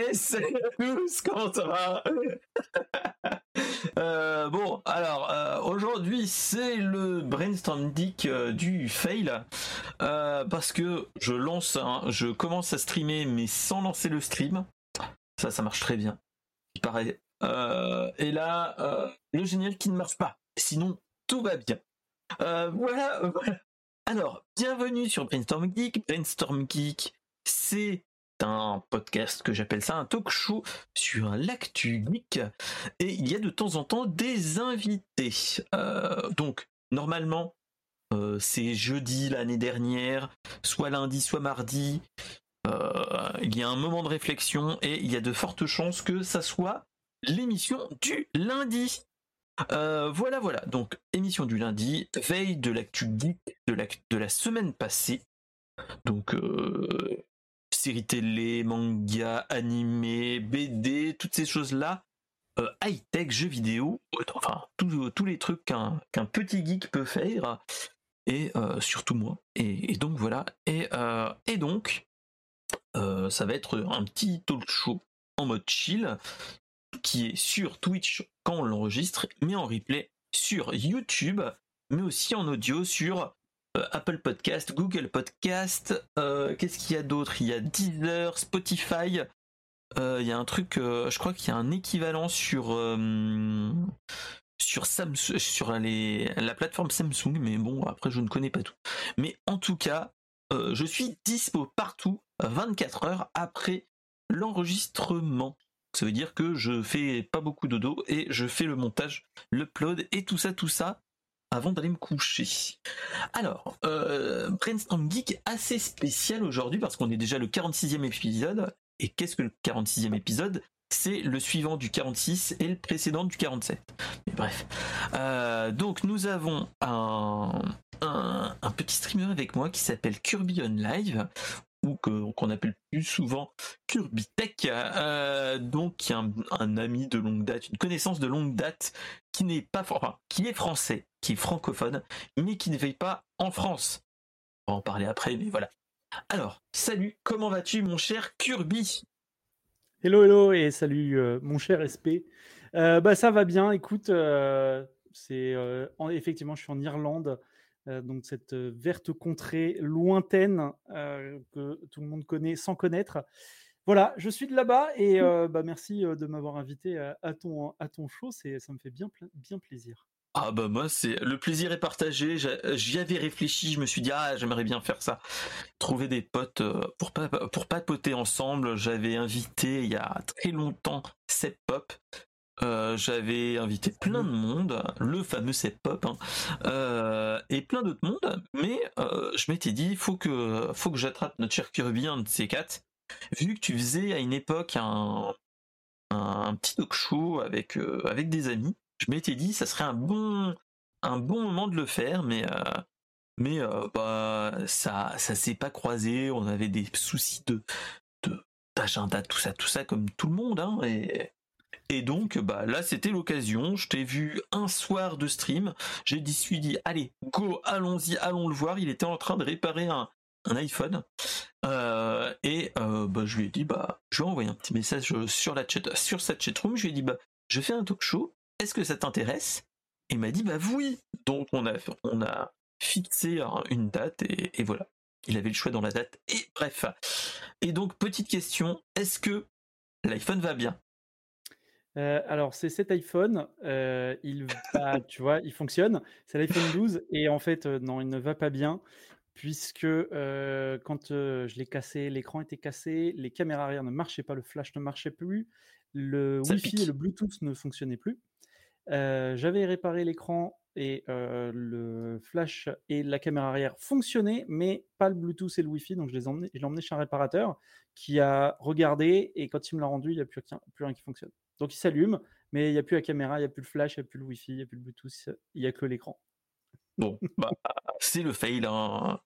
Euh, Bon, alors euh, aujourd'hui c'est le brainstorm dick euh, du fail parce que je lance, je commence à streamer mais sans lancer le stream. Ça, ça marche très bien. Il et là, le génial qui ne marche pas. Sinon, tout va bien. voilà, voilà. Alors, bienvenue sur Brainstorm Geek. Brainstorm Geek, c'est un podcast que j'appelle ça un talk show sur l'actu geek et il y a de temps en temps des invités. Euh, donc normalement euh, c'est jeudi l'année dernière, soit lundi, soit mardi. Euh, il y a un moment de réflexion et il y a de fortes chances que ça soit l'émission du lundi. voilà, voilà. Donc, émission du lundi, veille de l'actu geek de la, de la semaine passée. Donc, séries télé, manga, animé, BD, toutes ces choses-là, euh, high-tech, jeux vidéo, enfin tous les trucs qu'un petit geek peut faire, et euh, surtout moi. Et, donc voilà. Et, euh, donc, ça va être un petit talk show en mode chill qui est sur Twitch quand on l'enregistre, mais en replay sur YouTube, mais aussi en audio sur Apple Podcast, Google Podcast, euh, qu'est-ce qu'il y a d'autre? Il y a Deezer, Spotify. Euh, il y a un truc, je crois qu'il y a un équivalent sur la plateforme Samsung, mais bon après je ne connais pas tout. Mais en tout cas, je suis dispo partout 24 heures après l'enregistrement. Ça veut dire que je fais pas beaucoup de dos et je fais le montage, l'upload et tout ça, tout ça avant d'aller me coucher. Alors, euh, Brainstorm Geek assez spécial aujourd'hui parce qu'on est déjà le 46e épisode. Et qu'est-ce que le 46e épisode? C'est le suivant du 46 et le précédent du 47. Mais bref. Euh, donc nous avons un, un, petit streamer avec moi qui s'appelle Kirby On Live qu'on appelle plus souvent Kirby Tech, euh, donc est un, ami de longue date, une connaissance de longue date, qui n'est pas, enfin, qui est français, qui est francophone, mais qui ne vit pas en France. On va en parler après, mais voilà. Alors, salut, comment vas-tu, mon cher Kirby Hello, hello, et salut, euh, mon cher SP. Euh, bah, ça va bien. Écoute, c'est effectivement, je suis en Irlande. Donc cette verte contrée lointaine que tout le monde connaît sans connaître. Voilà, je suis de là-bas et mmh. bah, merci de m'avoir invité à, ton, à ton show, ça me fait bien, bien plaisir. Ah bah moi c'est le plaisir est partagé. J'y avais réfléchi, je me suis dit ah j'aimerais bien faire ça, trouver des potes pour pas pour papoter ensemble. J'avais invité il y a très longtemps Sep Pop euh, j'avais invité plein de monde, le fameux Set Pop, hein, euh, et plein d'autres mondes, mais euh, je m'étais dit, faut que, faut que j'attrape notre cher Kirby, un de ces quatre, vu que tu faisais à une époque un, un, petit talk show avec, avec des amis, je m'étais dit, ça serait un bon, un bon moment de le faire, mais, mais bah, ça, ça s'est pas croisé, on avait des soucis de, d'agenda, tout ça, tout ça, comme tout le monde, hein, et et donc, bah là, c'était l'occasion. Je t'ai vu un soir de stream. J'ai dit, suis dit, allez, go, allons-y, allons le voir. Il était en train de réparer un, iPhone. Euh, et euh, bah, je lui ai dit, bah, je vais envoyer un petit message sur la chat, sur cette chatroom. Je lui ai dit, bah, je fais un talk show. Est-ce que ça t'intéresse? Il m'a dit, bah oui. Donc on a, fixé une date et, et voilà. Il avait le choix dans la date. Et bref. Et donc, petite question, est-ce que l'iPhone va bien? Euh, alors, c'est cet iPhone, euh, il va, tu vois, il fonctionne. C'est l'iPhone 12 et en fait, euh, non, il ne va pas bien puisque quand je l'ai cassé, l'écran était cassé, les caméras arrière ne marchaient pas, le flash ne marchait plus, le Wi-Fi et le Bluetooth ne fonctionnaient plus. J'avais réparé l'écran et le flash et la caméra arrière fonctionnaient, mais pas le Bluetooth et le Wi-Fi. Donc je les je l'ai emmené chez un réparateur qui a regardé et quand il me l'a rendu, il n'y a plus, plus rien qui fonctionne. Donc il s'allume, mais il n'y a plus la caméra, il n'y a plus le flash, il n'y a plus le Wi-Fi, il n'y a plus le Bluetooth, il n'y a que l'écran. Bon, bah, c'est le fail. Hein.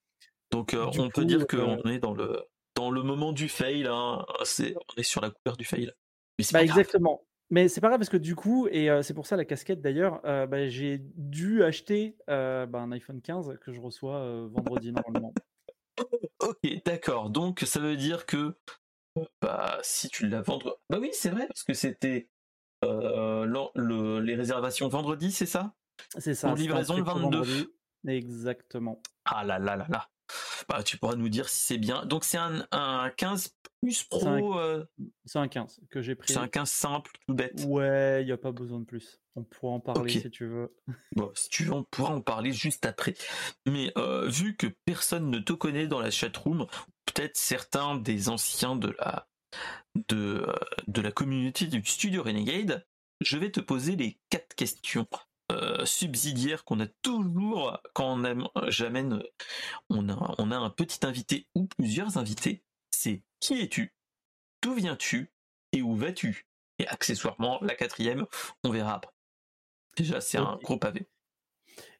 Donc euh, on peut dire qu'on euh, est dans le, dans le moment du fail. Hein. On est sur la couleur du fail. Mais bah, exactement. Mais c'est pas grave parce que du coup, et euh, c'est pour ça la casquette d'ailleurs, bah, j'ai dû acheter bah, un iPhone 15 que je reçois vendredi normalement. ok, d'accord. Donc ça veut dire que bah, si tu l'as vendre. Bah oui, c'est vrai, parce que c'était les réservations vendredi, c'est ça? C'est ça. Pour livraison le 22. Exactement. Ah là là là là. Bah, tu pourras nous dire si c'est bien. Donc c'est un, un 15 plus pro. C'est un, 15 que j'ai pris. C'est un 15 simple, tout bête. Ouais, il n'y a pas besoin de plus. On pourra en parler si tu veux. Bon, si tu veux, on pourra en parler juste après. Mais vu que personne ne te connaît dans la chatroom, peut-être certains des anciens de la de, de la communauté du studio Renegade, je vais te poser les quatre questions euh, subsidiaires qu'on a toujours quand on j'amène, on a, on a un petit invité ou plusieurs invités. C'est qui es-tu, d'où viens-tu et où vas-tu? Et accessoirement, la quatrième, on verra après. Déjà, c'est un gros pavé.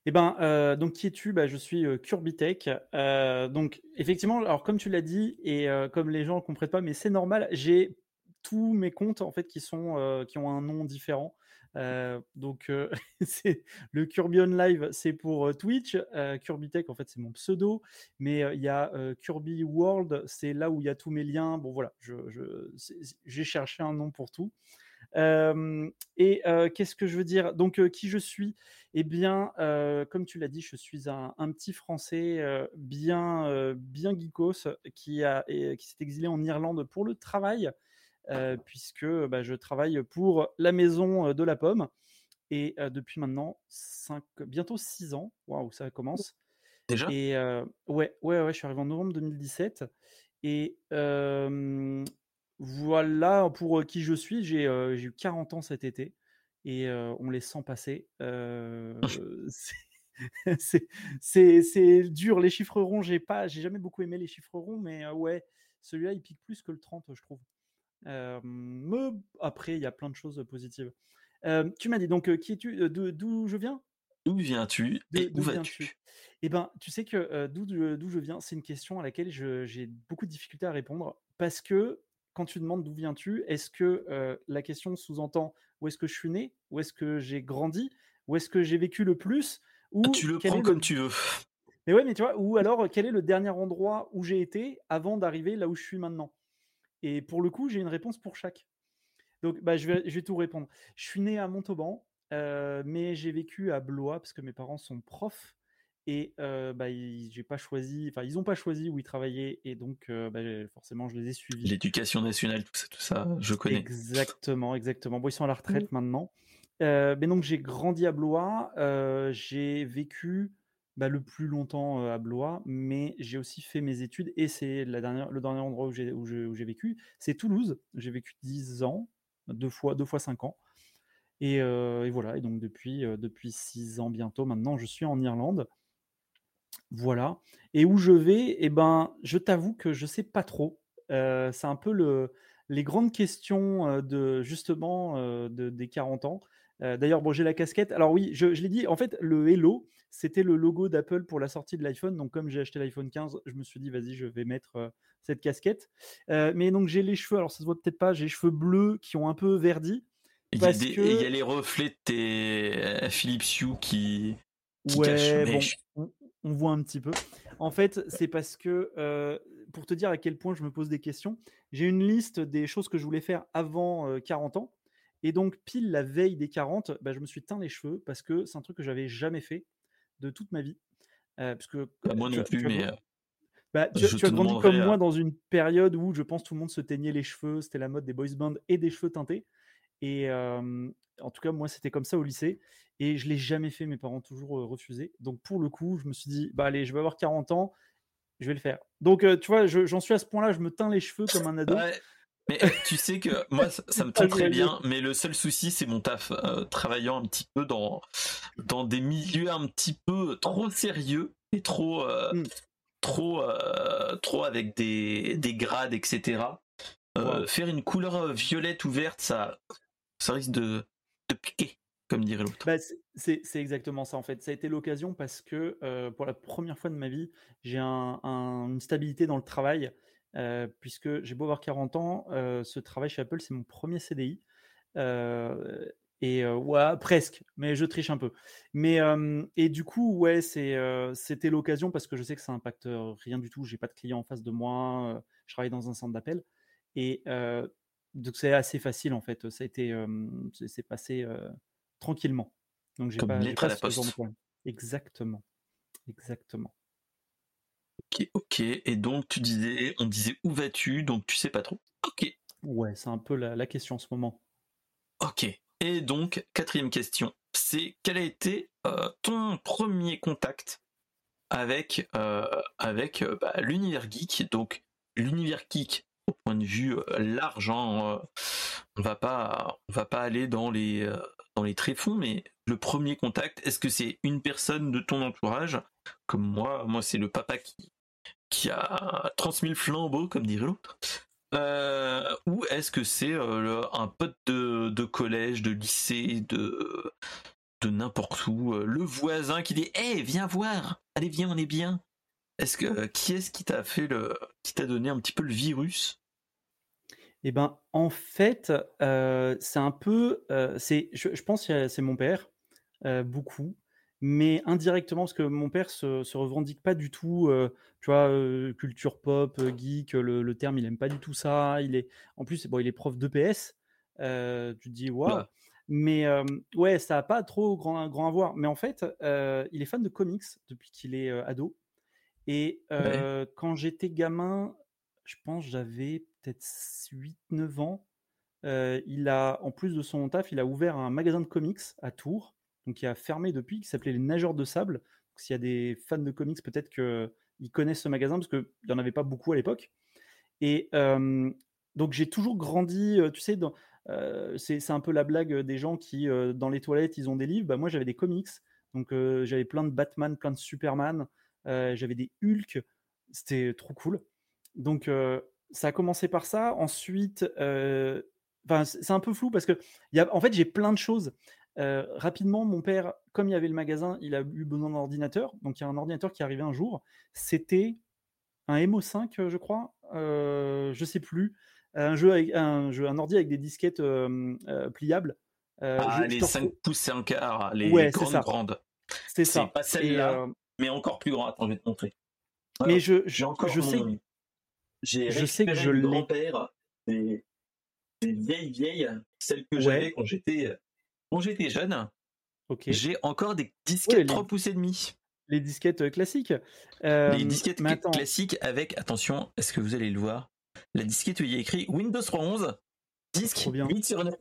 Eh ben, euh, donc qui es-tu? Bah, Je suis euh, Curbitech. Euh, donc effectivement, alors comme tu l'as dit et comme les gens ne comprennent pas, mais c'est normal. J'ai tous mes comptes en fait qui sont qui ont un nom différent. donc c'est le Kirby Live, c'est pour Twitch. Curbitech en fait c'est mon pseudo, mais il y a Kirby World, c'est là où il y a tous mes liens. Bon voilà, je, j'ai cherché un nom pour tout et qu'est-ce que je veux dire? Donc, qui je suis? Eh bien, comme tu l'as dit, je suis un, petit Français bien, bien geekos qui, a, qui s'est exilé en Irlande pour le travail, puisque bah, je travaille pour la maison de la pomme. Et depuis maintenant cinq, bientôt 6 ans, waouh, ça commence. Déjà? Et ouais, ouais, ouais, je suis arrivé en novembre 2017. Et voilà pour qui je suis. J'ai eu 40 ans cet été et on les sent passer. c'est dur. Les chiffres ronds, j'ai pas, j'ai jamais beaucoup aimé les chiffres ronds, mais ouais, celui-là il pique plus que le 30, je trouve. après, il y a plein de choses positives. tu m'as dit donc qui es-tu D'où je viens? D'où viens-tu et où vas-tu? Eh ben, tu sais que d'où je viens, c'est une question à laquelle j'ai beaucoup de difficultés à répondre parce que quand tu demandes d'où viens-tu, est-ce que la question sous-entend où est-ce que je suis né, où est-ce que j'ai grandi, où est-ce que j'ai vécu le plus ou ah, Tu le prends comme tu veux. Mais ouais, mais tu vois, ou alors quel est le dernier endroit où j'ai été avant d'arriver là où je suis maintenant? Et pour le coup, j'ai une réponse pour chaque. Donc, bah, je, vais, je vais tout répondre. Je suis né à Montauban, mais j'ai vécu à Blois parce que mes parents sont profs et bah, ils, j'ai pas choisi, enfin ils ont pas choisi où ils travaillaient et donc bah, forcément je les ai suivis. L'éducation nationale, tout ça, tout ça, je connais. Exactement, exactement. Bon, ils sont à la retraite mmh. maintenant. mais donc j'ai grandi à Blois, j'ai vécu bah, le plus longtemps à Blois, mais j'ai aussi fait mes études et c'est la dernière, le dernier endroit où j'ai, où, j'ai vécu, c'est Toulouse. J'ai vécu 10 ans, deux fois, deux fois 5 ans. Et, et, voilà, et donc depuis, depuis 6 ans bientôt maintenant, je suis en Irlande. Voilà. Et où je vais, eh ben, je t'avoue que je sais pas trop. c'est un peu le, les grandes questions de justement de, des 40 ans. D'ailleurs, bon, j'ai la casquette. Alors oui, je, l'ai dit, en fait, le Hello, c'était le logo d'Apple pour la sortie de l'iPhone. Donc comme j'ai acheté l'iPhone 15, je me suis dit, vas-y, je vais mettre cette casquette. mais donc j'ai les cheveux, alors ça se voit peut-être pas, j'ai les cheveux bleus qui ont un peu verdi. Il y, a il y a les reflets de tes Philips Hue qui, ouais, bon, on voit un petit peu. En fait, c'est parce que, euh, pour te dire à quel point je me pose des questions, j'ai une liste des choses que je voulais faire avant 40 euh, ans. Et donc, pile la veille des 40, bah, je me suis teint les cheveux parce que c'est un truc que j'avais jamais fait de toute ma vie. Euh, parce que, bah, moi non plus, mais. Bah, tu, as grandi comme moi dans une période où je pense tout le monde se teignait les cheveux, c'était la mode des boys bands et des cheveux teintés. Et en tout cas, moi, c'était comme ça au lycée. Et je l'ai jamais fait, mes parents ont toujours refusé. Donc, pour le coup, je me suis dit, bah allez, je vais avoir 40 ans, je vais le faire. Donc, tu vois, j'en suis à ce point-là, je me teins les cheveux comme un ado. Mais tu sais que moi, ça, me tient très bien, mais le seul souci, c'est mon taf. travaillant un petit peu dans, dans des milieux un petit peu trop sérieux et trop, mmh. trop, trop avec des, des grades, etc. Faire une couleur violette ou verte, ça, ça risque de, piquer, comme dirait l'autre. Bah, c'est exactement ça en fait. Ça a été l'occasion parce que pour la première fois de ma vie, j'ai une stabilité dans le travail. puisque j'ai beau avoir 40 ans, ce travail chez Apple, c'est mon premier CDI. et ouais, presque, mais je triche un peu. Mais et du coup, ouais, c'était l'occasion parce que je sais que ça impacte rien du tout. J'ai pas de clients en face de moi. je travaille dans un centre d'appel. Et donc c'est assez facile en fait. Ça a été, c'est passé tranquillement. Donc j'ai pas, lettre à pas la de poste. Exactement, exactement. Ok, ok. Et donc tu disais, on disait où vas-tu, donc tu sais pas trop. Ok, Ouais, c'est un peu la, la question en ce moment. ok. Et donc quatrième question, c'est quel a été euh, ton premier contact avec avec bah, l'univers geek? Donc l'univers geek au point de vue euh, large. hein, euh, on va pas va pas aller dans les euh, dans les tréfonds, mais le premier contact, est-ce que c'est une personne de ton entourage? Comme moi Moi, c'est le papa qui qui a transmis le flambeau, comme dirait l'autre. Ou est-ce que c'est un pote de, collège, de lycée, de, de n'importe où, le voisin qui dit Hé, viens voir, allez, viens, on est bien. Est-ce que euh, qui est-ce qui t'a fait le, qui t'a donné un petit peu le virus? Eh ben, en fait, euh, c'est un peu, euh, c'est, je, je pense que c'est mon père, euh, beaucoup, mais indirectement parce que mon père se, se revendique pas du tout, tu vois, culture pop, geek, le, le terme, il aime pas du tout ça. Il est, en plus, bon, il est prof d'EPS. euh, tu te dis waouh, mais euh, ouais, ça a pas trop grand, grand à voir. Mais en fait, euh, il est fan de comics depuis qu'il est euh, ado. Et euh, quand j'étais gamin, je pense j'avais peut-être 8-9 ans. euh, il a, en plus de son taf, il a ouvert un magasin de comics à Tours, donc qui a fermé depuis, qui s'appelait les Nageurs de Sable. S'il y a des fans de comics, peut-être qu'ils connaissent ce magasin, parce qu'il n'y en avait pas beaucoup à l'époque. Et euh, donc j'ai toujours grandi, tu sais, euh, c'est un peu la blague des gens qui, dans les toilettes, ils ont des livres. Bah, moi, j'avais des comics. Donc j'avais plein de Batman, plein de Superman. Euh, j'avais des Hulk. C'était trop cool. Donc euh, ça a commencé par ça. Ensuite, euh, enfin, c'est un peu flou parce que, y a, en fait, j'ai plein de choses. Euh, rapidement, mon père, comme il y avait le magasin, il a eu besoin d'un ordinateur. Donc il y a un ordinateur qui est arrivé un jour. C'était un MO5, euh, je crois, euh, je sais plus, un jeu, avec, un jeu, un ordi avec des disquettes euh, pliables. Ah, je- je les te 5 retrouve- pouces et un quart, les Ouais, grandes ça. grandes. C'est C'est ça. pas celle-là, mais encore plus grand. Attends, je vais te montrer. mais je, encore je sais, J'ai je sais que je l'ai. grand-père des, des vieilles vieilles, celles que Ouais. j'avais quand j'étais quand j'étais jeune. J'ai encore des disquettes les- 3 pouces et demi. Les disquettes euh, classiques. Euh, les disquettes cla- attends, classiques avec, attention, est-ce que vous allez le voir? La disquette où il y a écrit Windows 3.11, disque Trop bien. 8 sur 9.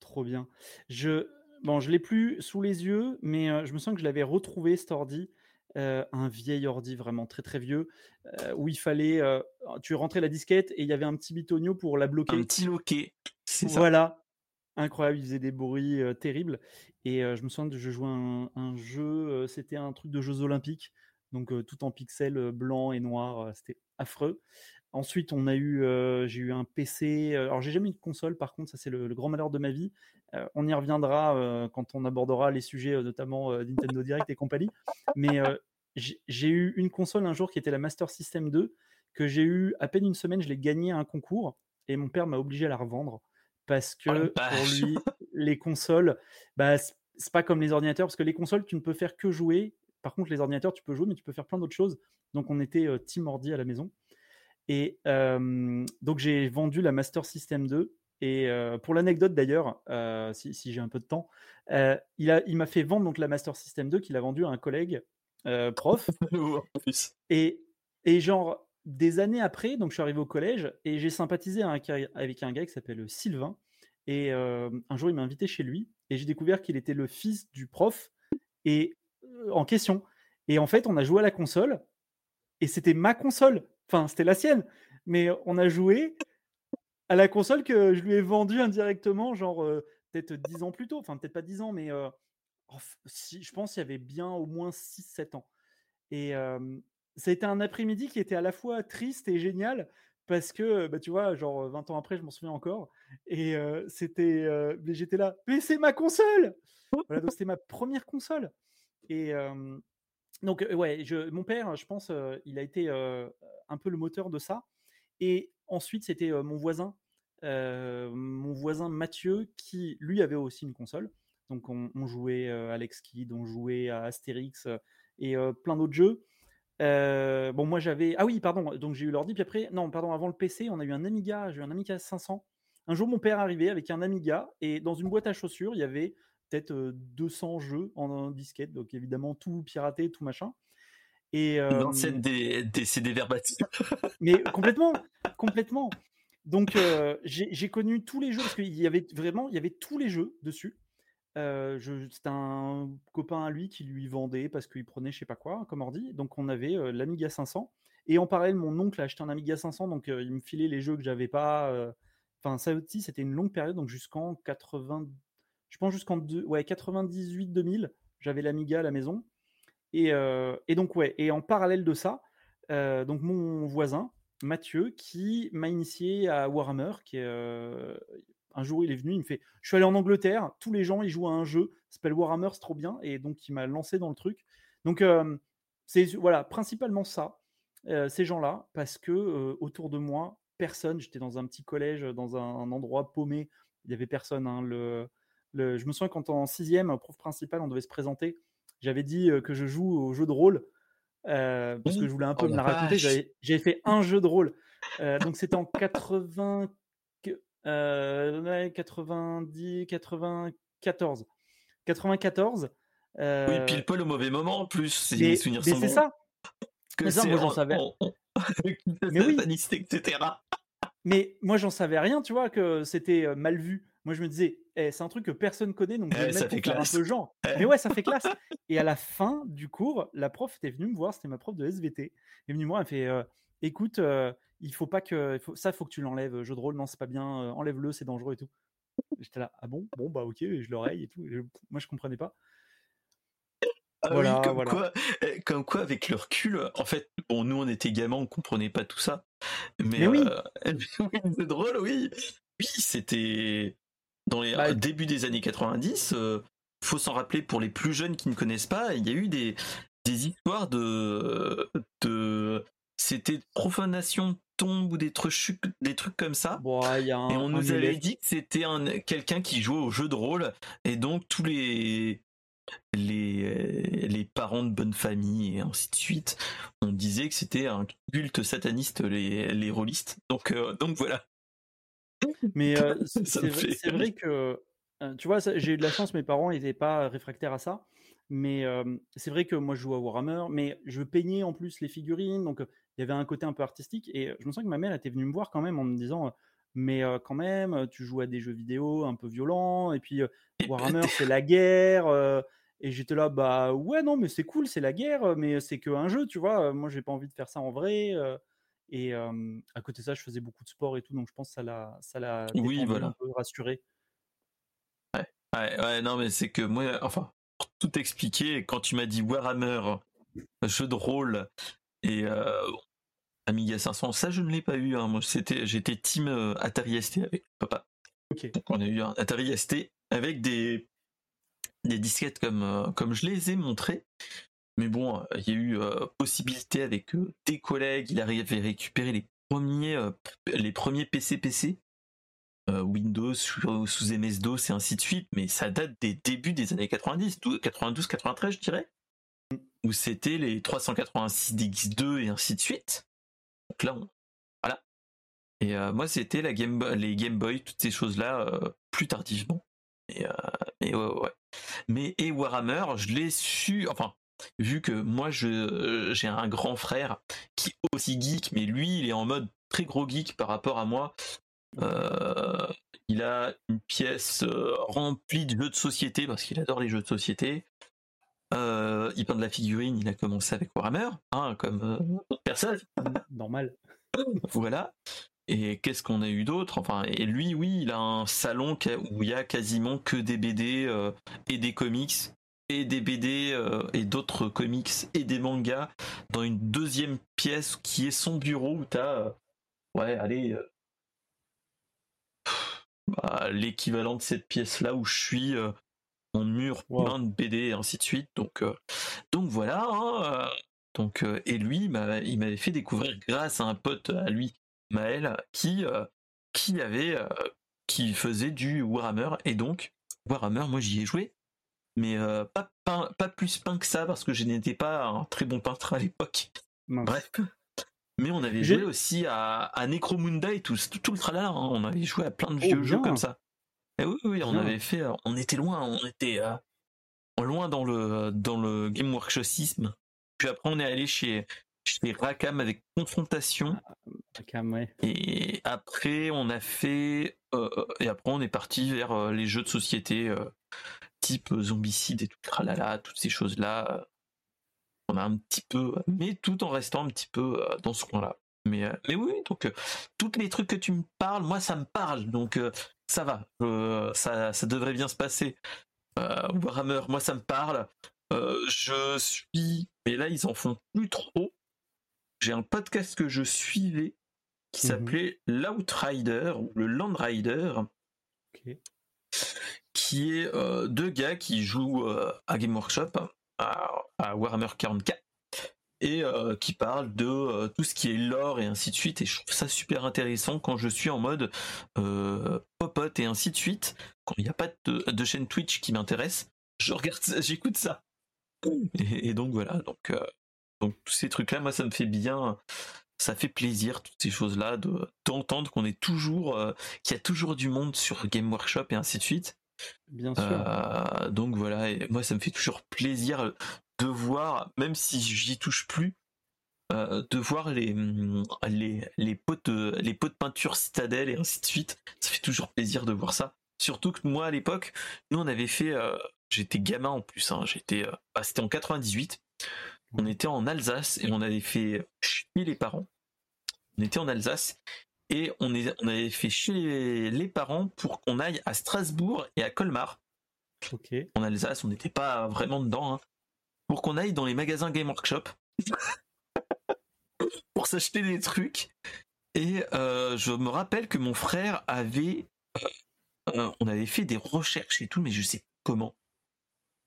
trop bien. Je, bon, je l'ai plus sous les yeux, mais euh, je me sens que je l'avais retrouvé cet ordi. euh, un vieil ordi vraiment très très vieux euh, où il fallait tu rentrais la disquette et il y avait un petit bitonio pour la bloquer Un petit loquet. C'est ça. Voilà, incroyable, il faisait des bruits terribles. Et je me souviens que je jouais à un, un jeu, c'était un truc de Jeux Olympiques, donc tout en pixels euh, blanc et noir, euh, c'était affreux. Ensuite, on a eu, euh, j'ai eu un PC. euh, alors, j'ai jamais eu de console, par contre, ça c'est le, le grand malheur de ma vie. Euh, on y reviendra euh, quand on abordera les sujets, notamment Nintendo Direct et compagnie. Mais j'ai eu une console un jour qui était la Master System 2, que j'ai eu à peine une semaine, je l'ai gagnée à un concours, et mon père m'a obligé à la revendre parce Oh que pour lui, les consoles, bah, c'est pas comme les ordinateurs, parce que les consoles, tu ne peux faire que jouer. Par contre, les ordinateurs, tu peux jouer, mais tu peux faire plein d'autres choses. Donc, on était team ordi à la maison. Et donc, j'ai vendu la Master System 2. Et euh, pour l'anecdote d'ailleurs, euh, si, si j'ai un peu de temps, euh, il a- il m'a fait vendre donc la Master System 2 qu'il a vendue à un collègue prof. Et, et genre, des années après, donc je suis arrivé au collège et j'ai sympathisé avec un, avec un gars qui s'appelle Sylvain. Et un jour, il m'a invité chez lui et j'ai découvert qu'il était le fils du prof et en question. Et en fait, on a joué à la console et c'était ma console. Enfin, c'était la sienne. Mais on a joué à la console que je lui ai vendue indirectement, genre peut-être 10 ans plus tôt. Enfin, peut-être pas 10 ans, mais si, je pense qu'il y avait bien au moins 6-7 ans. Et ça a été un après-midi qui était à la fois triste et génial parce que, bah, tu vois, genre 20 ans après, je m'en souviens encore. Et c'était, mais j'étais là, mais c'est ma console Voilà, c'était ma première console. Et donc, ouais, mon père, je pense, il a été un peu le moteur de ça. Et ensuite, c'était mon voisin, mon voisin Mathieu, qui lui avait aussi une console. Donc, on, jouait à Alex Kidd, on jouait à Astérix et plein d'autres jeux. bon, moi j'avais. Ah oui, pardon, donc j'ai eu l'ordi, puis après, non, pardon, avant le PC, on a eu un Amiga, j'ai eu un Amiga 500. Un jour, mon père arrivait avec un Amiga, et dans une boîte à chaussures, il y avait peut-être 200 jeux en, disquette, donc évidemment tout piraté, tout machin. Et, L'ancienne des, des CD verbatim. mais complètement, complètement. Donc j'ai connu tous les jeux parce qu'il y avait vraiment, il y avait tous les jeux dessus. Euh, c'était un copain à lui qui lui vendait parce qu'il prenait je sais pas quoi comme ordi. Donc on avait l'Amiga 500 et en parallèle mon oncle a acheté un Amiga 500 donc il me filait les jeux que j'avais pas. Enfin ça aussi c'était une longue période donc jusqu'en 80, je pense jusqu'en ouais 98 2000 j'avais l'Amiga à la maison et, et, donc ouais et en parallèle de ça donc mon voisin Mathieu qui m'a initié à Warhammer qui est un jour, il est venu, il me fait Je suis allé en Angleterre, tous les gens, ils jouent à un jeu, s'appelle Warhammer, c'est trop bien. Et donc, il m'a lancé dans le truc. Donc, c'est voilà, principalement ça, ces gens-là, parce que autour de moi, personne, j'étais dans un petit collège, dans un, endroit paumé, il n'y avait personne. Hein, le, je me souviens quand en sixième, prof principal, on devait se présenter, j'avais dit que je joue au jeu de rôle. parce que je voulais un peu oh me la raconter. J'avais fait un jeu de rôle. donc c'était en 80, 90, 94. 94. Oui, pile poil au mauvais moment en plus, si mais, souvenirs mais c'est ça. Que ça, moi j'en savais. mais oui. etc. mais moi j'en savais rien, tu vois, que c'était mal vu. Moi je me disais, eh, c'est un truc que personne connaît, donc je vais mettre pour un peu genre. Mais ouais, ça fait classe. Et à la fin du cours, la prof était venue me voir, c'était ma prof de SVT. Elle est venue me voir, elle fait, écoute, il faut pas que faut, ça faut que tu l'enlèves jeu de rôle non c'est pas bien enlève-le c'est dangereux et tout. J'étais là ah bon? Bon bah ok je l'oreille et tout. Moi je comprenais pas. Ah voilà, comme, Quoi, eh, comme quoi avec le recul en fait bon nous on était gamins on comprenait pas tout ça. Mais, oui c'est drôle oui. Oui c'était dans les bah, début des années 90 faut s'en rappeler pour les plus jeunes qui ne connaissent pas il y a eu des des histoires de de c'était profanation tombe ou des trucs, des trucs comme ça. et on nous avait dit que c'était quelqu'un qui jouait au jeu de rôle. Et donc tous les, les, les parents de bonne famille et ainsi de suite, on disait que c'était un culte sataniste, les, les rôlistes. Donc, euh, donc voilà. Mais euh, c'est vrai, que, euh, tu vois, j'ai eu de la chance, mes parents n'étaient pas réfractaires à ça. Mais c'est vrai que moi je joue à Warhammer, mais je peignais en plus les figurines, donc il y avait un côté un peu artistique. Et je me sens que ma mère était venue me voir quand même en me disant Mais quand même, tu joues à des jeux vidéo un peu violents, et puis Warhammer, c'est la guerre. et j'étais là, bah ouais, non, mais c'est cool, c'est la guerre, mais c'est qu'un jeu, tu vois. Moi, j'ai pas envie de faire ça en vrai. Et à côté de ça, je faisais beaucoup de sport et tout, donc je pense que ça l'a, ça l'a oui, voilà. un peu rassuré. Ouais, ouais, ouais non, mais c'est que moi, enfin, pour tout expliquer, quand tu m'as dit Warhammer, jeu de rôle et euh, Amiga 500, ça je ne l'ai pas eu. Hein. Moi, c'était, j'étais team euh, Atari ST avec papa. Donc on a eu un Atari ST avec des, des disquettes comme, comme je les ai montrées. Mais bon, il y a eu possibilité avec des collègues, il arrivait à récupérer les premiers, les premiers PC-PC. Windows sous, MS-DOS et ainsi de suite, mais ça date des débuts des années 90, 92, 93 je dirais où c'était les 386 DX2 et ainsi de suite. Donc là, voilà. Et euh, moi, c'était la Game les Game Boy, toutes ces choses-là, euh, plus tardivement. Euh, ouais, Mais et Warhammer, je l'ai su, enfin, vu que moi, je j'ai un grand frère qui est aussi geek, mais lui, il est en mode très gros geek par rapport à moi. il a une pièce remplie de jeux de société parce qu'il adore les jeux de société. Euh, il peint de la figurine, il a commencé avec Warhammer, hein, comme euh, personne. Normal. voilà. Et qu'est-ce qu'on a eu d'autre? Enfin, et lui, oui, il a un salon où il y a quasiment que des BD euh, et des comics et des BD et d'autres comics et des mangas dans une deuxième pièce qui est son bureau où t'as, ouais, allez, bah, l'équivalent de cette pièce là où je suis mur plein de BD et ainsi de suite. Donc, euh, donc voilà. Hein, euh, donc, euh, et lui, il m'avait fait découvrir grâce à un pote à lui, Maël, qui, qui avait, qui faisait du Warhammer. Et donc, Warhammer, moi j'y ai joué. Mais pas, pas plus peint que ça parce que je n'étais pas un très bon peintre à l'époque. Bref. Mais on avait joué aussi à, à Necromunda et tout, tout, le tralala. Hein. On avait joué à plein de oh, vieux jeux comme ça. Et oui, oui, on avait fait. On était loin, on était loin dans le dans le game workshopsisme. Puis après, on est allé chez chez Rakam avec Confrontation. Rakam, ouais. Et après, on a fait. Euh, et après, on est parti vers euh, les jeux de société euh, type zombicide et tout, tralala, toutes ces choses-là. On a un petit peu. Mais tout en restant un petit peu dans ce coin-là. Mais, mais oui, donc tous les trucs que tu me parles, moi ça me parle, donc ça va, ça, ça devrait bien se passer. Warhammer, moi ça me parle. je suis, mais là ils en font plus trop j'ai un podcast que je suivais qui mhm. s'appelait L'Outrider ou le Landrider. Qui est euh, deux gars qui jouent euh, à Game Workshop, à, Warhammer 40k, et euh, qui parlent de tout ce qui est lore et ainsi de suite. Et je trouve ça super intéressant quand je suis en mode popote et ainsi de suite. Quand il n'y a pas de, chaîne Twitch qui m'intéresse, je regarde j'écoute ça. Et, donc voilà, donc donc tous ces trucs-là, moi, ça me fait bien, ça fait plaisir toutes ces choses-là de d'entendre qu'on est toujours, qu'il y a toujours du monde sur Game Workshop et ainsi de suite. Bien sûr. Euh, donc voilà, et moi, ça me fait toujours plaisir de voir, même si j'y touche plus, euh, de voir les, les, les pots de, les pots de peinture citadelle et ainsi de suite. Ça fait toujours plaisir de voir ça. Surtout que moi, à l'époque, nous, on avait fait, j'étais gamin en plus, hein, j'étais, bah, c'était en 98 on était en Alsace et on avait fait chier les parents. On était en Alsace et on, avait fait chier les parents pour qu'on aille à Strasbourg et à Colmar. En Alsace, on n'était pas vraiment dedans. Hein. pour qu'on aille dans les magasins Game Workshop pour s'acheter des trucs. Et euh, je me rappelle que mon frère avait, euh, euh, on avait fait des recherches et tout, mais je sais comment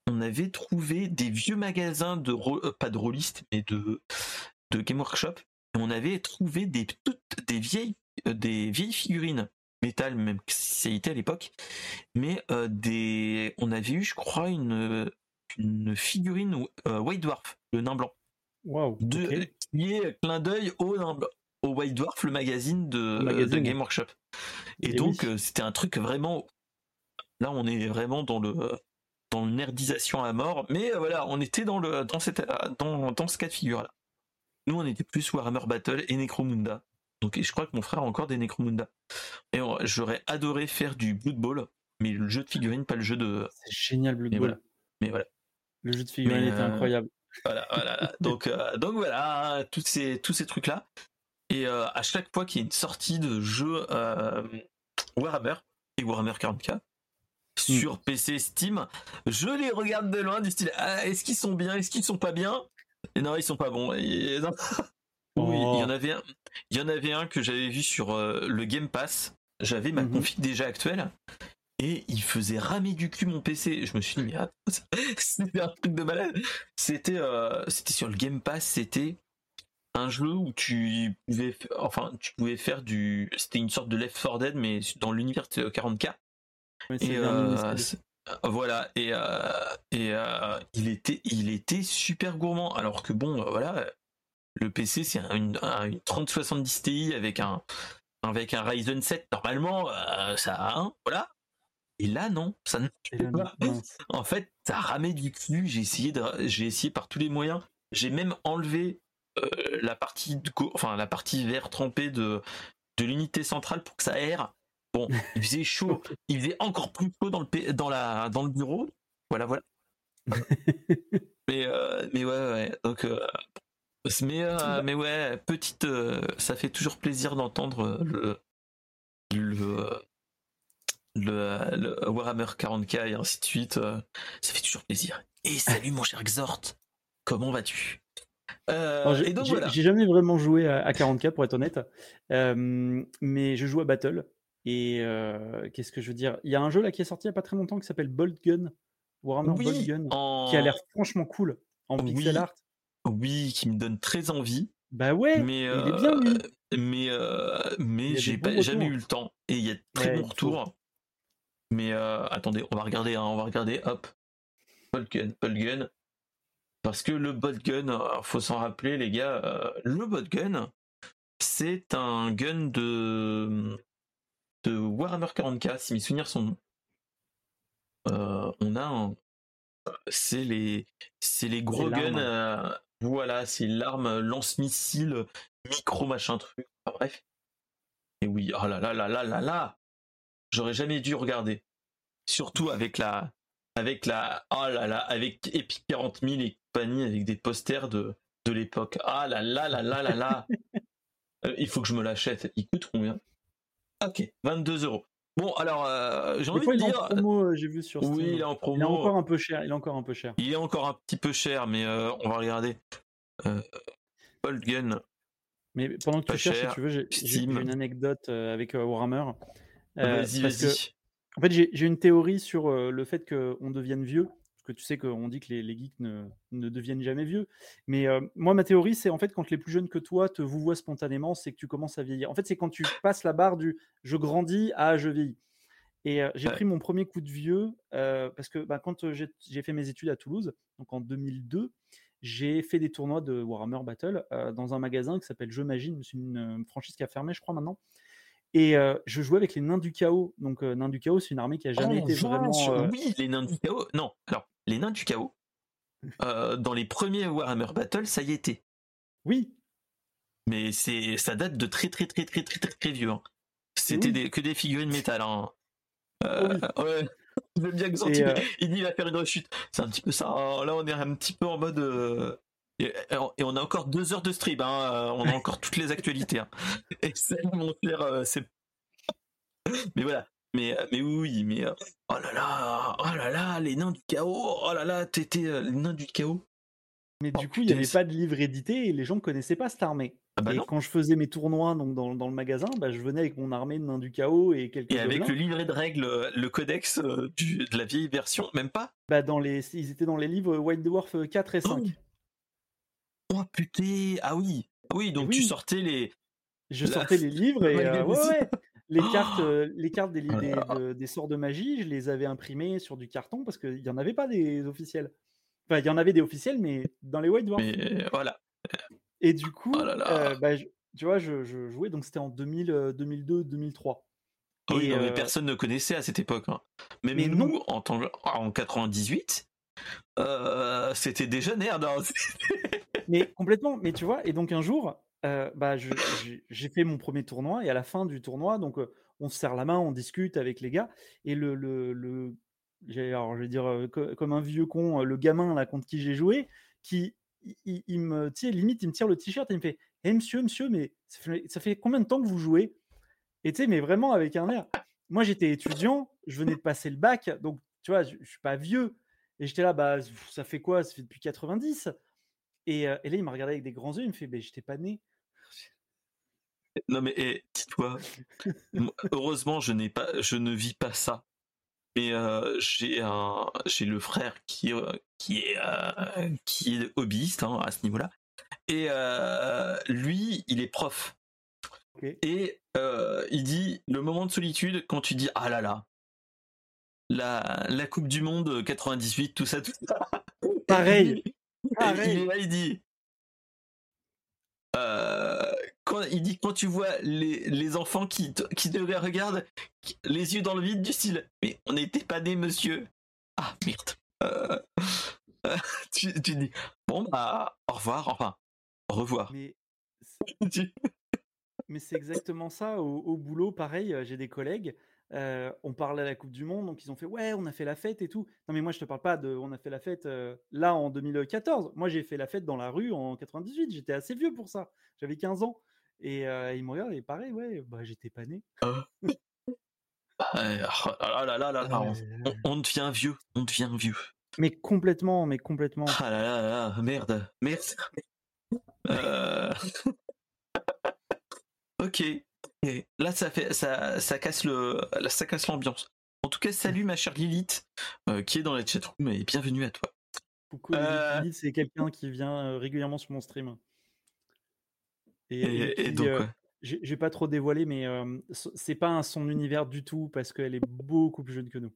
on avait trouvé des vieux magasins de euh, pas de rôlistes mais de de Game Workshop et on avait trouvé des toutes des vieilles des vieilles figurines métal même si ça était à l'époque. Mais euh, des on avait eu je crois une une figurine White Dwarf le nain blanc. Wow, de, qui est clin d'œil au au White Dwarf le magazine de, de Game Workshop. Et, donc c'était un truc vraiment là on est vraiment dans le dans le nerdisation à mort, mais euh, voilà, on était dans le dans cette dans, dans ce cas de figure là. Nous, on était plus Warhammer Battle et Necromunda. Donc, je crois que mon frère a encore des Necromunda. Et j'aurais adoré faire du Blood Bowl, mais le jeu de figurines, pas le jeu de. C'est génial Blood Bowl. Mais voilà. Le jeu de figurines était euh, incroyable. Voilà, voilà. donc, euh, donc voilà, tous ces tous ces trucs là. Et à chaque fois qu'il y a une sortie de jeu Warhammer et Warhammer 40k, Mm. sur PC Steam, je les regarde de loin du style ah, est-ce qu'ils sont bien, est-ce qu'ils sont pas bien? Et non, ils sont pas bons. Oui, il y en oh. avait un, il y en avait un que j'avais vu sur euh, le Game Pass. J'avais ma mm-hmm. config déjà actuelle et il faisait ramer du cul mon PC. Je me suis dit mais c'était un truc de malade. C'était euh, c'était sur le Game Pass, c'était un jeu où tu pouvais enfin tu pouvais faire du c'était une sorte de Left 4 Dead mais dans l'univers 40K et euh, voilà et et il était il était super gourmand alors que bon voilà le PC c'est une, 3070 Ti avec un avec un Ryzen 7 normalement ça hein, voilà. Et là non ça ne pas. en fait ça ramé du cul. J'ai essayé de j'ai essayé par tous les moyens. J'ai même enlevé la partie de, enfin la partie vert trempée de de l'unité centrale pour que ça aère Bon, il faisait chaud, il faisait encore plus chaud dans le, dans la, dans le bureau. Voilà, voilà. mais, euh, mais ouais, ouais. Donc, euh, mais, euh, mais ouais, petite, ça fait toujours plaisir d'entendre le, le, le, Warhammer 40k et ainsi de suite. ça fait toujours plaisir. Et salut mon cher Xort, comment vas-tu? J'ai jamais vraiment joué à, à 40k pour être honnête, mais je joue à Battle et qu'est-ce que je veux dire? Il y a un jeu là qui est sorti il n'y a pas très longtemps qui s'appelle Bolt Gun, Warhammer Bolt Gun, qui a l'air franchement cool en pixel art. Oui, qui me donne très envie. Bah ouais, mais il est bien lui. Mais mais j'ai jamais eu le temps et il y a de très bons retours. Mais attendez, on va regarder, hein, on va regarder. Hop. Boltgun, Boltgun. Parce que le Boltgun, euh, faut s'en rappeler les gars, euh, le Boltgun, c'est un gun de, de Warhammer 40k, si mes souvenirs sont euh, on a un, c'est les, c'est les gros guns, euh, voilà, c'est l'arme lance-missile, micro machin truc, bref. Et oui, oh là là là là là là, j'aurais jamais dû regarder, surtout avec la, avec la, oh là là, avec Epic 40 000 et compagnie, avec des posters de, de l'époque. Ah là là là là là là. Euh, il faut que je me l'achète. Il coûte combien? Ok, 22 euros. Bon, alors, euh, j'ai envie de dire. euh, j'ai vu sur Steam. Oui, il est en promo. Il est encore un peu cher. Il est encore un peu cher. Il est encore un petit peu cher, mais on va regarder. Euh, Gun. Mais pendant que tu cherches, si tu veux, j'ai une anecdote avec Warhammer. vas-y, vas-y. En fait, j'ai une théorie sur le fait qu'on devienne vieux tu sais qu'on dit que les, geeks ne, deviennent jamais vieux. Mais euh, moi, ma théorie, c'est en fait quand les plus jeunes que toi te vous voient spontanément, c'est que tu commences à vieillir. En fait, c'est quand tu passes la barre du je grandis à je vieillis. Et euh, j'ai pris mon premier coup de vieux euh, parce que bah, quand j'ai fait mes études à Toulouse, donc en 2002, j'ai fait des tournois de Warhammer Battle dans un magasin qui s'appelle Jeux Magie, c'est une franchise qui a fermé, je crois, maintenant. Et je jouais avec les nains du chaos. Donc, nains du chaos, c'est une armée qui a jamais oh, été vraiment. Oui, les nains du chaos. Non, alors, les nains du chaos, euh, dans les premiers Warhammer Battle, ça y était. Oui. Mais c'est ça date de très très très très très très, vieux. Hein. C'était que des figurines métal. Hein. Euh, ouais. bien que euh, il dit il va faire une rechute. C'est un petit peu ça. Là, on est un petit peu en mode. Et, on a encore deux heures de stream. Hein. On a encore toutes les actualités. Et ça, mon frère, c'est. Mais voilà. Mais, euh, mais oui, mais euh, oh là là, oh là là, les nains du chaos, oh là là, t'étais euh, les nains du chaos. Mais du oh, coup, il n'y avait pas de livre édité et les gens ne connaissaient pas cette armée. Ah bah et quand je faisais mes tournois donc dans, dans le magasin, bah, je venais avec mon armée de nains du chaos et quelques. Et avec le livret de règles, le codex de la vieille version, même pas? Bah dans les, ils étaient dans les livres White Dwarf 4 et 5. Oh, putain, ah oui, ah oui, donc tu sortais les. Je sortais les livres et ouais, ouais les cartes, euh, les cartes des, des, sorts de magie, je les avais imprimées sur du carton parce qu'il n'y en avait pas des officiels. Enfin, il y en avait des officiels, mais dans les White Dwarfs. Mais voilà. Et du coup, oh euh, bah, tu vois, je, jouais, donc c'était en 2000, 2002, 2003. Oui, mais euh, personne ne connaissait à cette époque. Hein. Même mais nous, en, en 98, c'était déjà nerd. Hein. mais complètement. Mais tu vois, et donc un jour, bah, j'ai fait mon premier tournoi et à la fin du tournoi, donc on se serre la main, on discute avec les gars et le, le, le alors, je vais dire comme un vieux con, le gamin là contre qui j'ai joué, qui il, me tire limite, il me tire le t-shirt et il me fait «Eh monsieur, monsieur, mais ça fait, combien de temps que vous jouez?» et tu sais, mais vraiment avec un air. Moi, j'étais étudiant, je venais de passer le bac, donc tu vois, je, je suis pas vieux. Et j'étais là, bah, ça fait quoi? Ça fait depuis 90 et, et, là, il m'a regardé avec des grands yeux, il me fait, ben, j'étais pas né. Non mais eh, dis-toi, heureusement je n'ai pas, je ne vis pas ça. Mais euh, j'ai un, j'ai le frère qui euh, qui est euh, qui est hobbyiste hein, à ce niveau-là. Et lui, il est prof. Et il dit le moment de solitude quand tu dis ah là là, la la Coupe du Monde 98, tout ça, tout ça. Pareil. Pareil. Il, il dit quand il dit quand tu vois les, les enfants qui, qui te regardent les yeux dans le vide du style mais on n'était pas nés monsieur ah merde euh, tu, dis bon bah au revoir enfin au revoir mais c'est exactement ça au, boulot pareil j'ai des collègues euh, on parle à la Coupe du Monde, donc ils ont fait ouais, on a fait la fête et tout. Non mais moi je te parle pas de, on a fait la fête euh, là en 2014. Moi j'ai fait la fête dans la rue en 98. J'étais assez vieux pour ça. J'avais 15 ans. Et il me regarde et pareil, ouais, bah j'étais pas né. Ah. Ah là là là là, on, devient vieux, on devient vieux. Mais complètement, mais complètement. Ah là là là, merde, merde. Euh... ok. Là, ça fait, ça, ça casse le, ça casse l'ambiance. En tout cas, salut ma chère Lilith, euh, qui est dans la chatroom et bienvenue à toi. Coucou Lilith, c'est quelqu'un qui vient régulièrement sur mon stream. Et, donc, euh, j'ai pas trop dévoilé, mais c'est pas son univers du tout parce qu'elle est beaucoup plus jeune que nous.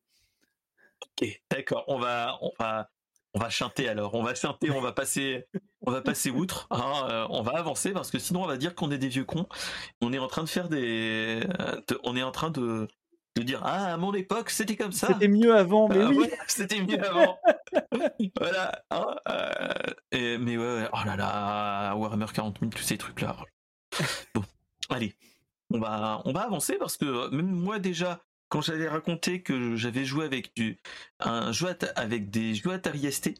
Ok, d'accord. On va, on va, on va chanter alors, on va chanter, on va passer, on va passer outre, hein, euh, on va avancer parce que sinon on va dire qu'on est des vieux cons. On est en train de faire des, on est en train de, de dire ah à mon époque c'était comme ça. C'était mieux avant, mais Ah, oui. ouais, c'était mieux avant. voilà. hein, euh, et- mais ouais, ouais, oh là là, Warhammer 40 000, tous ces trucs là. Bon, allez, on va, on va avancer parce que même moi déjà, quand j'avais raconté que j'avais joué avec du, un jeu avec des jeux Atari ST,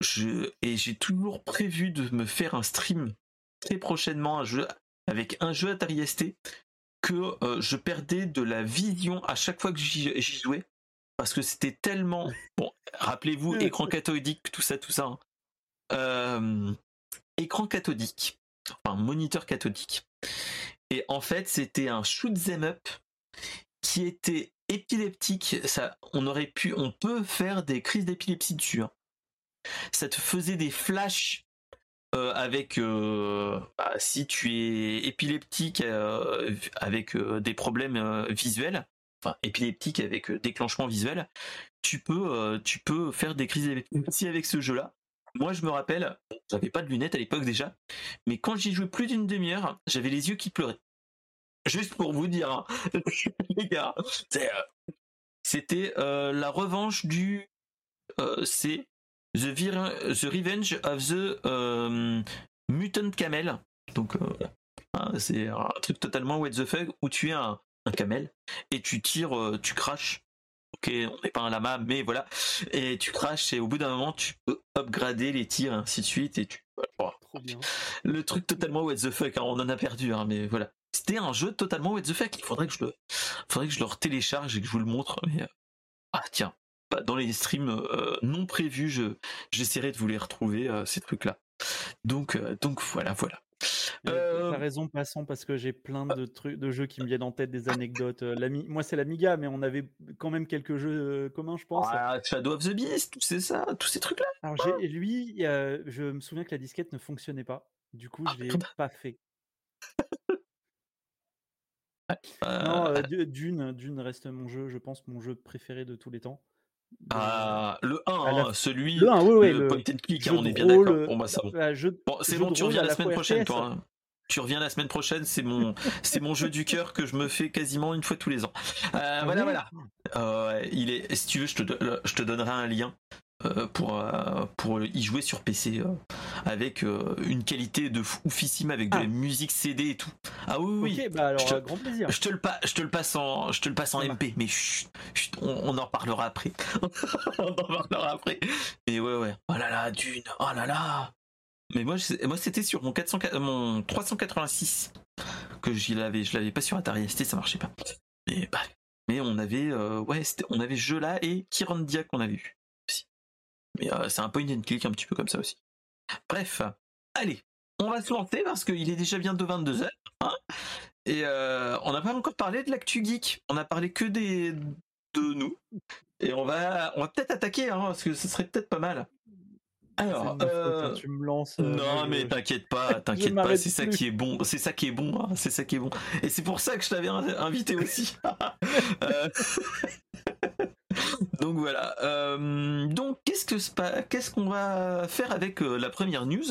je, et j'ai toujours prévu de me faire un stream très prochainement un jeu avec un jeu Atari ST que euh, je perdais de la vision à chaque fois que j'y jouais parce que c'était tellement bon rappelez-vous écran cathodique tout ça tout ça hein. Euh, écran cathodique enfin moniteur cathodique et en fait c'était un shoot 'em up qui était épileptique ça on aurait pu on peut faire des crises d'épilepsie dessus hein. ça te faisait des flashs euh, avec euh, bah, si tu es épileptique euh, avec des problèmes visuels, enfin épileptique avec déclenchement visuel, tu peux tu peux faire des crises d'épilepsie avec ce jeu-là. Moi, je me rappelle, j'avais pas de lunettes à l'époque déjà, mais quand j'y jouais plus d'une demi-heure, j'avais les yeux qui pleuraient. Juste pour vous dire, hein, les gars, c'était la revanche du, c'est The, Vir- The Revenge of the euh, Mutant Camel. Donc, euh, hein, c'est un truc totalement what the fuck où tu es un, un camel et tu tires, euh, tu craches. Ok, on n'est pas un lama, mais voilà. Et tu craches et au bout d'un moment, tu peux upgrader les tirs et ainsi de suite. Et tu, voilà. Trop bien. Le truc totalement what the fuck, hein, on en a perdu, hein, mais voilà. C'était un jeu totalement what the fuck. Il faudrait que je le, faudrait que je le télécharge et que je vous le montre. Mais, ah tiens, dans les streams euh, non prévus, je, j'essaierai de vous les retrouver euh, ces trucs-là. Donc, euh, donc voilà, voilà. Euh, T'as raison, passant, parce que j'ai plein de trucs, de jeux qui me viennent en tête, des anecdotes. L'Ami- Moi, c'est l'Amiga, mais on avait quand même quelques jeux communs, je pense. Ah, Shadow of the Beast, tout c'est ça, tous ces trucs-là. Alors, j'ai- lui, euh, je me souviens que la disquette ne fonctionnait pas. Du coup, Ah, je l'ai merde. pas fait. Non, euh, Dune, Dune reste mon jeu, je pense, mon jeu préféré de tous les temps. Ah, le 1, à la- hein, celui, Le 1, oui, oui, le, le point and click, hein, on est bien d'accord. euh, bon. bah, jeu- Bon, c'est bon, tu reviens la la semaine prochaine, toi. hein. Tu reviens la semaine prochaine, c'est mon, c'est mon jeu du cœur que je me fais quasiment une fois tous les ans. Euh, voilà, voilà. Euh, il est, si tu veux, je te, je te donnerai un lien euh, pour, euh, pour y jouer sur PC euh, avec euh, une qualité de oufissime avec de Ah. la musique CD et tout. Ah oui, oui. Ok, bah alors, Je te- euh, grand plaisir. Je te le pas, je te le passe en, je te le passe en MP, mais chut, chut, on, on en reparlera après. on en reparlera après. Mais ouais, ouais. Oh là là, Dune. Oh là là. Mais moi, je- moi, c'était sur mon 400, mon 386 que j'y l'avais, je l'avais pas sur Atari ST, ça marchait pas. Mais bah, mais on avait, euh, ouais, on avait jeu-là et Kirandia qu'on avait vu aussi. Mais euh, c'est un point and click un petit peu comme ça aussi. Bref, allez, on va se lancer parce qu'il est déjà bientôt 22h. Hein et euh, on n'a pas encore parlé de l'actu geek. On a parlé que des de nous. Et on va, on va peut-être attaquer, hein, parce que ce serait peut-être pas mal. Alors, faute, euh, hein, tu me lances. euh, non, mais t'inquiète pas, t'inquiète pas, c'est ça qui est bon, c'est ça qui est bon, hein, c'est ça qui est bon. Et c'est pour ça que je t'avais in- invité aussi. Donc voilà. Euh, donc qu'est-ce que qu'est-ce qu'on va faire avec euh, la première news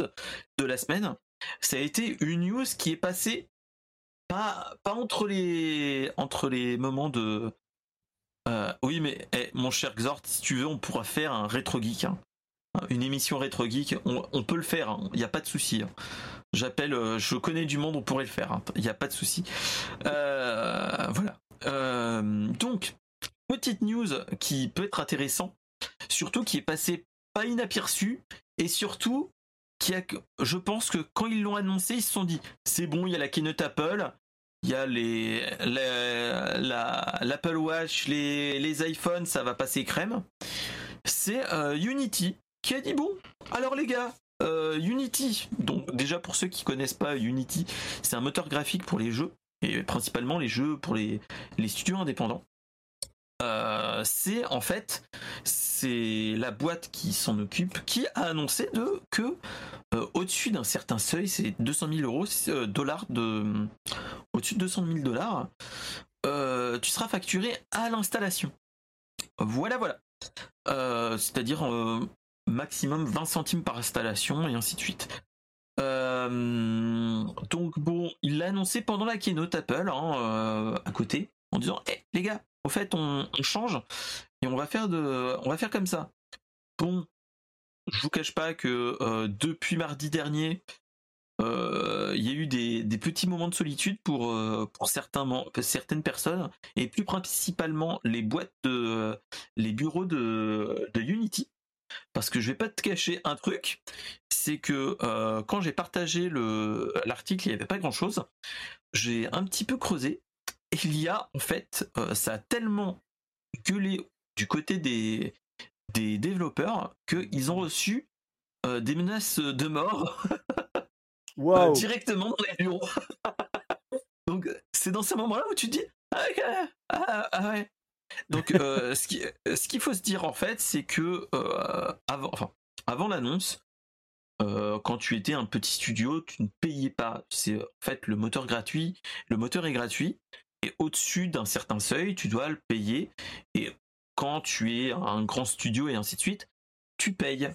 de la semaine? Ça a été une news qui est passée pas entre les moments de euh, oui mais eh, mon cher Xort, si tu veux, on pourra faire un rétro geek. hein. Une émission rétro geek, on, peut le faire, il n'y a pas de souci. hein. J'appelle, je connais du monde, on pourrait le faire, il n'y a pas de souci. Voilà. Donc, petite news qui peut être intéressant, surtout qui est passé pas inaperçu, et surtout qui a, je pense que quand ils l'ont annoncé, ils se sont dit, c'est bon, il y a la keynote Apple, il y a les, la- la- l'Apple Watch, les, les iPhones, ça va passer crème. C'est euh, Unity qui a dit bon, alors les gars, euh, Unity, donc déjà pour ceux qui connaissent pas Unity, c'est un moteur graphique pour les jeux, et principalement les jeux pour les studios indépendants. Euh, c'est en fait c'est la boîte qui s'en occupe qui a annoncé de que euh, au-dessus d'un certain seuil, c'est 200 000 euros, euh, dollars de au-dessus de 200 000 dollars, tu seras facturé à l'installation. Voilà, voilà. C'est-à-dire, maximum 20 centimes par installation et ainsi de suite. Donc bon, il l'a annoncé pendant la keynote Apple hein, à côté en disant hey, les gars, au fait on, change et on va faire de, on va faire comme ça. Bon, je vous cache pas que euh, depuis mardi dernier, il y a eu des, petits moments de solitude pour, pour certains, certaines personnes et plus principalement les boîtes de les bureaux de, de Unity parce que je vais pas te cacher un truc, c'est que euh, quand j'ai partagé l'article, il n'y avait pas grand chose. J'ai un petit peu creusé. Il y a, en fait, euh, ça a tellement gueulé du côté des, des développeurs qu'ils ont reçu euh, des menaces de mort directement dans les bureaux. Donc c'est dans ces moments-là où tu te dis ah, ah, ah ouais donc, euh, ce qu'il ce faut se dire en fait, c'est que avant, enfin, avant l'annonce, quand tu étais un petit studio, tu ne payais pas. C'est en fait le moteur gratuit. Le moteur est gratuit et au-dessus d'un certain seuil, tu dois le payer. Et quand tu es un grand studio et ainsi de suite, tu payes.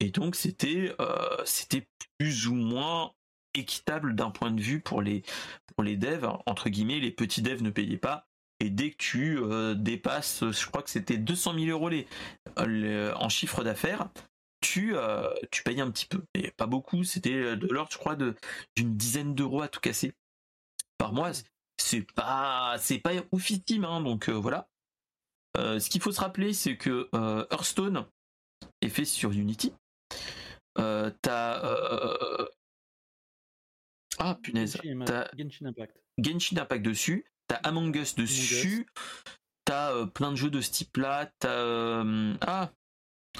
Et donc c'était c'était plus ou moins équitable d'un point de vue pour les pour les devs entre guillemets les petits devs ne payaient pas et dès que tu euh, dépasses, je crois que c'était 200 000 euros les, en chiffre d'affaires, tu, euh, tu payes un petit peu. Et pas beaucoup, c'était de l'ordre, je crois, d'une dizaine d'euros à tout casser par mois. C'est pas, c'est pas oufissime, hein, donc euh, voilà. ce qu'il faut se rappeler, c'est que Hearthstone est fait sur Unity. t'as ah punaise, t'as Genshin Impact. Genshin Impact dessus. T'as Among Us dessus. T'as euh, plein de jeux de ce type-là. T'as euh, ah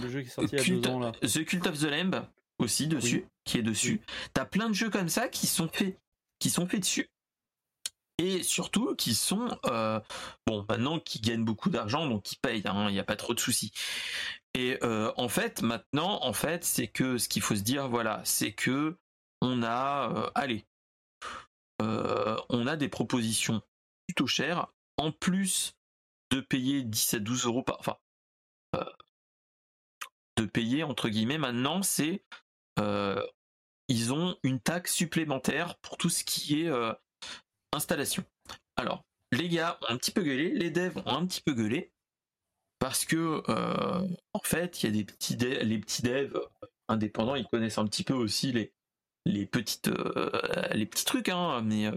le jeu qui est sorti il y a deux ans là. The Cult of the Lamb aussi dessus, qui est dessus. T'as plein de jeux comme ça qui sont faits, qui sont faits dessus. Et surtout qui sont euh, bon maintenant qui gagnent beaucoup d'argent donc qui payent, il hein, n'y a pas trop de soucis. Et en fait maintenant en fait c'est que ce qu'il faut se dire voilà c'est que on a allez on a des propositions plutôt cher, en plus de payer 10 à 12 euros par. Enfin, euh, de payer entre guillemets maintenant, c'est. Euh, ils ont une taxe supplémentaire pour tout ce qui est euh, installation. Alors, les gars ont un petit peu gueulé, les devs ont un petit peu gueulé, parce que en fait, il y a des petits les petits devs indépendants, ils connaissent un petit peu aussi les, les petites les petits trucs, hein, mais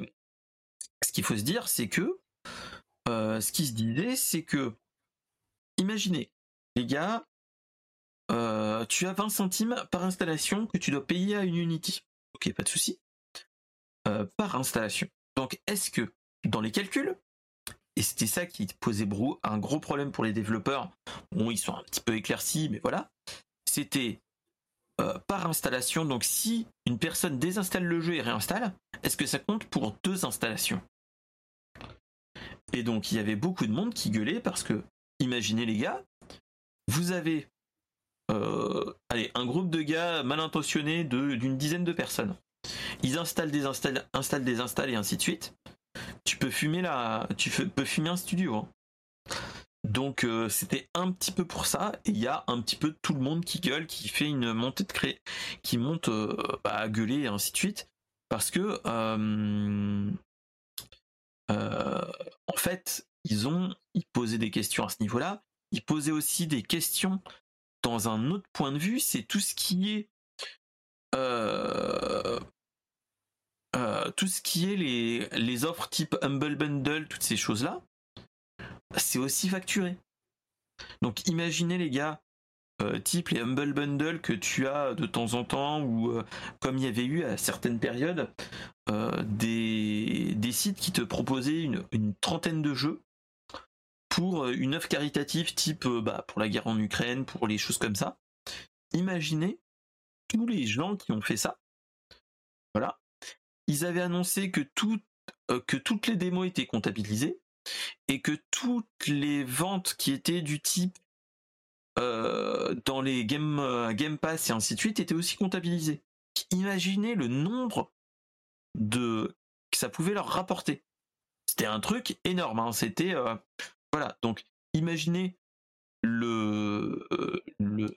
ce qu'il faut se dire, c'est que euh, ce qui se disait, c'est que, imaginez, les gars, euh, tu as 20 centimes par installation que tu dois payer à une Unity. Ok, pas de souci. Euh, par installation. Donc, est-ce que dans les calculs, et c'était ça qui posait un gros problème pour les développeurs, bon, ils sont un petit peu éclaircis, mais voilà, c'était par installation. Donc, si une personne désinstalle le jeu et réinstalle, est-ce que ça compte pour deux installations? Et donc il y avait beaucoup de monde qui gueulait parce que, imaginez les gars, vous avez euh, allez, un groupe de gars mal intentionnés d'une dizaine de personnes. Ils installent, désinstallent, installent, désinstallent et ainsi de suite. Tu peux fumer la, tu peux fumer un studio. Hein. Donc euh, c'était un petit peu pour ça. Et il y a un petit peu tout le monde qui gueule, qui fait une montée de cré, qui monte euh, bah, à gueuler et ainsi de suite. Parce que euh, en fait, ils ont ils posaient des questions à ce niveau-là. Ils posaient aussi des questions dans un autre point de vue. C'est tout ce qui est tout ce qui est les, offres type Humble Bundle, toutes ces choses-là, c'est aussi facturé. Donc imaginez les gars, euh, type les Humble Bundle que tu as de temps en temps, ou euh, comme il y avait eu à certaines périodes, euh, des, sites qui te proposaient une, trentaine de jeux pour une œuvre caritative type bah, pour la guerre en Ukraine, pour les choses comme ça. Imaginez tous les gens qui ont fait ça. Voilà. Ils avaient annoncé que, que toutes les démos étaient comptabilisées et que toutes les ventes qui étaient du type euh, dans les game, euh, game Pass et ainsi de suite étaient aussi comptabilisés. Imaginez le nombre de que ça pouvait leur rapporter. C'était un truc énorme. Hein. C'était euh, voilà. Donc imaginez le, le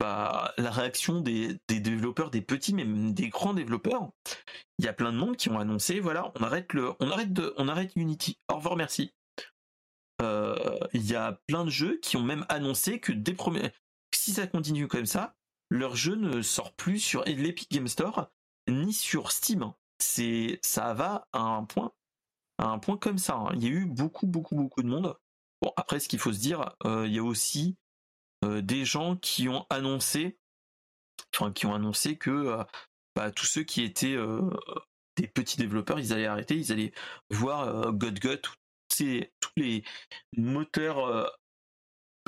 bah, la réaction des, développeurs, des petits, mais même des grands développeurs. Il y a plein de monde qui ont annoncé, voilà, on arrête le, on arrête de, on arrête Unity. Au revoir, merci. Euh, il y a plein de jeux qui ont même annoncé que des premiers, si ça continue comme ça, leur jeu ne sort plus sur l'Epic Game Store ni sur Steam. C'est, ça va à un point, à un point comme ça. Hein. Il y a eu beaucoup, beaucoup, beaucoup de monde. Bon, après, ce qu'il faut se dire, euh, il y a aussi des gens qui ont annoncé, enfin, qui ont annoncé que euh, bah, tous ceux qui étaient des petits développeurs, ils allaient arrêter, ils allaient voir GodGod, tous les moteurs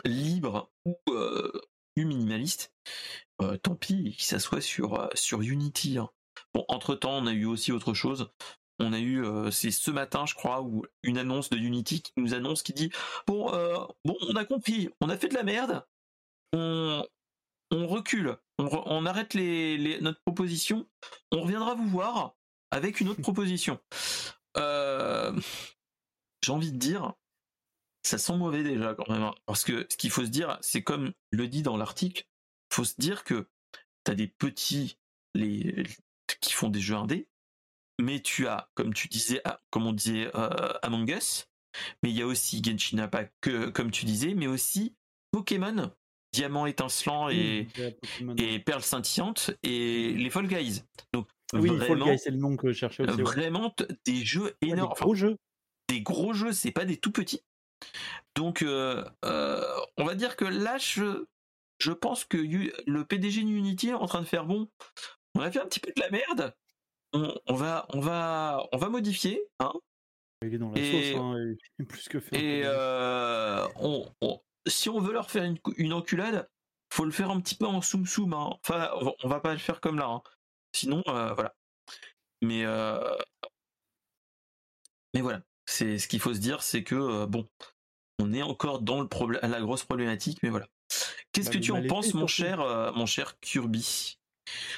libres ou, minimalistes. tant pis, qu'ils s'assoient sur, sur Unity. Hein. Bon, entre temps, on a eu aussi autre chose on a eu, euh, c'est ce matin, je crois, où une annonce de Unity qui nous annonce, qui dit bon, euh, bon, on a compris, on a fait de la merde, on, recule, on, arrête les, notre proposition, on reviendra vous voir avec une autre proposition. Euh, j'ai envie de dire, ça sent mauvais déjà quand même, hein. parce que ce qu'il faut se dire, c'est comme le dit dans l'article, faut se dire que tu as des petits les, qui font des jeux indés mais tu as, comme tu disais, ah, comme on disait euh, Among Us, mais il y a aussi Genshin Impact, que, comme tu disais, mais aussi Pokémon, Diamant étincelant et, et Perle scintillante, et les Fall Guys. Donc, oui, Fall Guys, c'est le nom que je cherchais aussi. Vraiment des jeux énormes. des gros jeux. Des gros jeux, c'est pas des tout petits. Donc, euh, euh, on va dire que là, je, je pense que le PDG Unity est en train de faire bon. On a fait un petit peu de la merde, on, va, on va, on va modifier. Hein, il est dans la sauce, hein, plus que fait. Et euh, si on veut leur faire une, une, enculade, faut le faire un petit peu en soum soum. Hein. Enfin, on va pas le faire comme là. Hein. Sinon, euh, voilà. Mais euh, mais voilà, c'est ce qu'il faut se dire, c'est que bon, on est encore dans le problème, la grosse problématique, mais voilà. Qu'est-ce bah, que tu en penses, mon cher, mon cher Kirby?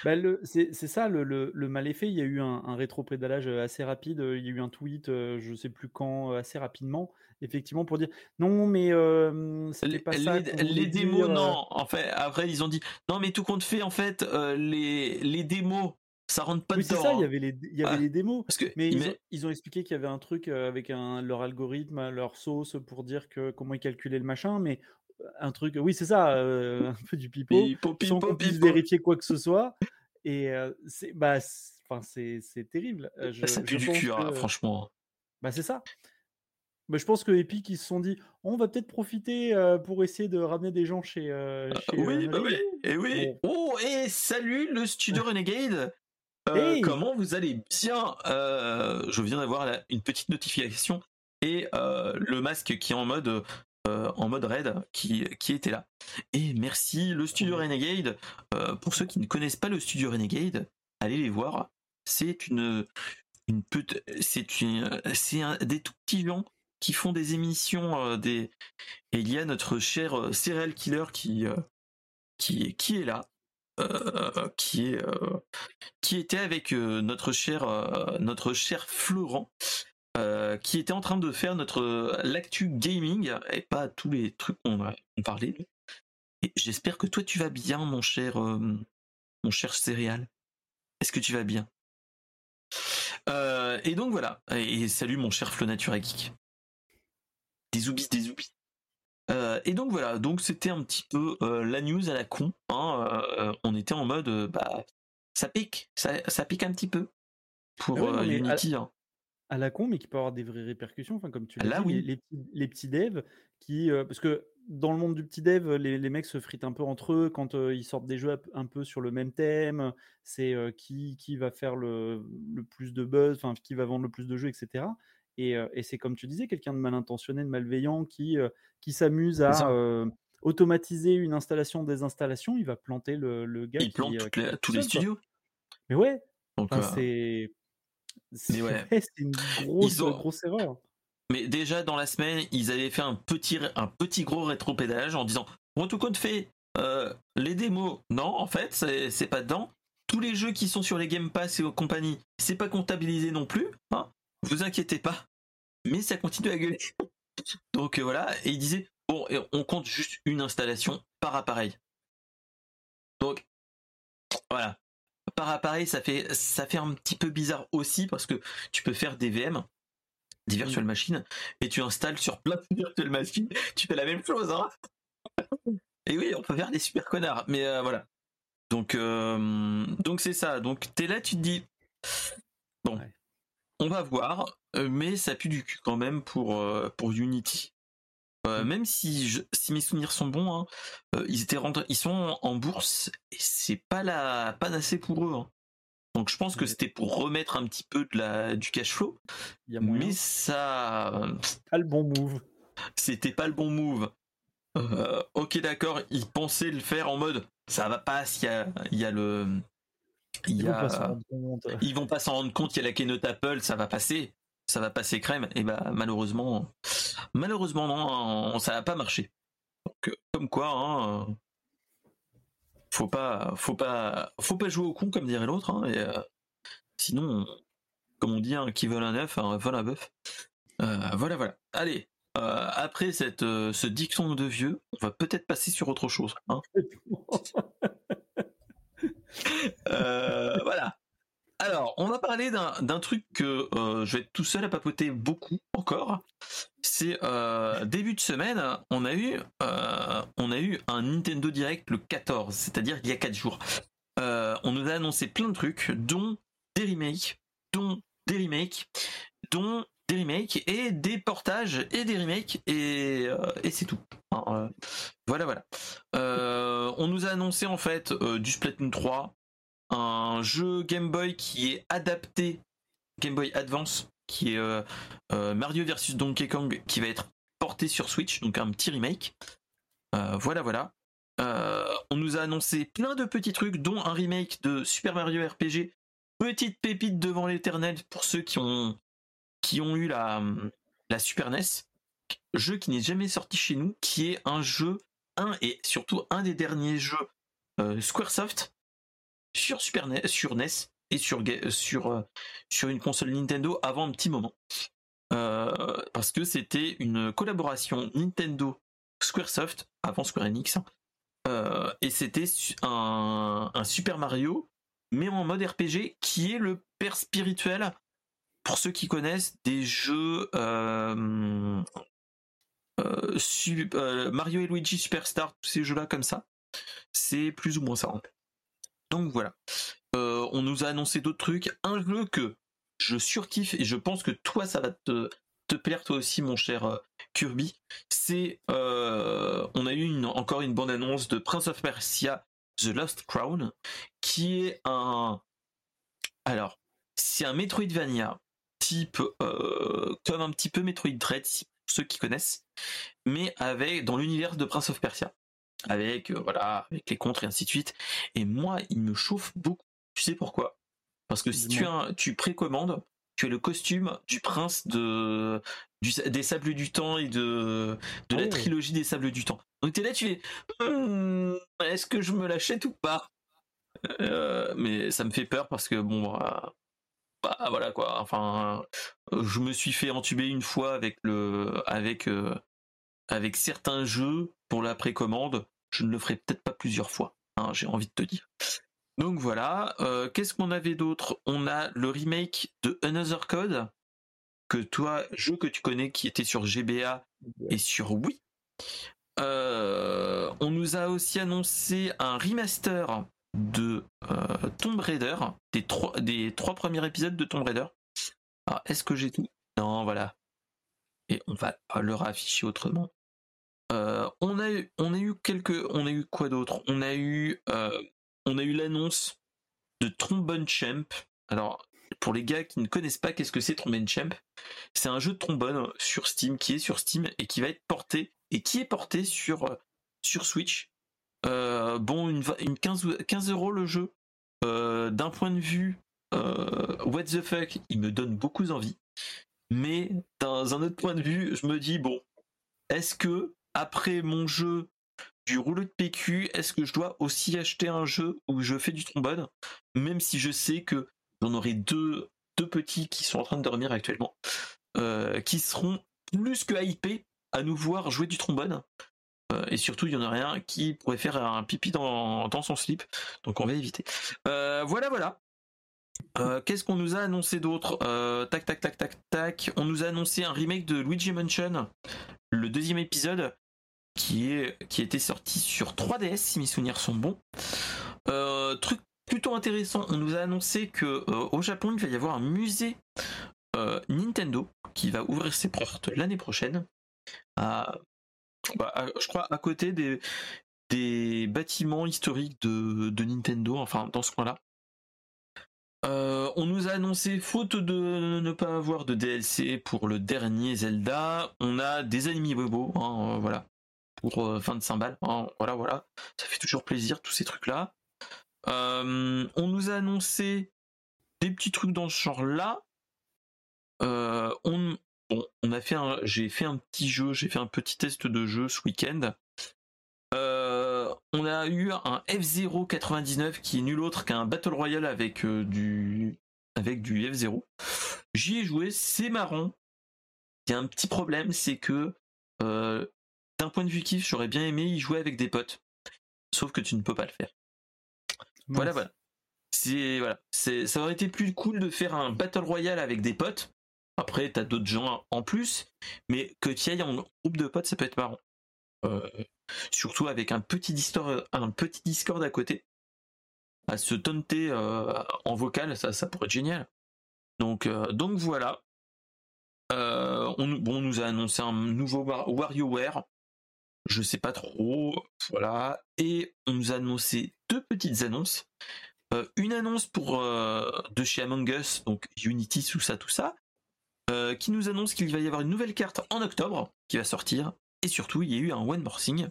Bah, c'est ça le, le, mal effet. Il y a eu un, un rétro-prédalage euh, assez rapide. Euh, il y a eu un tweet, euh, je sais plus quand, assez rapidement, effectivement, pour dire non, mais c'était pas ça. Les, démos, non. En fait, après, ils ont dit non, mais tout compte fait, en fait, les, les démos, ça rentre pas oui, dedans. c'est ça, il y hein. avait les, il y avait les démos. Parce que, mais ils, ont, expliqué qu'il y avait un truc avec un, leur algorithme, leur sauce pour dire que comment ils calculaient le machin, mais un truc, oui, c'est ça, euh, un peu du pipeau, sans qu'on puisse vérifier quoi que ce soit. Et euh, c'est, bah, c'est, c'est terrible. Euh, je, ça pue du cul, hein, franchement. Bah, c'est ça. Bah, je pense que Epic, ils se sont dit, on va peut-être profiter pour essayer de ramener des gens chez. Ah, oui, bah oui, et oui. Oh, et salut le studio Renegade. Comment vous allez bien? Je viens d'avoir une petite notification et le masque qui est en mode euh, en mode raid qui, était là. Et merci le studio Renegade. Euh, pour ceux qui ne connaissent pas le studio Renegade, allez les voir. C'est une, une une, c'est des tout petits gens qui font des émissions euh, et il y a notre cher serial killer qui qui qui est là qui est qui était avec notre cher notre cher Florent euh, qui était en train de faire notre l'actu gaming et pas tous les trucs qu'on a parlé. Et j'espère que toi tu vas bien, mon cher, euh, mon cher céréal. Est-ce que tu vas bien? Euh, Et donc voilà. Et, salut mon cher Flo Nature Geek. Des oubis, des oubis. et donc voilà, donc c'était un petit peu la news à la con. Hein, on était en mode, bah, ça pique, ça, pique un petit peu pour ah Unity. Hein à la con, mais qui peut avoir des vraies répercussions. Enfin, comme tu l'as dit, les, les, petits, devs qui. Euh, parce que dans le monde du petit dev, les, les mecs se fritent un peu entre eux quand euh, ils sortent des jeux un peu sur le même thème. C'est euh, qui, qui va faire le, le plus de buzz, enfin, qui va vendre le plus de jeux, etc. Et, et c'est comme tu disais, quelqu'un de mal intentionné, de malveillant qui, qui s'amuse à automatiser une installation, des installations. Il va planter le, le gars. Il plante tous les studios. Mais ouais. c'est c'est ouais. une grosse, erreur. Mais déjà dans la semaine, ils avaient fait un petit, un petit gros rétro-pédalage en disant Bon, tout compte fait, euh, les démos, non, en fait, c'est pas dedans. Tous les jeux qui sont sur les Game Pass et aux compagnies, c'est pas comptabilisé non plus. Hein vous inquiétez pas. Mais ça continue à gueuler. Donc euh, voilà, et ils disaient Bon, on compte juste une installation par appareil. Donc voilà. Par appareil, ça fait ça fait un petit peu bizarre aussi parce que tu peux faire des VM, des virtual machines, et tu installes sur plein de virtual machines, tu fais la même chose, hein. Et oui, on peut faire des super connards, mais euh, voilà. Donc euh, donc c'est ça. Donc t'es là, tu te dis bon, Ouais. on va voir, euh, mais ça pue du cul quand même pour pour Unity. Euh, Mm. Même si, je- si mes souvenirs sont bons, hein, euh, ils étaient rentrés- ils sont en, en bourse et c'est pas la pas assez pour eux. hein. Donc je pense que c'était pour remettre un petit peu de la du cash flow, y a mais ça Pas le bon move. c'était pas le bon move. Euh, ok d'accord, ils pensaient le faire en mode ça va pas s'il y a y a le il Ils y vont a- compte. ils vont pas s'en rendre compte, il y a la keynote Apple, ça va passer, ça va passer crème, et bah malheureusement, malheureusement non, ça va pas marcher. Donc euh, comme quoi, hein, faut pas, faut pas, faut pas jouer au con comme dirait l'autre, hein, et euh, sinon, comme on dit, hein, qui vole un œuf, vole un bœuf. Euh, voilà, voilà. Allez. euh, après cette, euh, ce dicton de vieux, on va peut-être passer sur autre chose. hein. Euh, voilà. Alors, on va parler d'un truc que euh, je vais être tout seul à papoter beaucoup encore. C'est euh, début de semaine, on a eu, euh, on a eu un Nintendo Direct le 14, c'est-à-dire il y a 4 jours. On nous a annoncé plein de trucs, dont des remakes, dont des remakes, dont des remakes et des portages et des remakes et, c'est tout. Voilà, voilà. On nous a annoncé en fait du Splatoon 3, un jeu Game Boy qui est adapté, Game Boy Advance, qui est euh, euh, Mario vs Donkey Kong, qui va être porté sur Switch, donc un petit remake. Euh, voilà, voilà. On nous a annoncé plein de petits trucs, dont un remake de Super Mario RPG. Petite pépite devant l'éternel pour ceux qui ont, qui ont eu la, la Super NES. Jeu qui n'est jamais sorti chez nous, qui est un jeu, un et surtout un des derniers jeux Squaresoft sur Super NES, sur NES et sur, sur, euh, sur une console Nintendo avant un petit moment. Euh, parce que c'était une collaboration Nintendo Squaresoft avant Square Enix. Euh, et c'était un, Super Mario mais en mode RPG qui est le père spirituel pour ceux qui connaissent des jeux euh, euh, euh, Mario et Luigi Superstar tous ces jeux là comme ça c'est plus ou moins ça hein. Donc voilà. Euh, on nous a annoncé d'autres trucs. Un jeu que je surkiffe et je pense que toi ça va te, plaire toi aussi mon cher euh, Kirby c'est euh, on a eu encore une bande annonce de Prince of Persia The Lost Crown qui est un alors c'est un Metroidvania type comme un petit peu Metroid Dread pour ceux qui connaissent mais avec dans l'univers de Prince of Persia avec euh, voilà avec les contres et ainsi de suite. Et moi il me chauffe beaucoup. Tu sais pourquoi? Parce que si tu, Dis-moi. as un- tu précommandes tu as le costume du prince de du- des sables du temps et de de la Oh. trilogie des sables du temps. Donc t'es là tu fais Hmm, est-ce que je me l'achète ou pas? Euh, mais ça me fait peur parce que bon euh, bah voilà quoi. Enfin je me suis fait entuber une fois avec le avec euh, avec certains jeux pour la précommande je ne le ferai peut-être pas plusieurs fois hein, j'ai envie de te dire donc voilà Euh, qu'est-ce qu'on avait d'autre? On a le remake de Another Code que toi jeu que tu connais qui était sur GBA et sur Wii Euh, on nous a aussi annoncé un remaster de euh, Tomb Raider, des trois, des trois premiers épisodes de Tomb Raider. Alors, est-ce que j'ai tout? Non, voilà. Et on va le rafficher autrement. Euh, on a eu, on a quelques, on a eu quoi d'autre? On a eu, euh, on a eu l'annonce de Trombone Champ. Alors, pour les gars qui ne connaissent pas, qu'est-ce que c'est Trombone Champ C'est un jeu de trombone sur Steam qui est sur Steam et qui va être porté et qui est porté sur euh, Switch. Bon, une, va- une 15, ou- 15 euros le jeu. D'un point de vue what the fuck, il me donne beaucoup envie. Mais dans un autre point de vue, je me dis bon, est-ce que après mon jeu du rouleau de PQ, est-ce que je dois aussi acheter un jeu où je fais du trombone, même si je sais que j'en aurai deux, petits qui sont en train de dormir actuellement, euh, qui seront plus que hypés à nous voir jouer du trombone. et surtout, il y en a rien qui pourrait faire un pipi dans, dans son slip. Donc on va éviter. voilà, voilà. Qu'est-ce qu'on nous a annoncé d'autre? Tac, tac, tac, tac, tac. On nous a annoncé un remake de Luigi Mansion, le deuxième épisode, qui est qui était sorti sur 3DS si mes souvenirs sont bons. truc plutôt intéressant, on nous a annoncé que au Japon il va y avoir un musée Nintendo qui va ouvrir ses portes l'année prochaine. Bah, je crois à côté des, des bâtiments historiques de, de Nintendo, enfin dans ce coin-là. Euh, on nous a annoncé, faute de ne pas avoir de DLC pour le dernier Zelda, on a des ennemis bobos, hein, euh, voilà, pour euh, fin de cymbale, hein, voilà, voilà, ça fait toujours plaisir tous ces trucs-là. on nous a annoncé des petits trucs dans ce genre-là. on, on a fait un, j'ai fait un petit jeu, j'ai fait un petit test de jeu ce week-end. Euh, on a eu un F099 qui est nul autre qu'un Battle Royale avec euh, du avec du F0. J'y ai joué, c'est marrant. Il y a un petit problème, c'est que euh, d'un point de vue kiff, j'aurais bien aimé y jouer avec des potes. Sauf que tu ne peux pas le faire. Voilà, voilà. C'est voilà, c'est ça aurait été plus cool de faire un Battle Royale avec des potes. Après, t'as d'autres gens en plus, mais que tu ailles en groupe de potes, ça peut être marrant. Euh, surtout avec un petit Discord, un petit Discord à côté, à se taunter euh, en vocal, ça, ça pourrait être génial. Donc, euh, donc voilà. on, bon, nous a annoncé un nouveau WarioWare. Je sais pas trop. Voilà. Et on nous a annoncé deux petites annonces. une annonce pour de chez Among Us, donc Unity, tout ça, tout ça, qui nous annonce qu'il va y avoir une nouvelle carte en octobre qui va sortir. Et surtout, il y a eu un One More Thing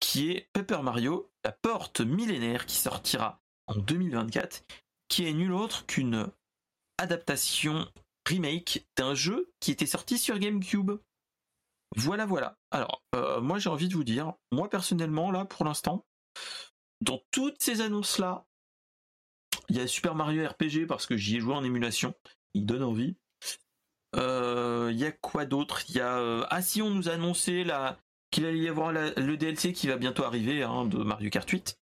qui est Paper Mario, la porte millénaire qui sortira en 2024, qui est nul autre qu'une adaptation remake d'un jeu qui était sorti sur GameCube. Voilà, voilà. Alors, euh, moi j'ai envie de vous dire, moi personnellement, là, pour l'instant, dans toutes ces annonces-là, il y a Super Mario RPG parce que j'y ai joué en émulation, il donne envie. Il euh, y a quoi d'autre? Il y a euh, ah si on nous a annoncé qu'il allait y avoir le DLC qui va bientôt arriver hein, de Mario Kart 8.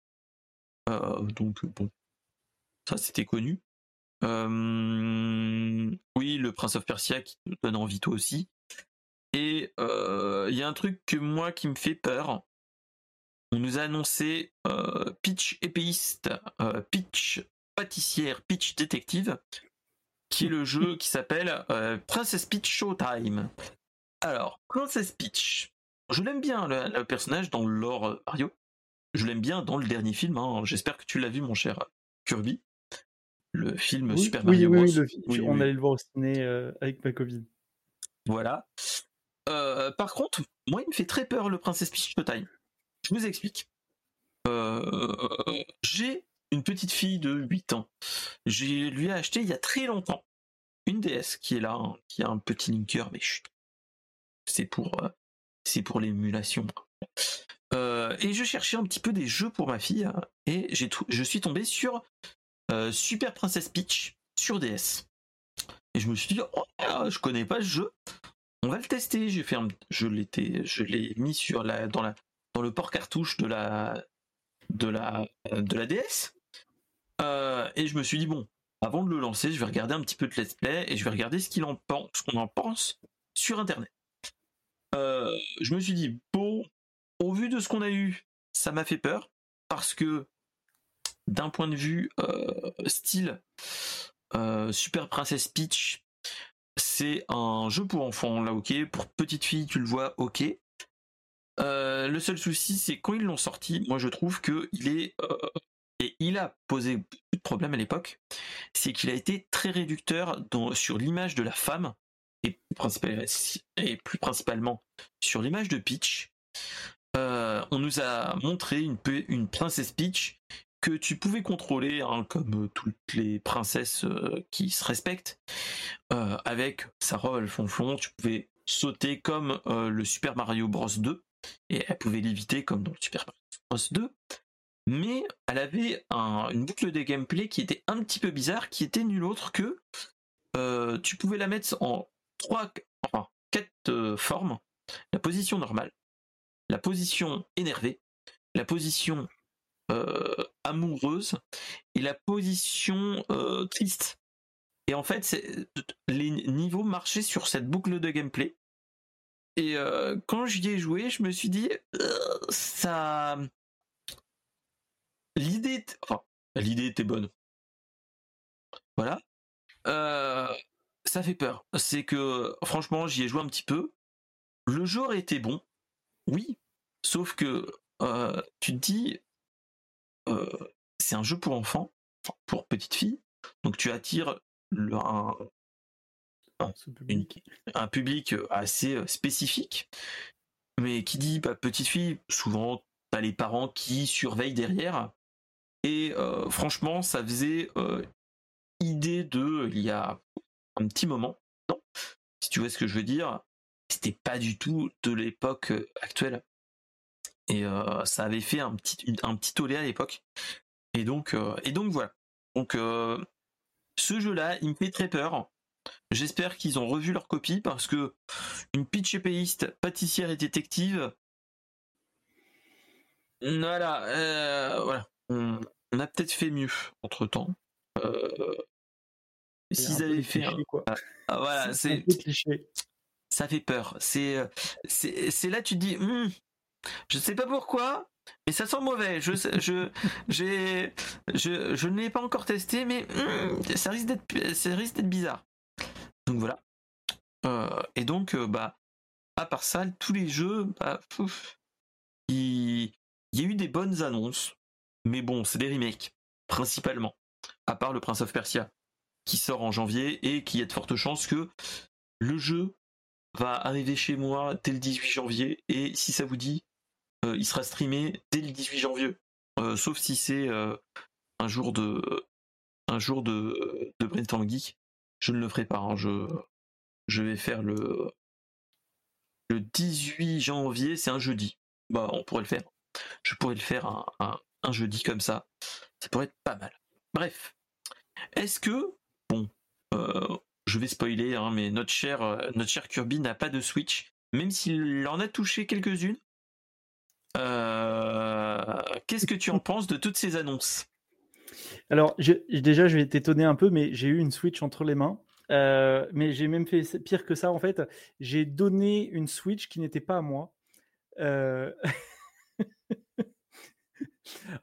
Euh, donc bon, ça c'était connu. oui, le Prince of Persia qui donne envie toi aussi. Et il y a un truc que moi qui me fait peur. On nous a annoncé Peach épéiste, Peach pâtissière, Peach détective qui est le jeu qui s'appelle euh, Princess Peach Showtime. Alors, Princess Peach, je l'aime bien, le, personnage dans l'or euh, Mario. Je l'aime bien dans le dernier film. Hein. J'espère que tu l'as vu, mon cher Kirby. Le film Super Mario Bros. Oui, on allait le voir au ciné euh, avec ma Covid. Voilà. Par contre, moi, il me fait très peur le Princess Peach Showtime. Je vous explique. J'ai une petite fille de 8 ans. Je lui ai acheté il y a très longtemps une DS qui est là, hein, qui a un petit linker, mais c'est pour, euh, c'est pour l'émulation. Euh, et je cherchais un petit peu des jeux pour ma fille hein, et je suis tombé sur euh, Super Princess Peach sur DS. Et je me suis dit, oh, je connais pas ce jeu, on va le tester. Je l'étais, je l'ai mis sur la, dans le port cartouche de la, de la, DS. et je me suis dit bon, avant de le lancer, je vais regarder un petit peu de let's play et je vais regarder ce qu'il en pense, ce qu'on en pense sur internet. Euh, je me suis dit bon, au vu de ce qu'on a eu, ça m'a fait peur parce que d'un point de vue euh, style, euh, Super Princess Peach, c'est un jeu pour enfants là, ok. Pour petite fille, tu le vois, ok. le seul souci, c'est quand ils l'ont sorti, moi je trouve que il est et il a posé beaucoup de problèmes à l'époque, c'est qu'il a été très réducteur sur l'image de la femme, et, plus principalement sur l'image de Peach. Euh, on nous a montré une, une princesse Peach que tu pouvais contrôler, hein, comme toutes les princesses euh, qui se respectent, euh, avec sa robe à flonflon, tu pouvais sauter comme le Super Mario Bros 2, et elle pouvait l'éviter comme dans le Super Mario Bros 2 mais elle avait une boucle de gameplay qui était un petit peu bizarre, qui était nul autre que euh, tu pouvais la mettre en trois, enfin quatre euh, formes. La position normale, la position énervée, la position amoureuse et la position triste. Et en fait, les niveaux marchaient sur cette boucle de gameplay. Et quand j'y ai joué, je me suis dit, ça. L'idée. L'idée était bonne. Voilà. ça fait peur. C'est que, franchement, j'y ai joué un petit peu. Le jeu été bon. Oui. Sauf que tu te dis, c'est un jeu pour enfants, pour petites filles. Donc tu attires un, un, public assez spécifique. Mais qui dit bah, petite fille, souvent t'as les parents qui surveillent derrière. Et franchement, ça faisait idée de il y a un petit moment. Non, si tu vois ce que je veux dire, c'était pas du tout de l'époque actuelle. Et ça avait fait un petit, un petit tollé à l'époque. Et donc, et donc voilà. Donc ce jeu-là, il me fait très peur. J'espère qu'ils ont revu leur copie parce que une pitch épéiste, pâtissière et détective. Voilà, euh, voilà. On, a peut-être fait mieux entre temps. Euh, s'ils avaient fait quoi. Ah, ah, voilà, c'est ça fait peur. C'est c'est là tu te dis, hmm, je sais pas pourquoi, mais ça sent mauvais. Je, je, j'ai, je, je ne l'ai pas encore testé, mais hmm, ça risque d'être, ça risque d'être bizarre. Donc voilà. Euh, et donc, euh, bah, à part ça, tous les jeux, bah, il, y a eu des bonnes annonces, mais bon, c'est des remakes principalement. À part le Prince of Persia, qui sort en janvier et qui a de fortes chances que le jeu va arriver chez moi dès le 18 janvier. Et si ça vous dit, il sera streamé dès le 18 janvier. Euh, sauf si c'est euh, un jour de un jour de, de Geek. Je ne le ferai pas. Hein. Je, je vais faire le le 18 janvier, c'est un jeudi. Bah, on pourrait le faire. Je pourrais le faire un, un, jeudi comme ça. Ça pourrait être pas mal. Bref. Est-ce que, bon, je vais spoiler, hein, mais notre cher, notre cher Kirby n'a pas de Switch, même s'il en a touché quelques-unes. Euh, qu'est-ce que tu en penses de toutes ces annonces? Alors, déjà, je vais t'étonner un peu, mais j'ai eu une Switch entre les mains. Euh, mais j'ai même fait pire que ça, en fait. J'ai donné une Switch qui n'était pas à moi. Euh,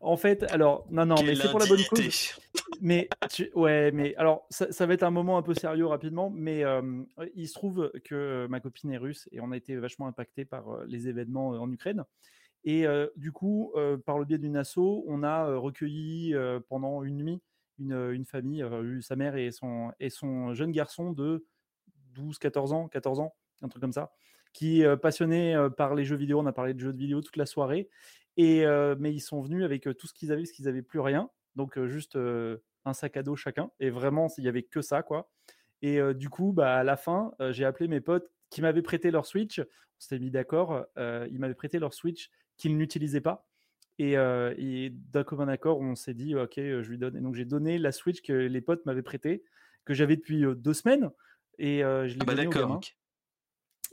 en fait, alors, non, non, mais c'est pour la bonne cause. Mais, ouais, mais alors, ça, va être un moment un peu sérieux rapidement, mais il se trouve que ma copine est russe et on a été vachement impacté par les événements en Ukraine. Et du coup, par le biais d'une asso, on a recueilli pendant une nuit une, famille, sa mère et son, et son jeune garçon de 12, 14 ans, 14 ans, un truc comme ça, qui est passionné par les jeux vidéo. On a parlé de jeux vidéo toute la soirée. Et, mais ils sont venus avec tout ce qu'ils avaient, parce qu'ils n'avaient plus rien. Donc juste un sac à dos chacun. Et vraiment, il n'y avait que ça, quoi. Et du coup, bah, à la fin, j'ai appelé mes potes qui m'avaient prêté leur Switch. On s'était mis d'accord. ils m'avaient prêté leur Switch qu'il n'utilisait pas. Et, d'un commun accord, on s'est dit, ok, je lui donne. Et donc j'ai donné la Switch que les potes m'avaient prêtée, que j'avais depuis deux semaines, et je l'ai ah bah d'accord.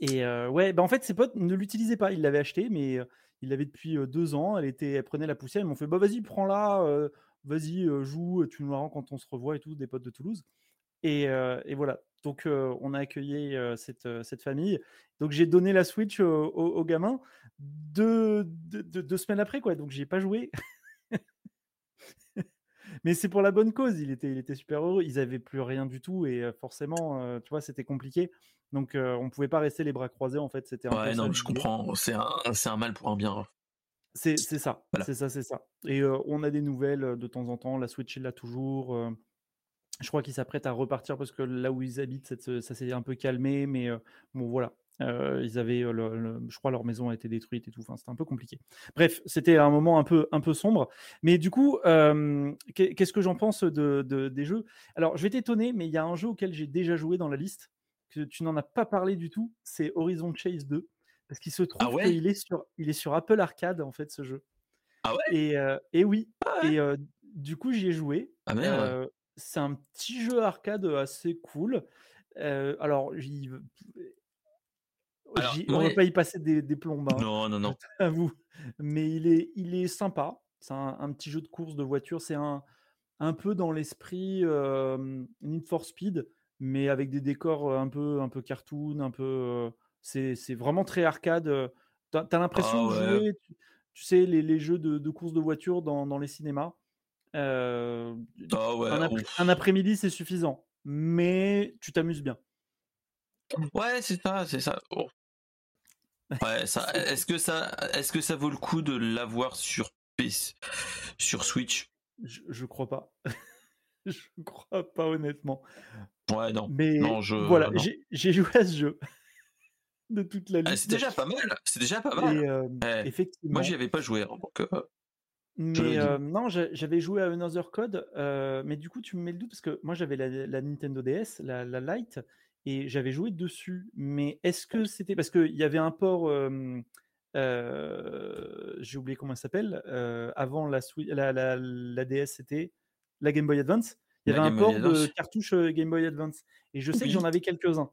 Et ouais, bah en fait, ses potes ne l'utilisaient pas. Ils l'avaient acheté, mais il l'avait depuis deux ans. Elle était, elle prenait la poussière. Ils m'ont fait, bah vas-y, prends-la, vas-y, joue, tu nous la rends quand on se revoit et tout, des potes de Toulouse. Et, et voilà. Donc, on a accueilli cette, cette, famille. Donc, j'ai donné la Switch au, au, gamin deux, deux, semaines après, quoi. Donc, j'ai pas joué. Mais c'est pour la bonne cause. Il était, il était super heureux. Ils avaient plus rien du tout et forcément, tu vois, c'était compliqué. Donc, on pouvait pas rester les bras croisés. En fait, c'était. Ouais, non, je comprends. C'est un, un, mal pour un bien. C'est ça. C'est ça, c'est ça. Et on a des nouvelles de temps en temps. La Switch est là toujours. Je crois qu'ils s'apprêtent à repartir parce que là où ils habitent, ça s'est un peu calmé, mais bon voilà. ils avaient, je crois, leur maison a été détruite et tout. Enfin, c'était un peu compliqué. Bref, c'était un moment un peu, un peu sombre. Mais du coup, qu'est-ce que j'en pense de, des jeux? Alors, je vais t'étonner, mais il y a un jeu auquel j'ai déjà joué dans la liste que tu n'en as pas parlé du tout. C'est Horizon Chase 2, parce qu'il se trouve ah qu'il est sur, il est sur Apple Arcade en fait ce jeu. Ah ouais? Et, et oui. Ah et du coup, j'y ai joué. Ah merde c'est un petit jeu arcade assez cool. alors, Alors, j'y- on va pas y passer des, des plombes, hein, non, non, non. à vous. Mais il est, il est sympa. C'est un, un petit jeu de course de voiture. C'est un, un peu dans l'esprit euh, Need for Speed, mais avec des décors un peu, un peu cartoon, un peu. euh, c'est, c'est vraiment très arcade. T'as, t'as l'impression Ah de ouais. jouer, tu, tu sais, les, les jeux de, de course de voiture dans, dans les cinémas? Euh, Ah ouais. un, après- ouf. un après-midi, c'est suffisant, mais tu t'amuses bien. Ouais, c'est ça, c'est ça. Oh. Ouais, ça. Est-ce que ça, est-ce que ça vaut le coup de l'avoir sur sur Switch? Je, je crois pas. je crois pas honnêtement. Ouais, non. Mais Non, je. voilà, j'ai joué à ce jeu de toute la Ah, liste. c'est déjà pas mal. C'est déjà pas Et mal. euh, Ouais. effectivement. Moi, j'y avais pas joué. hein, donc, euh, Mais euh, non, j'a- j'avais joué à Another Code, euh, mais du coup, tu me mets le doute parce que moi, j'avais la, la Nintendo DS, la, la Lite, et j'avais joué dessus. Mais est-ce que c'était parce qu'il y avait un port, euh, j'ai oublié comment ça s'appelle, avant la, DS, c'était la Game Boy Advance. Il y avait un Boy port de cartouche Game Boy Advance. Et je sais que j'en avais quelques-uns,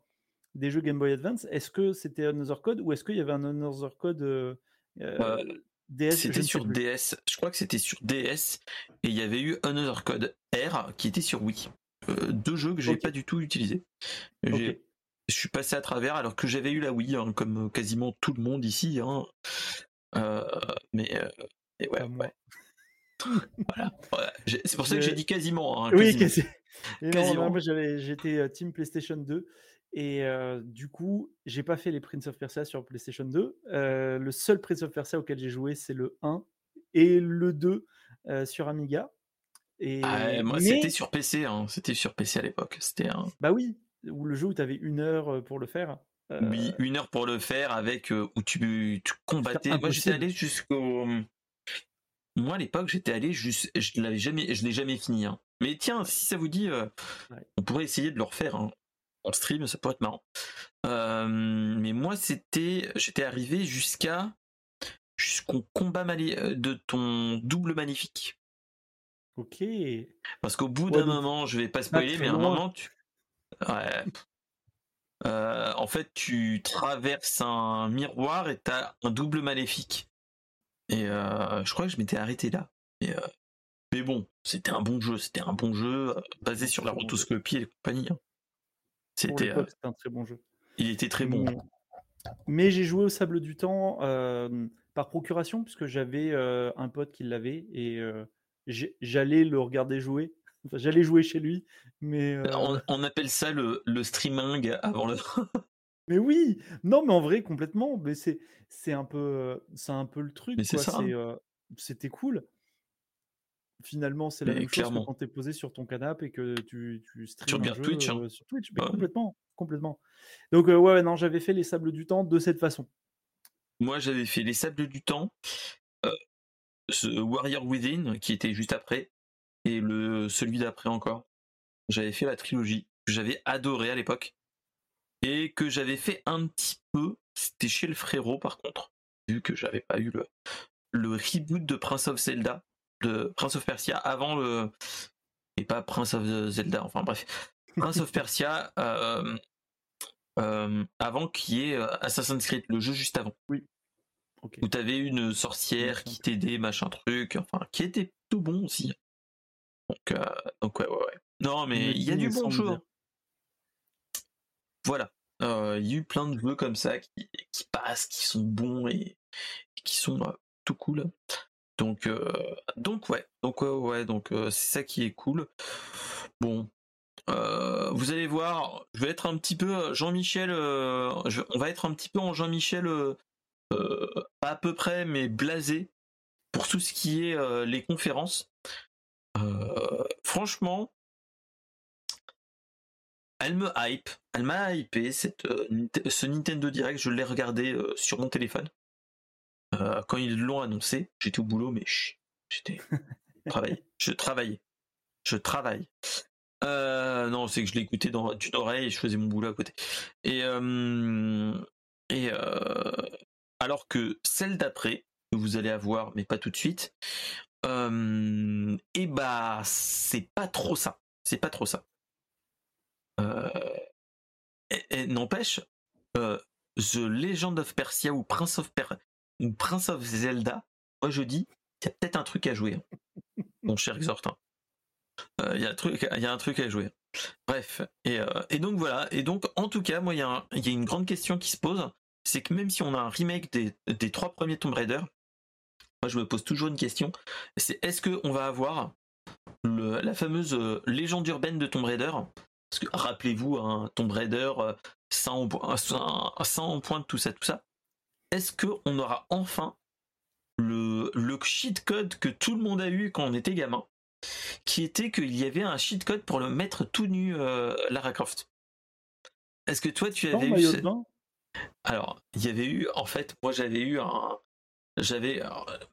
des jeux Game Boy Advance. Est-ce que c'était Another Code ou est-ce qu'il y avait un Another Code Euh, DS C'était sur. DS. Je crois que c'était sur DS et il y avait eu Another Code R qui était sur Wii. Euh, deux jeux que j'ai Ok. pas du tout utilisés. J'ai- Ok. Je suis passé à travers alors que j'avais eu la Wii, hein, comme quasiment tout le monde ici. hein. Euh, mais euh, ouais, ouais, voilà. Voilà. J'ai- C'est pour ça que j'ai dit quasiment. hein, Oui, quasiment. quasi. Et non, Quasiment. non, moi j'étais Team PlayStation 2 et euh, du coup, j'ai pas fait les Prince of Persia sur PlayStation 2. Euh, le seul Prince of Persia auquel j'ai joué, c'est le 1 et le 2 euh, sur Amiga. Et Ah, moi, mais, c'était sur PC. hein, C'était sur PC à l'époque. C'était un. bah oui, ou le jeu où tu avais une heure pour le faire. Oui, une heure pour le faire avec où tu, tu combattais. Moi j'étais allé jusqu'au. Moi à l'époque j'étais allé juste, je l'avais jamais, je l'ai jamais fini. hein. Mais tiens, si ça vous dit, Ouais. on pourrait essayer de le refaire hein. En stream, ça pourrait être marrant. Euh, mais moi c'était, j'étais arrivé jusqu'à jusqu'au combat euh, de ton double magnifique. Ok. Parce qu'au bout d'un moment, je vais pas spoiler, mais à un loin. moment, tu... Ouais. Euh, en fait, tu traverses un miroir et t'as un double maléfique. Et euh, je crois que je m'étais arrêté là. Mais, euh, mais bon, c'était un bon jeu, c'était un bon jeu basé sur la rotoscopie et compagnie. hein. C'était, euh, c'était un très bon jeu. il était très bon. Mais, mais j'ai joué au Sable du Temps euh, par procuration, puisque j'avais euh, un pote qui l'avait et j'allais le regarder jouer. Enfin, j'allais jouer chez lui, mais, euh, On, on appelle ça le, le streaming avant le. mais oui, non, mais en vrai, complètement. Mais c'est c'est un peu, c'est un peu le truc. Euh, C'était cool. Finalement, c'est la même chose que quand tu es posé sur ton canapé et que tu, tu streames Tu un jeu Twitch, hein. euh, sur Twitch. Mais Ouais. complètement, complètement. Donc, euh, ouais, ouais, non, j'avais fait les Sables du Temps de cette façon. Moi, j'avais fait Les Sables du Temps, euh, ce Warrior Within, qui était juste après, et le celui d'après encore. J'avais fait la trilogie, que j'avais adoré à l'époque, et que j'avais fait un petit peu, c'était chez le frérot par contre, vu que j'avais pas eu le, le reboot de Prince of Zelda, de Prince of Persia avant le... Et pas Prince of Zelda, enfin bref. Prince of Persia euh, euh, avant qu'il y ait euh, Assassin's Creed, le jeu juste avant Ok. où t'avais une sorcière qui t'aidait, machin truc, enfin, qui était tout bon aussi. Donc, euh, donc ouais, ouais, ouais. Non, mais il y a du bon jeu. hein. Voilà. Euh, Il y a eu plein de jeux comme ça qui, qui passent, qui sont bons et, et qui sont tout cool. Donc, euh, donc ouais, donc ouais, donc euh, c'est ça qui est cool. Bon, euh, vous allez voir, je vais être un petit peu Jean-Michel. je- on va être un petit peu en Jean-Michel, à peu près, mais blasé pour tout ce qui est les conférences. Franchement, elle me hype, elle m'a hypé cette, ce Nintendo Direct. Je l'ai regardé sur mon téléphone Euh, quand ils l'ont annoncé. J'étais au boulot, mais chut, j'étais travaillé. Je travaillais, je travaille. Euh, non, c'est que je l'écoutais dans d'une oreille et je faisais mon boulot à côté. Et euh, et alors que celle d'après que vous allez avoir, mais pas tout de suite, et bah c'est pas trop ça. C'est pas trop ça. Et, et n'empêche, The Legend of Persia ou Prince of, ou Prince of Zelda, moi je dis, il y a peut-être un truc à jouer, hein. mon cher Exhortin. Euh, il y, a un truc, y a un truc à jouer. Bref, et, et, donc voilà, et donc en tout cas, moi il y, y, a une grande question qui se pose, c'est que même si on a un remake des, des trois premiers Tomb Raider, moi je me pose toujours une question, c'est est-ce qu'on va avoir le, la fameuse euh, légende urbaine de Tomb Raider? Parce que rappelez-vous, un Tomb Raider, sans point de tout ça, tout ça. Est-ce qu'on aura enfin le, le cheat code que tout le monde a eu quand on était gamin, qui était qu'il y avait un cheat code pour le mettre tout nu euh, Lara Croft? Est-ce que toi tu avais eu alors, il y avait eu, en fait, moi j'avais eu un, j'avais,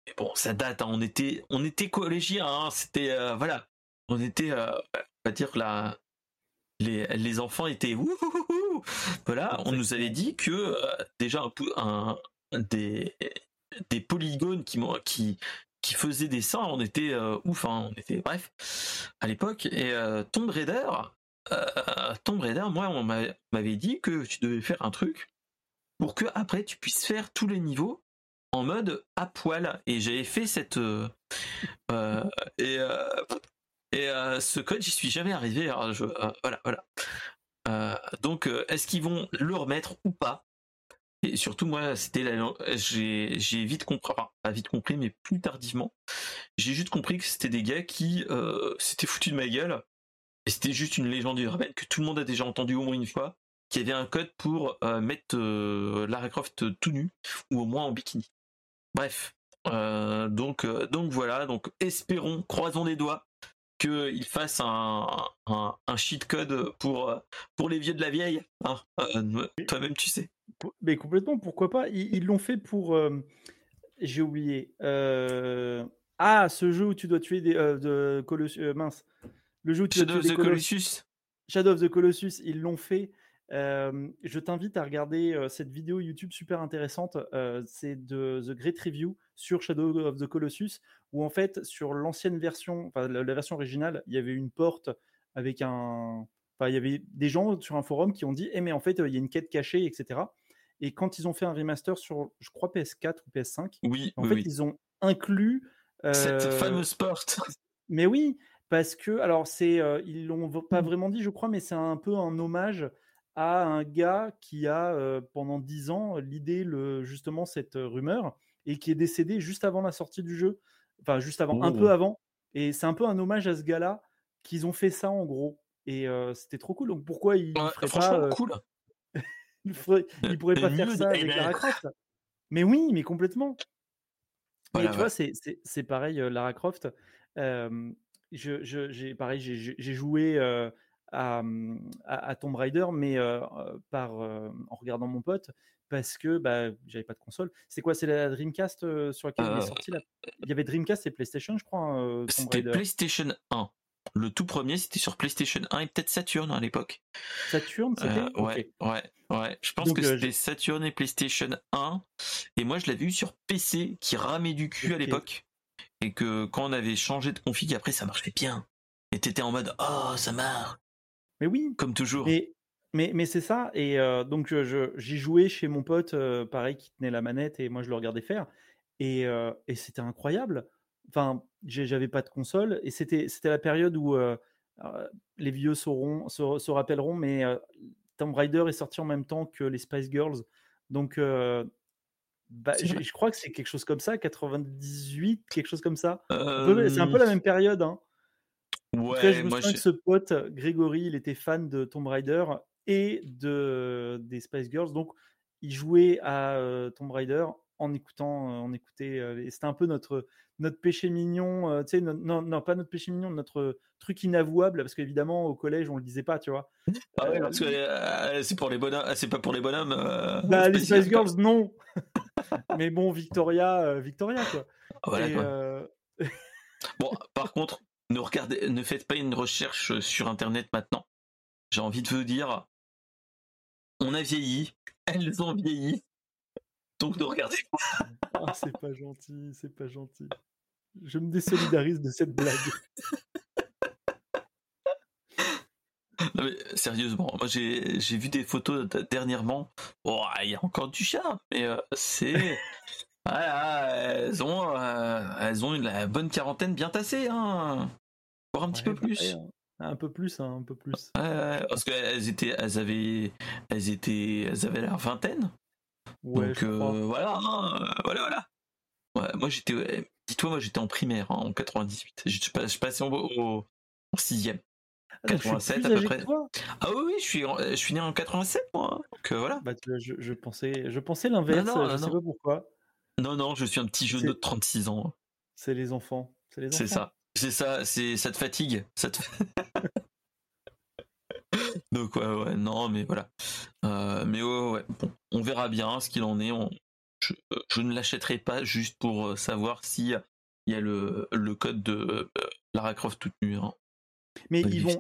mais bon, ça date, hein, on était, on était collégiens, hein, c'était, euh, voilà, on était, euh, on va dire la, les, les enfants étaient, voilà, on nous avait dit que euh, déjà un, des, des polygones qui, qui, qui faisaient des seins, on était ouf, hein, on était, bref, à l'époque, et Tomb Raider, Tomb Raider, moi, on m'avait dit que tu devais faire un truc pour que après tu puisses faire tous les niveaux en mode à poil. Et j'avais fait cette euh, euh, et euh, et ce code, j'y suis jamais arrivé. Alors je, voilà, voilà. Donc, est-ce qu'ils vont le remettre ou pas? Et surtout, moi, c'était la, j'ai, vite compris, pas vite compris, mais plus tardivement, j'ai juste compris que c'était des gars qui s'étaient foutus de ma gueule. Et c'était juste une légende urbaine que tout le monde a déjà entendu au moins une fois qui avait un code pour euh, mettre euh, Lara Croft tout nu ou au moins en bikini. Bref, euh, donc donc voilà, donc espérons, croisons les doigts qu'il fasse un, un, cheat code pour pour les vieux de la vieille. Hein. Toi-même, tu sais. Mais complètement, pourquoi pas? Ils l'ont fait pour. J'ai oublié. Ah, ce jeu où tu dois tuer des de Colossus. mince. Le jeu où tu Shadow of the Colossus. Shadow of the Colossus, ils l'ont fait je t'invite à regarder cette vidéo YouTube super intéressante. c'est de The Great Review sur Shadow of the Colossus, où en fait, sur l'ancienne version, enfin la, version originale, il y avait une porte avec un. Enfin, il y avait des gens sur un forum qui ont dit Eh, mais en fait, il y a une quête cachée, etc. Et quand ils ont fait un remaster sur, je crois, PS4 ou PS5, oui, en fait, ils ont inclus. Cette fameuse porte. Mais oui, parce que, alors, c'est, ils l'ont pas mmh. vraiment dit, je crois, mais c'est un peu un hommage à un gars qui a pendant dix ans l'idée le, justement cette rumeur et qui est décédé juste avant la sortie du jeu, enfin juste avant, un peu oh. avant. Et c'est un peu un hommage à ce gars-là qu'ils ont fait ça en gros. Et c'était trop cool. Donc pourquoi il ne ferait pas cool. il, ferait, pourrait pas faire ça avec Lara Croft? Mais oui, mais complètement. et tu vois, c'est pareil, Lara Croft. je, j'ai pareil, j'ai joué Mmh, à, Tomb Raider, mais par, en regardant mon pote, parce que bah, j'avais pas de console. C'est quoi C'est la Dreamcast sur laquelle il est sorti là? Il y avait Dreamcast et PlayStation, je crois. Hein, c'était PlayStation 1. Le tout premier, c'était sur PlayStation 1 et peut-être Saturn à l'époque. Saturn, c'était? Ouais, ouais, ouais. Je pense que c'était Saturn et PlayStation 1. Et moi, je l'avais vu sur PC qui ramait du cul à l'époque. Et que quand on avait changé de config, après, ça marchait bien. Et t'étais en mode, oh, ça marche. Mais oui. Comme toujours. Mais, mais c'est ça. Et donc, j'y jouais chez mon pote, pareil, qui tenait la manette et moi, je le regardais faire. Et, et c'était incroyable. Enfin, j'avais pas de console. Et c'était la période où les vieux sauront, se, rappelleront, mais Tomb Raider est sorti en même temps que les Spice Girls. Donc, bah, je, crois que c'est quelque chose comme ça, 98, quelque chose comme ça. C'est un peu la même période. Hein. Ouais, je me souviens que ce pote, Grégory, il était fan de Tomb Raider et de, des Spice Girls. Donc, il jouait à Tomb Raider en écoutant, on écoutait. c'était un peu notre, notre péché mignon, tu sais, non, non, pas notre péché mignon, notre truc inavouable, parce qu'évidemment, au collège, on le disait pas, tu vois. Ah ouais, parce que c'est pour les bonhommes, c'est pas pour les bonhommes. bah, les Spice Girls, non. Mais bon, Victoria, Victoria, quoi. Ah, bon, par contre, ne, regardez, ne faites pas une recherche sur Internet maintenant. J'ai envie de vous dire, on a vieilli, elles ont vieilli, donc ne regardez pas. Ah, c'est pas gentil, c'est pas gentil. Je me désolidarise de cette blague. Non mais sérieusement, moi j'ai j'ai vu des photos dernièrement. Oh, il y a encore du charme, mais euh, c'est voilà, elles ont euh, elles ont une la bonne quarantaine bien tassée, hein. Voire un petit peu bah, plus. Hein. Un peu plus, hein, un peu plus. Ouais, ouais, parce qu'elles étaient, elles avaient, elles étaient, elles avaient leur vingtaine. Ouais, Donc je euh, voilà, hein, euh, voilà, voilà. Ouais, moi j'étais, dis-toi, moi j'étais en primaire hein, en 98. Je suis pas- passé en, au, en sixième. Ah, donc je suis 87 plus à peu près. toi. Ah oui, oui, je suis, je suis né en 87 moi. Donc euh, voilà. Bah, je, je pensais, je pensais l'inverse. non, je non, sais pas pourquoi. Non, non, je suis un petit jeune de C'est- 36 ans. C'est les enfants. C'est ça. C'est ça, c'est ça te fatigue. Ça te... Donc ouais, ouais, non, mais voilà. Euh, mais ouais, ouais. Bon, on verra bien ce qu'il en est. On- Je, je ne l'achèterai pas juste pour euh, savoir si il y a le, le code de euh, Lara Croft toute nue. hein. Mais Pas ils vont.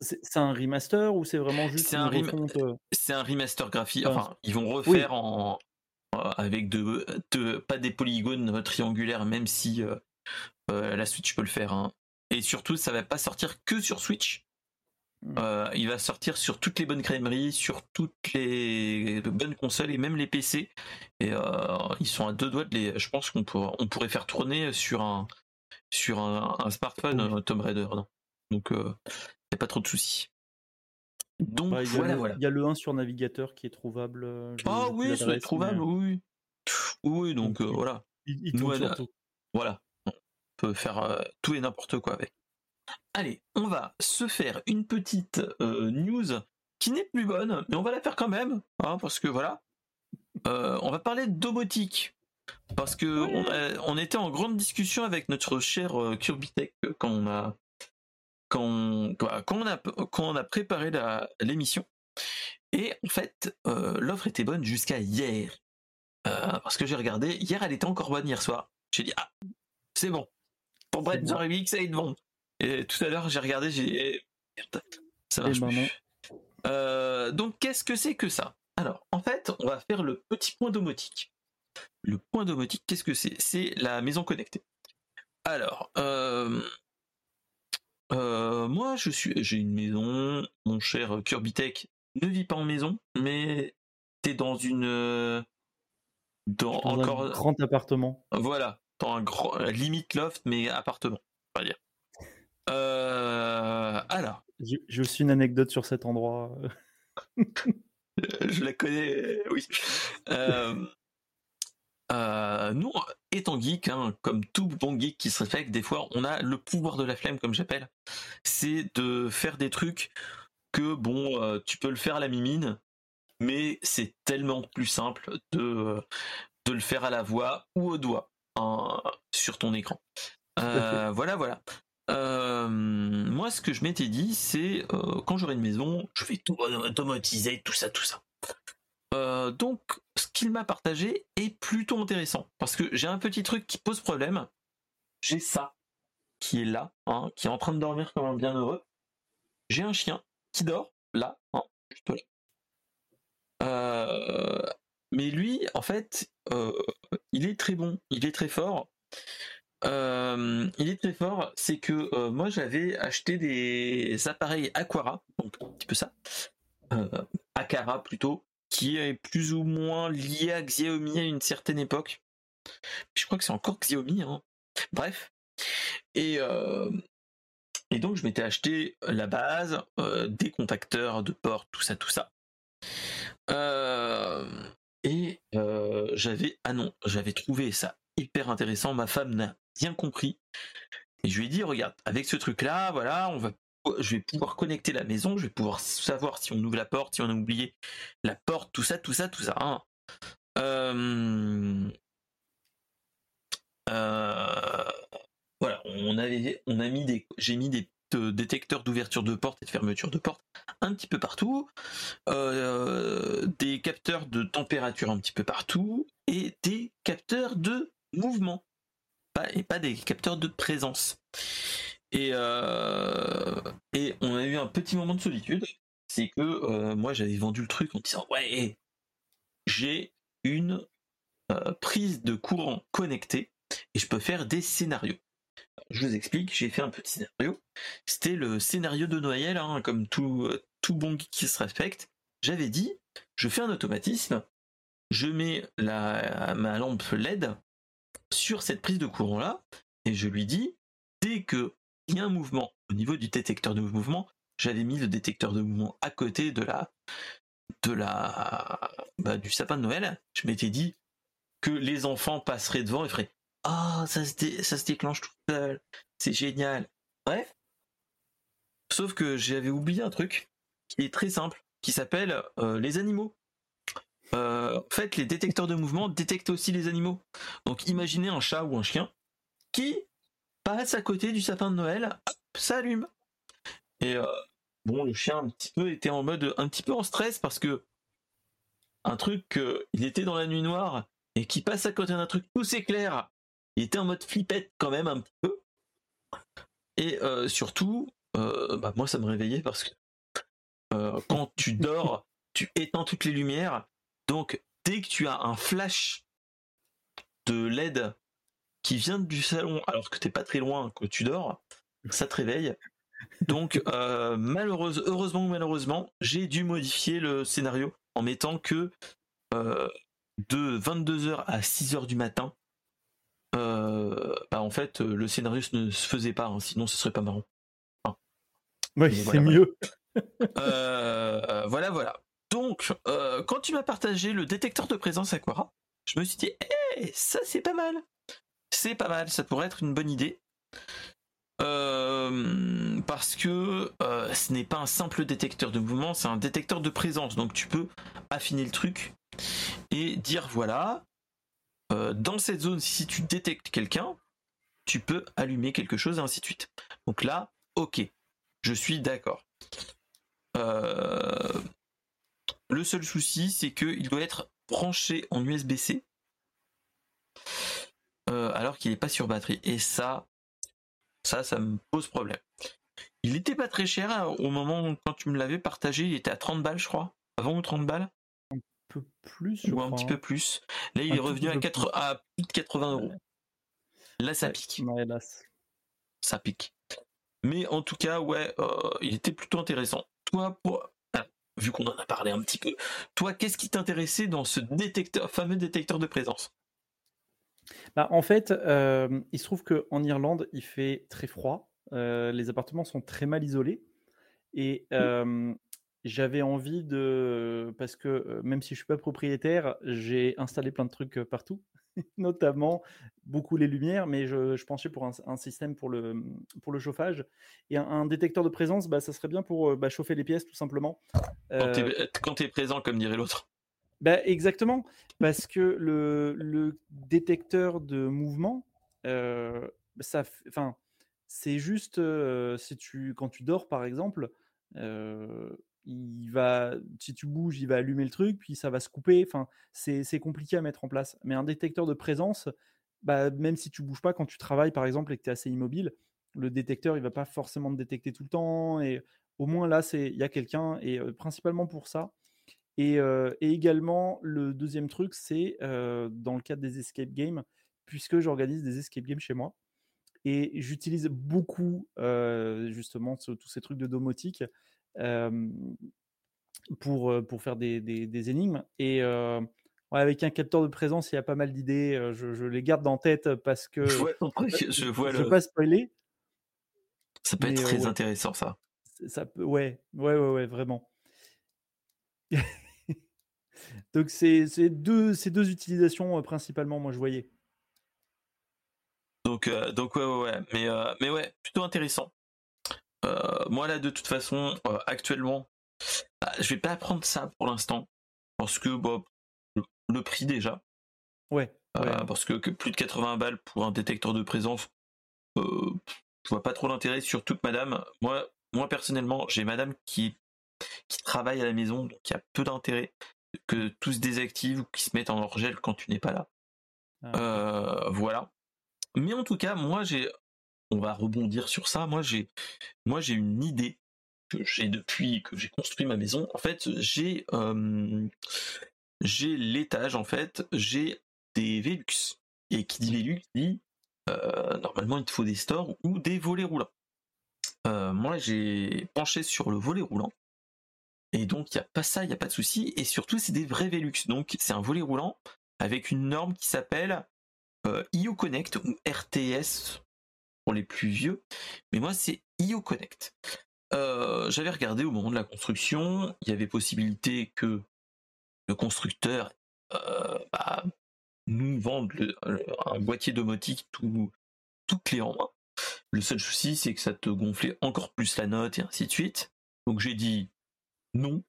C'est un remaster ou c'est vraiment juste C'est un rem- euh, un remaster graphique. Enfin, Enfin, ils vont refaire en euh, avec de, de pas des polygones triangulaires, même si euh, euh, la Switch peut le faire. hein. Et surtout, ça va pas sortir que sur Switch. Hmm. Euh, il va sortir sur toutes les bonnes crèmeries, sur toutes les bonnes consoles et même les PC. Et euh, ils sont à deux doigts de les. Je pense qu'on pourrait, on pourrait faire tourner sur un sur un, un smartphone Oui. Tomb Raider. non. Donc, il n'y a pas trop de soucis. Donc bah, voilà, le, voilà. il y a le 1 sur navigateur qui est trouvable. Ah oui, ça doit être trouvable, mais oui. Oui, donc voilà. Il, il Nous, sur tout. Voilà. Peut faire euh, tout et n'importe quoi avec. Allez, on va se faire une petite euh, news qui n'est plus bonne, mais on va la faire quand même, hein, parce que voilà. Euh, on va parler de domotique. Parce que on, a- on était en grande discussion avec notre cher euh, Kirby Tech euh, quand on a quand quoi, quand on a quand on a préparé la- l'émission. Et en fait, euh, l'offre était bonne jusqu'à hier. Euh, parce que j'ai regardé, hier elle était encore bonne hier soir. J'ai dit ah c'est bon. Pour Brett. The Remix, être bon. Et tout à l'heure j'ai regardé, j'ai dit eh, merde, ça marche Eh ben plus. Euh, donc qu'est-ce que c'est que ça? Alors en fait, on va faire le petit point domotique. Le point domotique, qu'est-ce que c'est? C'est la maison connectée. Alors, euh, euh, moi je suis, j'ai une maison. Mon cher Kirby Tech ne vit pas en maison, mais t'es dans une, dans, Dans encore, un grand appartement. voilà, dans un grand, limite loft, mais appartement, on va dire. Euh, alors, J'ai j'ai aussi une anecdote sur cet endroit. Euh, je la connais, euh, oui. Euh, euh, nous, étant geek, hein, comme tout bon geek qui se respecte, des fois, on a le pouvoir de la flemme, comme j'appelle. C'est de faire des trucs que, bon, euh, tu peux le faire à la mimine, mais c'est tellement plus simple de, de le faire à la voix ou au doigt hein, sur ton écran. Euh, voilà, voilà. Euh, moi, ce que je m'étais dit, c'est euh, quand j'aurai une maison, je vais tout automatiser, tout ça, tout ça. Euh, donc, ce qu'il m'a partagé est plutôt intéressant parce que j'ai un petit truc qui pose problème. J'ai ça qui est là, hein, qui est en train de dormir comme un bienheureux. J'ai un chien qui dort là, hein, juste là. Mais lui, en fait, euh, il est très bon, il est très fort. Euh, il est très fort, c'est que euh, moi j'avais acheté des appareils Aquara, donc un petit peu ça, Akara plutôt, qui est plus ou moins lié à Xiaomi à une certaine époque. Je crois que c'est encore Xiaomi, hein. bref. Et, et donc je m'étais acheté la base, des contacteurs de porte, tout ça, tout ça. Et euh, j'avais ah non, j'avais trouvé ça hyper intéressant. Ma femme n'a bien compris. Et je lui ai dit regarde, avec ce truc là, voilà, on va je vais pouvoir connecter la maison, je vais pouvoir savoir si on ouvre la porte, si on a oublié la porte, tout ça, tout ça, tout ça. hein. Euh, euh, voilà, on avait, on a mis des, j'ai mis des euh, détecteurs d'ouverture de porte et de fermeture de porte un petit peu partout, euh, des capteurs de température un petit peu partout et des capteurs de mouvement, pas, et pas des capteurs de présence. Et, euh, on a eu un petit moment de solitude, c'est que moi j'avais vendu le truc en disant ouais, j'ai une prise de courant connectée et je peux faire des scénarios. Je vous explique, j'ai fait un petit scénario. C'était le scénario de Noël, hein, comme tout, tout bon qui se respecte. J'avais dit, je fais un automatisme, je mets la, ma lampe LED sur cette prise de courant là, et je lui dis, dès que il y a un mouvement au niveau du détecteur de mouvement, j'avais mis le détecteur de mouvement à côté de la de la bah, du sapin de Noël. Je m'étais dit que les enfants passeraient devant et feraient ah ça se ça se déclenche tout seul, c'est génial. Bref, sauf que j'avais oublié un truc qui est très simple, qui s'appelle euh, les animaux. Euh, en fait, les détecteurs de mouvement détectent aussi les animaux. Donc imaginez un chat ou un chien qui passe à côté du sapin de Noël, hop, ça allume. Et euh, bon, le chien un petit peu était en mode un petit peu en stress parce que un truc, il était dans la nuit noire et qui passe à côté d'un truc tout s'éclaire. Il était en mode flippette quand même un petit peu. Et euh, surtout, bah, moi ça me réveillait parce que quand tu dors, tu éteins toutes les lumières donc, dès que tu as un flash de LED qui vient du salon alors que t'es pas très loin, que tu dors, ça te réveille. Donc, euh, malheureuse, heureusement ou malheureusement, j'ai dû modifier le scénario en mettant que euh, de 22h à 6h du matin, euh, bah, en fait, le scénario ne se faisait pas, hein, sinon ce serait pas marrant. oui, c'est mieux. voilà, voilà. Donc, euh, quand tu m'as partagé le détecteur de présence Aquara, je me suis dit, hé, ça c'est pas mal. C'est pas mal, ça pourrait être une bonne idée. Euh, parce que euh, ce n'est pas un simple détecteur de mouvement, c'est un détecteur de présence. Donc tu peux affiner le truc et dire voilà, dans cette zone, si tu détectes quelqu'un, tu peux allumer quelque chose et ainsi de suite. Donc là, ok, je suis d'accord. Le seul souci, c'est qu'il doit être branché en USB-C euh, alors qu'il n'est pas sur batterie. Et ça, ça, ça me pose problème. Il n'était pas très cher au moment où, quand tu me l'avais partagé, il était à 30 balles, je crois. Avant ou 30 balles? Peu plus, Ou un petit peu plus. Là, il est revenu à, 4, à, plus de 80 euros. Là, ça pique. Ça pique. Mais en tout cas, ouais, euh, il était plutôt intéressant. Toi, pour, vu qu'on en a parlé un petit peu, toi, qu'est-ce qui t'intéressait dans ce détecteur, fameux détecteur de présence? Bah, En fait, euh, il se trouve qu'en Irlande, il fait très froid. Euh, les appartements sont très mal isolés. Et euh, j'avais envie de. Parce que même si je suis pas propriétaire, j'ai installé plein de trucs partout. notamment beaucoup les lumières, mais je, je penchais pour un, système pour le, pour le chauffage. Et un, détecteur de présence, bah, ça serait bien pour euh, bah, chauffer les pièces, tout simplement. Quand tu es, présent, comme dirait l'autre. Bah, exactement, parce que le, le détecteur de mouvement, euh, ça, enfin, c'est juste euh, si tu, quand tu dors, par exemple, il va, si tu bouges, il va allumer le truc, puis ça va se couper. Enfin, c'est compliqué à mettre en place. Mais un détecteur de présence, bah, même si tu bouges pas quand tu travailles, par exemple, et que tu es assez immobile, le détecteur, il va pas forcément te détecter tout le temps. Et au moins là, c'est il y a quelqu'un, et principalement pour ça. Et, et, également, le deuxième truc, c'est dans le cadre des escape games, puisque j'organise des escape games chez moi. Et j'utilise beaucoup justement tous ces trucs de domotique pour, pour faire des, des, énigmes. Et avec un capteur de présence, il y a pas mal d'idées. Je, les garde en tête parce que je vois, je vois veux pas spoiler. Ça peut être très intéressant, ça. Ça peut, ouais, ouais, ouais, ouais vraiment. Donc c'est deux, ces deux utilisations principalement, moi je voyais. Donc, donc ouais, ouais, ouais. Mais, mais ouais, plutôt intéressant. Euh, moi là de toute façon euh, actuellement bah, je vais pas prendre ça pour l'instant parce que bon, le, prix déjà. Ouais, euh, parce que, plus de 80 balles pour un détecteur de présence je vois pas trop l'intérêt surtout que madame moi moi personnellement j'ai madame qui qui travaille à la maison donc il y a peu d'intérêt que tout se désactive ou qui se mette en hors gel quand tu n'es pas là. Ah, voilà. Mais en tout cas moi j'ai on va rebondir sur ça. Moi, j'ai, une idée que j'ai depuis que j'ai construit ma maison. En fait, j'ai, j'ai l'étage. En fait, j'ai des Velux. Et qui dit Velux dit normalement, il te faut des stores ou des volets roulants. moi, j'ai penché sur le volet roulant. Et donc, il n'y a pas ça, il n'y a pas de souci. Et surtout, c'est des vrais Velux. Donc, c'est un volet roulant avec une norme qui s'appelle IO Connect ou RTS les plus vieux. Mais moi, c'est IO Connect. J'avais regardé au moment de la construction, il y avait possibilité que le constructeur bah, nous vende un boîtier domotique tout, tout clé en main. Le seul souci, c'est que ça te gonflait encore plus la note et ainsi de suite. Donc j'ai dit non.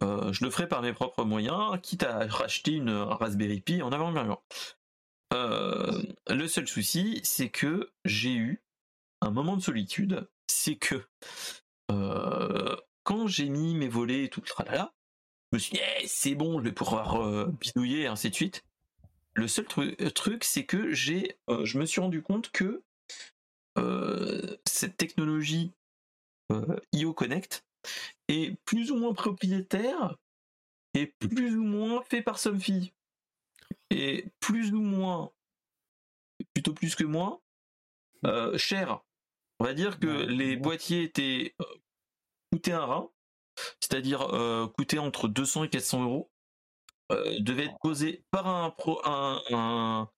je le ferai par mes propres moyens, quitte à racheter une Raspberry Pi en avant euh, le seul souci, c'est que j'ai eu un moment de solitude. C'est que quand j'ai mis mes volets et tout le tralala, je me suis dit, eh, c'est bon, je vais pouvoir bidouiller et ainsi de suite. Le seul truc, c'est que j'ai, je me suis rendu compte que cette technologie IO Connect est plus ou moins propriétaire et plus ou moins fait par Somfy. Plus ou moins, plutôt plus que moins, cher. On va dire que les boîtiers étaient coûtaient un rein, c'est-à-dire coûtaient entre 200 et 400 euros. Euh, devait être posé par un, pro, un,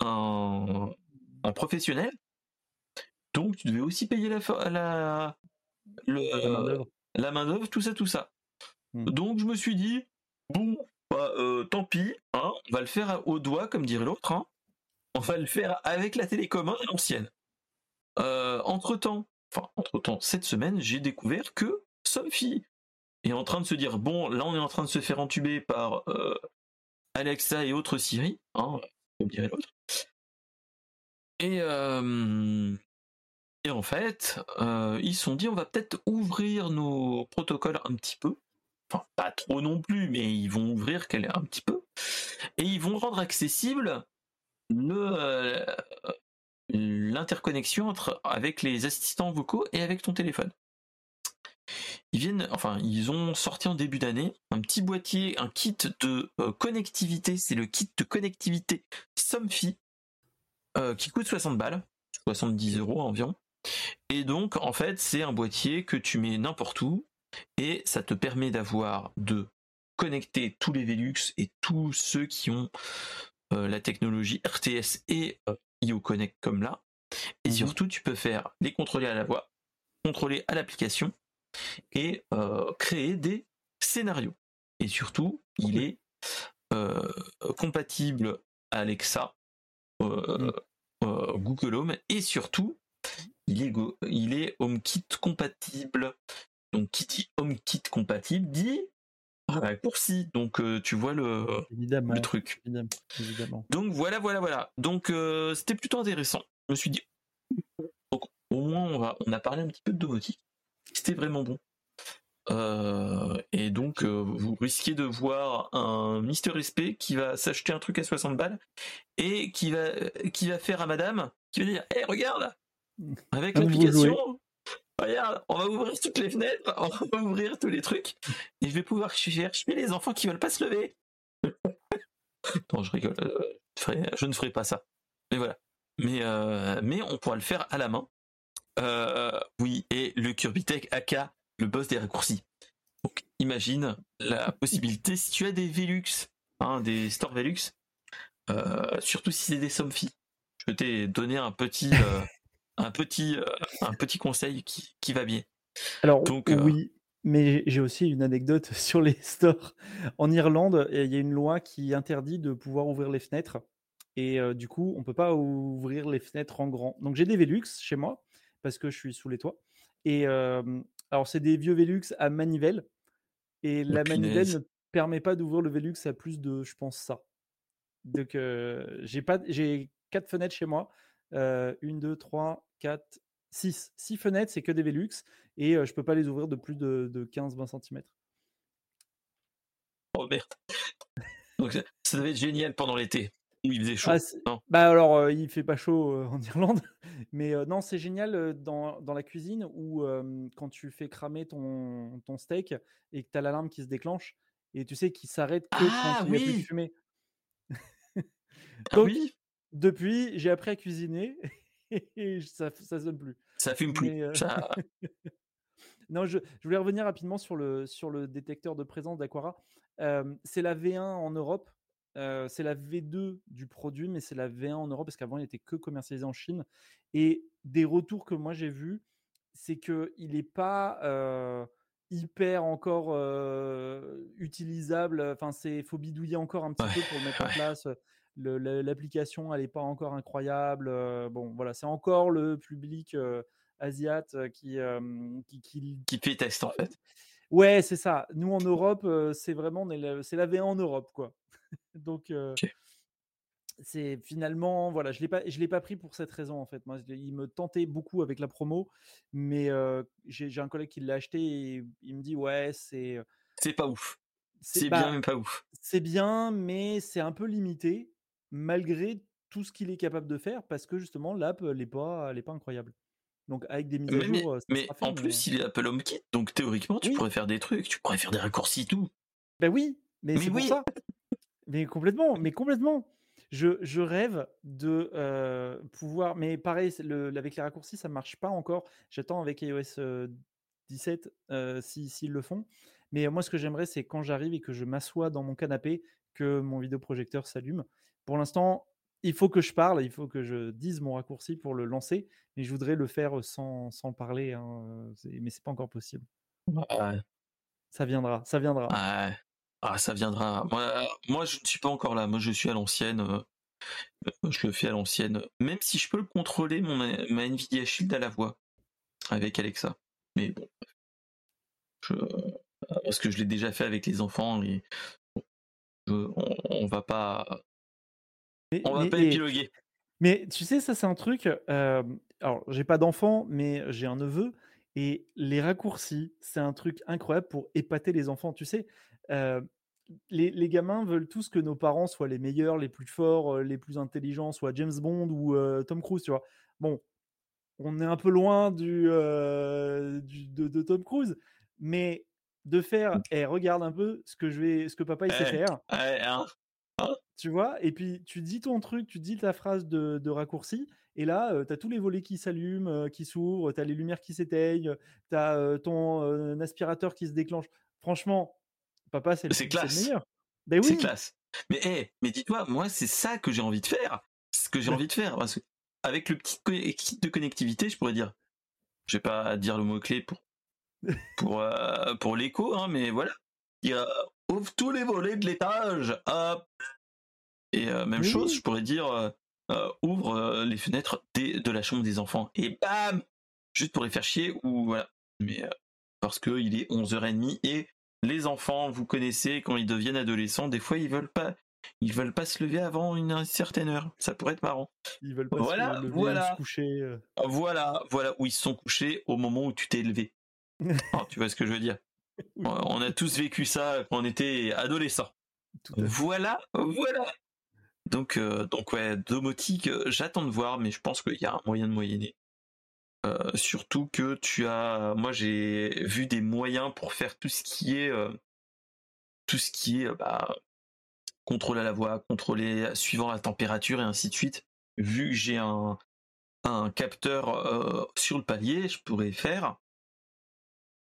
un, professionnel. Donc tu devais aussi payer la, la, la main d'œuvre, tout ça, tout ça. Hmm. Donc je me suis dit, bon, bah, euh, tant pis, hein, on va le faire au doigt, comme dirait l'autre. Hein. On va le faire avec la télécommande ancienne. Euh, entre temps, enfin entre temps, cette semaine, j'ai découvert que Sophie est en train de se dire bon, là on est en train de se faire entuber par euh, Alexa et autres Siri, hein, comme dirait l'autre. Et, et en fait, ils se sont dit on va peut-être ouvrir nos protocoles un petit peu. Enfin, pas trop non plus, mais ils vont ouvrir un petit peu. Et ils vont rendre accessible le, l'interconnexion entre avec les assistants vocaux et avec ton téléphone. Ils viennent, enfin, ils ont sorti en début d'année un petit boîtier, un kit de euh, connectivité. C'est le kit de connectivité Somfy euh, qui coûte 60 balles, 70 euros environ. Et donc, en fait, c'est un boîtier que tu mets n'importe où et ça te permet d'avoir de connecter tous les Velux et tous ceux qui ont euh, la technologie RTS et IO Connect comme là. Et mhm. surtout, tu peux faire les contrôler à la voix, contrôler à l'application et euh, créer des scénarios. Et surtout, il est euh, compatible Alexa, euh, mm. Google Home et surtout, il est, il est HomeKit compatible. Donc, qui dit HomeKit compatible dit pour si. Donc, tu vois le, le truc. Donc, voilà, voilà, voilà. Donc, c'était plutôt intéressant. Je me suis dit, au moins, on, va, on a parlé un petit peu de domotique c'était vraiment bon. Euh, et donc, euh, vous risquez de voir un Mister SP qui va s'acheter un truc à 60 balles et qui va, qui va faire à madame, qui va dire Hé, regarde Avec l'application, regarde, on va ouvrir toutes les fenêtres, on va ouvrir tous les trucs, et je vais pouvoir chercher les enfants qui veulent pas se lever. non, je rigole, euh, je ne ferai pas ça. Mais voilà. Mais, mais on pourra le faire à la main. Euh, oui, et le Tech aka le boss des raccourcis. Donc imagine la possibilité, si tu as des Velux, hein, des stores Velux, euh, surtout si c'est des Somfy, je peux te donner un petit, euh, un petit, un petit conseil qui, qui, va bien. Alors Donc, oui, mais j'ai aussi une anecdote sur les stores. En Irlande, il y a une loi qui interdit de pouvoir ouvrir les fenêtres. Et du coup, on peut pas ouvrir les fenêtres en grand. Donc j'ai des Velux chez moi parce que je suis sous les toits. Et alors, c'est des vieux Velux à manivelle. Et la manivelle ne permet pas d'ouvrir le Velux à plus de, je pense, ça. Donc, j'ai pas, j'ai quatre fenêtres chez moi. Une, deux, trois, quatre, six. Six fenêtres, c'est que des Velux. Et je peux pas les ouvrir de plus de, de 15-20 cm. Oh merde. Donc, ça devait être génial pendant l'été il faisait chaud. Ah, bah alors, il fait pas chaud en Irlande, mais non, c'est génial dans, dans, la cuisine où quand tu fais cramer ton, ton steak et que tu as l'alarme qui se déclenche et tu sais qu'il s'arrête que ah, quand il oui. a plus de fumée. ah oui depuis, j'ai appris à cuisiner et ça ça sonne plus. Ça fume plus. Mais, heu, Ça... non, je je voulais revenir rapidement sur le sur le détecteur de présence d'Aqara. Hem, c'est la V1 en Europe, c'est la V2 du produit, mais c'est la V1 en Europe parce qu'avant il était que commercialisé en Chine et des retours que moi j'ai vus, c'est qu'il est pas, hyper encore, utilisable, enfin c'est faut bidouiller encore un petit Ouais, peu pour le mettre en place, l'application elle est pas encore incroyable, heu, bon voilà, c'est encore le public, heu, asiate, heu, qui, qui qui Qui fait test en fait. ouais, c'est ça. Nous en Europe, c'est vraiment c'est la V1 en Europe quoi. Donc c'est finalement voilà, je l'ai pas je l'ai pas pris pour cette raison en fait. Moi, il me tentait beaucoup avec la promo, mais j'ai un collègue qui l'a acheté et il me dit: «Ouais, c'est, C'est pas ouf. c'est C'est bien, bah, mais pas ouf. c'est bien, mais c'est un peu limité malgré tout ce qu'il est capable de faire parce que justement l'app, elle est pas elle est pas incroyable». Donc avec des mises à Mais, mais, jour, ça mais fait, en mais plus, il est Apple HomeKit, donc théoriquement, tu oui, pourrais faire des trucs, tu pourrais faire des raccourcis, tout. bah oui, mais Mais c'est pour oui, ça. Mais complètement, mais complètement. Je je rêve de, pouvoir mais pareil, le avec les raccourcis, ça marche pas encore. J'attends avec iOS, heu, 17, heu, si s'ils le font. Mais moi, ce que j'aimerais, c'est quand j'arrive et que je m'assois dans mon canapé, que mon vidéoprojecteur s'allume. Pour l'instant, il faut que je parle, il faut que je dise mon raccourci pour le lancer, mais je voudrais le faire, sans sans parler, hein, mais c'est pas encore possible. Ouais, Ça viendra, ça viendra. ouais. Ah, ça viendra. Moi, moi, je ne suis pas encore là. Moi, je suis à l'ancienne. euh, Je le fais à l'ancienne. Même si je peux contrôler mon, ma Nvidia Shield à la voix avec Alexa. Mais bon, je, parce que je l'ai déjà fait avec les enfants et je- on, on va pas, Mais on va mais pas et épiloguer. Mais tu sais, ça, c'est un truc, hem, alors j'ai pas d'enfant, mais j'ai un neveu et les raccourcis, c'est un truc incroyable pour épater les enfants. Tu sais, les les gamins veulent tous que nos parents soient les meilleurs, les plus forts, heu, les plus intelligents, soit James Bond ou, Tom Cruise, tu vois? Bon, on est un peu loin du, de de Tom Cruise, mais de faire: «Eh, regarde un peu ce que je vais ce que papa il sait faire», hein, hein, tu vois? Et puis tu dis ton truc, tu dis ta phrase de de raccourci et là, heu, tu as tous les volets qui s'allument, qui s'ouvrent, tu as les lumières qui s'éteignent, tu as, ton, aspirateur qui se déclenche. Franchement, papa, c'est le c'est c'est meilleur. Ben c'est oui! classe. Mais eh, mais dis-toi, moi, c'est ça que j'ai envie de faire. C'est ce que j'ai envie de faire. Parce que avec le petit kit de connectivité, je pourrais dire, je vais pas dire le mot clé pour pour euh, pour l'écho, hein, mais voilà. Il y a ouvre tous les volets de l'étage, hop. Et euh, même chose, je pourrais dire euh, euh, ouvre les fenêtres des- de la chambre des enfants et bam, juste pour les faire chier ou voilà. Mais parce que il est 11h30 et les enfants, vous connaissez, quand ils deviennent adolescents, des fois ils veulent pas, ils veulent pas se lever avant une certaine heure. Ça pourrait être marrant. Ils veulent pas se Voilà, lever ou se voilà, coucher, voilà, voilà où ils se sont couchés au moment où tu t'es levé. Alors, tu vois ce que je veux dire? Oui, On a tous vécu ça quand on était adolescent. Voilà, voilà. Donc, euh, donc ouais, domotique, euh, j'attends de voir, mais je pense qu'il y a un moyen de moyenner. Euh, surtout que tu as, moi j'ai vu des moyens pour faire tout ce qui est, tout ce qui est, bah, contrôle à la voix, contrôler suivant la température et ainsi de suite. Vu que j'ai un, un capteur sur le palier, je pourrais faire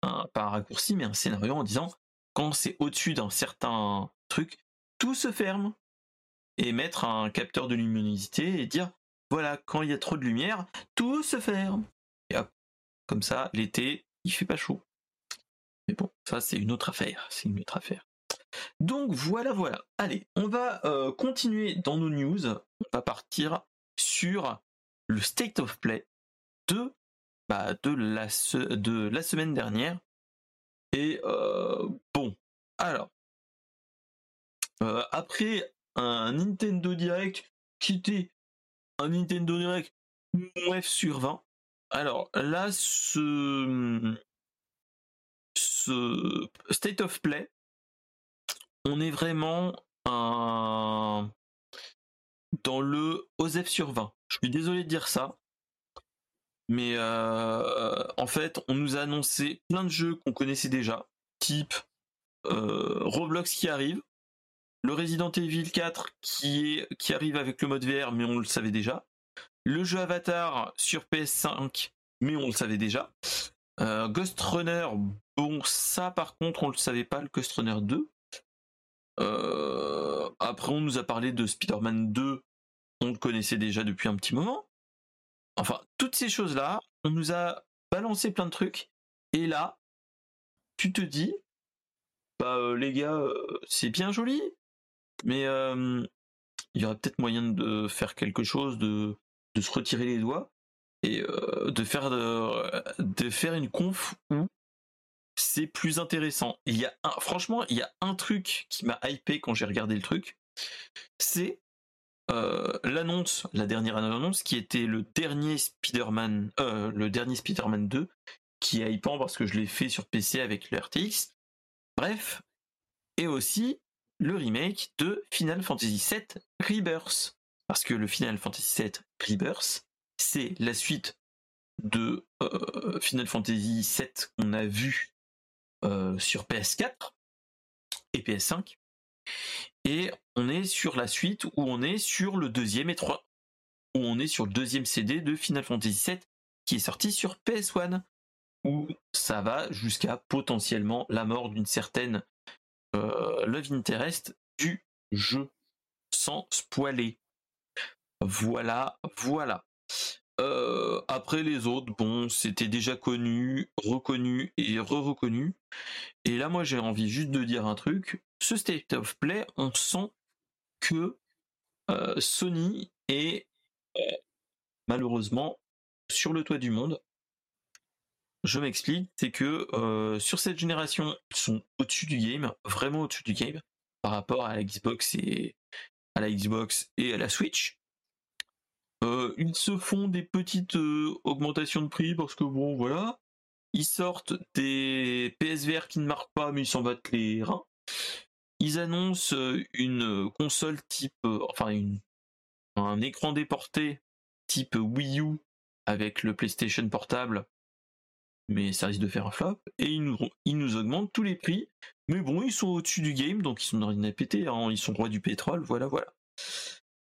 un, pas un raccourci, mais un scénario en disant quand c'est au-dessus d'un certain truc, tout se ferme et mettre un capteur de luminosité et dire voilà, quand il y a trop de lumière, tout se ferme. Et hop, comme ça, l'été, il fait pas chaud. Mais bon, ça c'est une autre affaire, c'est une autre affaire. Donc voilà, voilà. Allez, on va euh, continuer dans nos news. On va partir sur le State of Play de, bah, de, la, de la semaine dernière. Et euh, bon, alors, euh, après un Nintendo Direct qui était un Nintendo Direct 9 sur 20. Alors là, ce, State of Play, on est vraiment un, dans le OZEF sur 20. Je suis désolé de dire ça, mais euh, en fait, on nous a annoncé plein de jeux qu'on connaissait déjà, type euh, Roblox qui arrive, le Resident Evil 4 qui, est, qui arrive avec le mode VR, mais on le savait déjà. Le jeu Avatar sur PS5, mais on le savait déjà. Euh, Ghost Runner, bon, ça par contre, on le savait pas, le Ghost Runner 2. Euh, après, on nous a parlé de Spider-Man 2, on le connaissait déjà depuis un petit moment. Enfin, toutes ces choses-là, on nous a balancé plein de trucs, et là, tu te dis, bah euh, les gars, c'est bien joli, mais il y aurait peut-être moyen de faire quelque chose, de, de se retirer les doigts et de faire de, de, faire une conf où c'est plus intéressant. Il y a un, franchement, il y a un truc qui m'a hypé quand j'ai regardé le truc, c'est l'annonce, la dernière annonce qui était le dernier Spider-Man, le dernier Spider-Man 2, qui est hypant parce que je l'ai fait sur PC avec le RTX. Bref, et aussi le remake de Final Fantasy VII Rebirth. Parce que le Final Fantasy VII Rebirth, c'est la suite de euh, Final Fantasy VII qu'on a vu euh, sur PS4 et PS5. Et on est sur la suite où on est sur le deuxième et trois, où on est sur le deuxième CD de Final Fantasy VII qui est sorti sur PS1 où ça va jusqu'à potentiellement la mort d'une certaine Love Interest du jeu, sans spoiler. Voilà, voilà. Euh, après les autres, bon, c'était déjà connu, reconnu et re-reconnu. Et là, moi, j'ai envie juste de dire un truc. Ce State of Play, on sent que euh, Sony est malheureusement sur le toit du monde je m'explique, c'est que euh, sur cette génération, ils sont au-dessus du game, vraiment au-dessus du game, par rapport à la Xbox et à la Switch. Euh, ils se font des petites euh, augmentations de prix parce que bon voilà, ils sortent des PSVR qui ne marquent pas mais ils s'en battent les reins. Ils annoncent une console type, enfin un écran déporté type Wii U avec le PlayStation portable mais ça risque de faire un flop. Et ils nous, ils nous augmentent tous les prix. Mais bon, ils sont au-dessus du game, donc ils sont dans une péter, hein. ils sont rois du pétrole, voilà, voilà.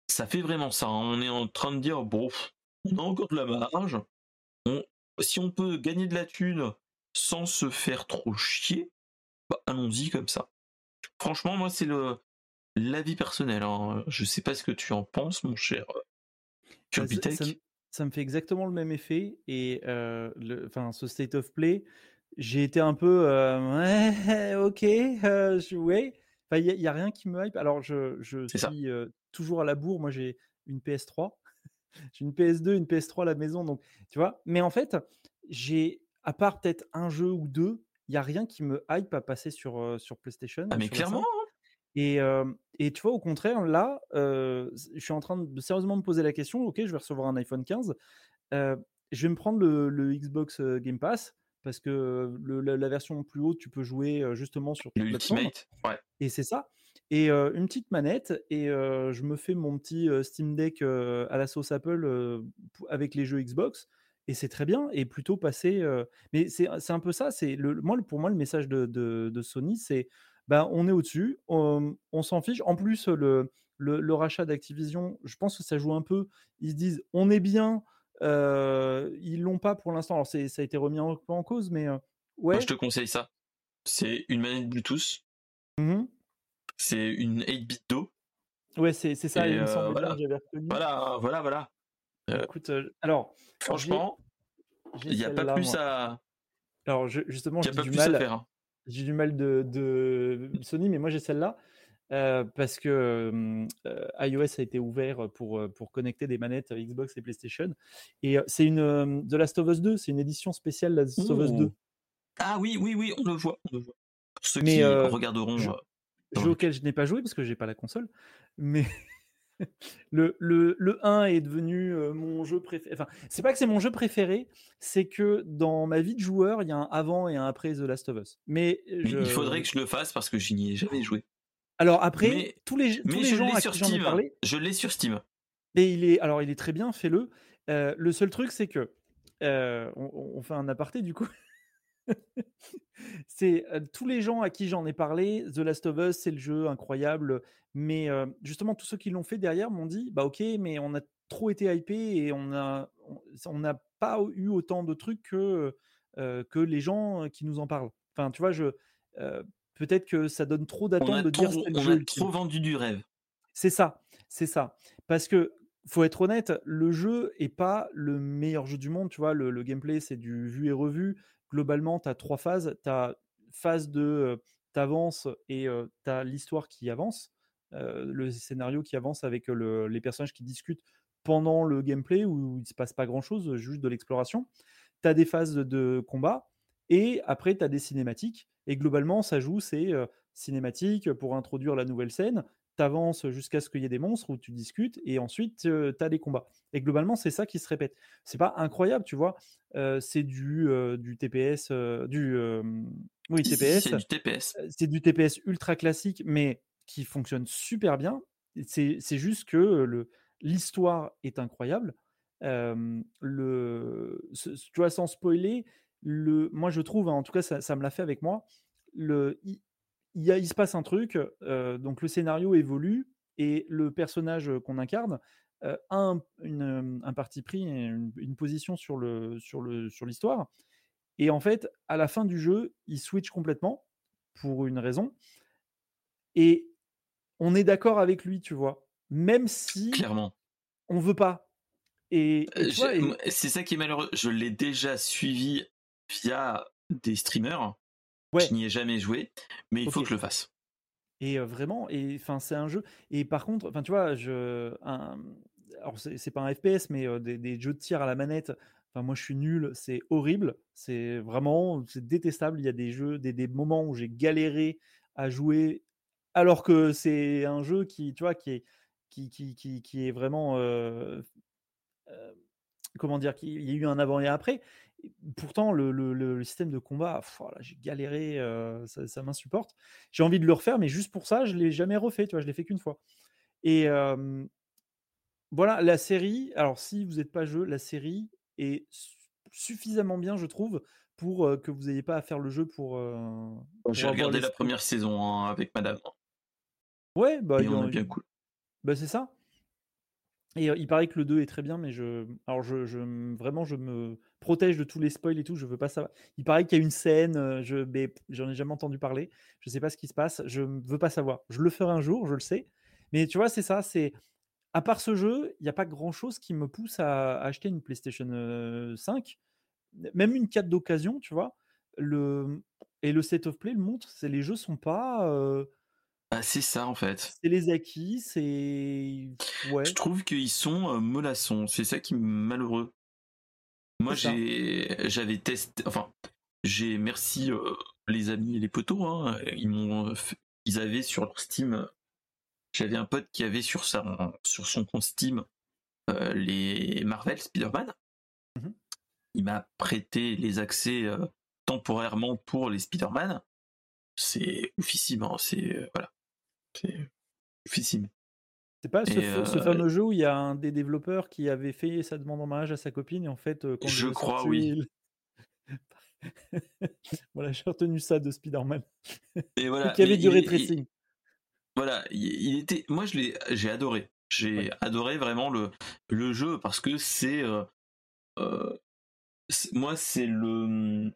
Ça fait vraiment ça. Hein. On est en train de dire, bon, on a encore de la marge. si on peut gagner de la thune sans se faire trop chier, bah, allons-y comme ça. Franchement, moi, c'est le l'avis personnel. Hein. Je sais pas ce que tu en penses, mon cher bah, ça me fait exactement le même effet. Et le, enfin, ce state of play, j'ai été un peu ouais, ok, je, ouais. il n'y a, rien qui me hype. Alors, je, je suis toujours à la bourre. Moi, j'ai une PS3, j'ai une PS2, une PS3 à la maison. Donc, tu vois. Mais en fait, j'ai, à part peut-être un jeu ou deux, il n'y a rien qui me hype à passer sur, sur PlayStation. Ah, mais clairement, et, et, tu vois, au contraire, là, je suis en train de sérieusement me poser la question, ok, je vais recevoir un iPhone 15, je vais me prendre le, Xbox Game Pass, parce que la, version plus haute, tu peux jouer justement sur le Ultimate, ouais. Et c'est ça. Et une petite manette, et je me fais mon petit Steam Deck à la sauce Apple avec les jeux Xbox. Et c'est très bien, et plutôt passer. mais c'est un peu ça. C'est le, moi, pour moi, le message de, de, de Sony, c'est bah, on est au-dessus, on, s'en fiche. En plus, le, le, rachat d'Activision, je pense que ça joue un peu. Ils se disent, on est bien, euh, ils l'ont pas pour l'instant. Alors, ça a été remis en, en cause, mais ouais. je te conseille ça. C'est une manette Bluetooth. Mmh c'est une 8-bit d'eau. Ouais, c'est ça, il me semble voilà. voilà, voilà, voilà. Écoute, alors. Franchement, il n'y a pas plus à. Alors, justement, j'ai du mal. À faire, hein. J'ai du mal de, Sony, mais moi j'ai celle-là. parce que iOS a été ouvert pour, pour connecter des manettes Xbox et PlayStation. Et c'est une The Last of Us 2, c'est une édition spéciale Last of Us 2. Ah oui, oui, oui, on le voit. Pour ceux qui regarderont. Jeu, jeu auquel je n'ai pas joué parce que j'ai pas la console. Mais le, le, le, 1 est devenu mon jeu préféré. Enfin, c'est pas que c'est mon jeu préféré, c'est que dans ma vie de joueur, il y a un avant et un après The Last of Us. Mais il faudrait que je le fasse parce que je n'y ai jamais joué. Alors après, tous les, tous les gens à sur qui Steam. Parlé, je l'ai sur Steam. Et il est, alors il est très bien, fais-le. le seul truc, c'est que on, on, fait un aparté du coup. c'est tous les gens à qui j'en ai parlé, The Last of Us, c'est le jeu incroyable, mais justement tous ceux qui l'ont fait derrière m'ont dit, bah ok, mais on a trop été hypé et on a, on n'a pas eu autant de trucs que que les gens qui nous en parlent. Enfin, tu vois, je peut-être que ça donne trop d'attentes de dire on a trop vendu du rêve. C'est ça, c'est ça. Parce que faut être honnête, le jeu est pas le meilleur jeu du monde. Tu vois, le, gameplay, c'est du vu et revu. Globalement, tu as trois phases. Tu as phase de tu avances et tu as l'histoire qui avance, le scénario qui avance avec les personnages qui discutent pendant le gameplay où il se passe pas grand chose, juste de l'exploration. Tu as des phases de combat et après tu as des cinématiques. Et globalement, ça joue, c'est cinématique pour introduire la nouvelle scène tu jusqu'à ce qu'il y ait des monstres où tu discutes et ensuite tu as des combats. Et globalement, c'est ça qui se répète. C'est pas incroyable, tu vois. c'est du, du TPS, du oui TPS. C'est du TPS. C'est du TPS ultra classique, mais qui fonctionne super bien. C'est juste que le l'histoire est incroyable. le, tu vois, sans spoiler, le, moi je trouve, hein, en tout cas ça, ça me l'a fait avec moi, le, il, se passe un truc, donc le scénario évolue et le personnage qu'on incarne a un, parti pris, une, position sur le sur le sur l'histoire. Et en fait, à la fin du jeu, il switch complètement pour une raison. Et on est d'accord avec lui, tu vois, même si clairement on veut pas. Et, c'est ça qui est malheureux. Je l'ai déjà suivi via des streamers je n'y ai jamais joué, mais il faut que je le fasse. Et vraiment, et enfin c'est un jeu. Et par contre, enfin tu vois, je, un, alors c'est pas un FPS, mais des, jeux de tir à la manette. Enfin moi je suis nul, c'est horrible, c'est vraiment, c'est détestable. Il y a des jeux, des, des moments où j'ai galéré à jouer, alors que c'est un jeu qui, tu vois, qui est, qui, qui, qui, qui est vraiment, comment dire, il y a eu un avant et un après pourtant, le, système de combat, j'ai galéré, euh, ça, m'insupporte. J'ai envie de le refaire, mais juste pour ça, je ne l'ai jamais refait, tu vois, je l'ai fait qu'une fois. Et voilà, la série, alors si vous n'êtes pas jeu, la série est suffisamment bien, je trouve, pour que vous n'ayez pas à faire le jeu pour. J'ai regardé la première saison hein, avec madame. Ouais, bah, il on bien cool. Bah, c'est ça. Et il paraît que le 2 est très bien, mais je, alors je, vraiment, je me protège de tous les spoils et tout. Je veux pas savoir. Il paraît qu'il y a une scène, je, j'en ai jamais entendu parler. Je sais pas ce qui se passe. Je veux pas savoir. Je le ferai un jour, je le sais. Mais tu vois, c'est ça. C'est à part ce jeu, il n'y a pas grand chose qui me pousse à, acheter une PlayStation 5, même une 4 d'occasion, tu vois. Le et le set of play le montre. C'est les jeux sont pas bah, c'est ça en fait. C'est les acquis, c'est. Ouais. Je trouve qu'ils sont mollassons. C'est ça qui est malheureux. Moi, j'ai, j'avais testé. Enfin, j'ai merci les amis et les potos. Hein, ils m'ont, ils avaient sur leur Steam. J'avais un pote qui avait sur sa, sur son compte Steam les Marvel Spider-Man. Mmh Il m'a prêté les accès temporairement pour les Spider-Man. C'est oufissime. Hein, c'est voilà. C'est difficile. C'est pas ce, euh, fameux jeu où il y a un des développeurs qui avait fait sa demande en mariage à sa copine et en fait euh, quand je crois oui. voilà, j'ai retenu ça de Spider-Man. Et voilà, qui avait du ray Voilà, il, était. Moi, je l'ai, j'ai adoré. J'ai adoré vraiment le le jeu parce que c'est euh, moi c'est le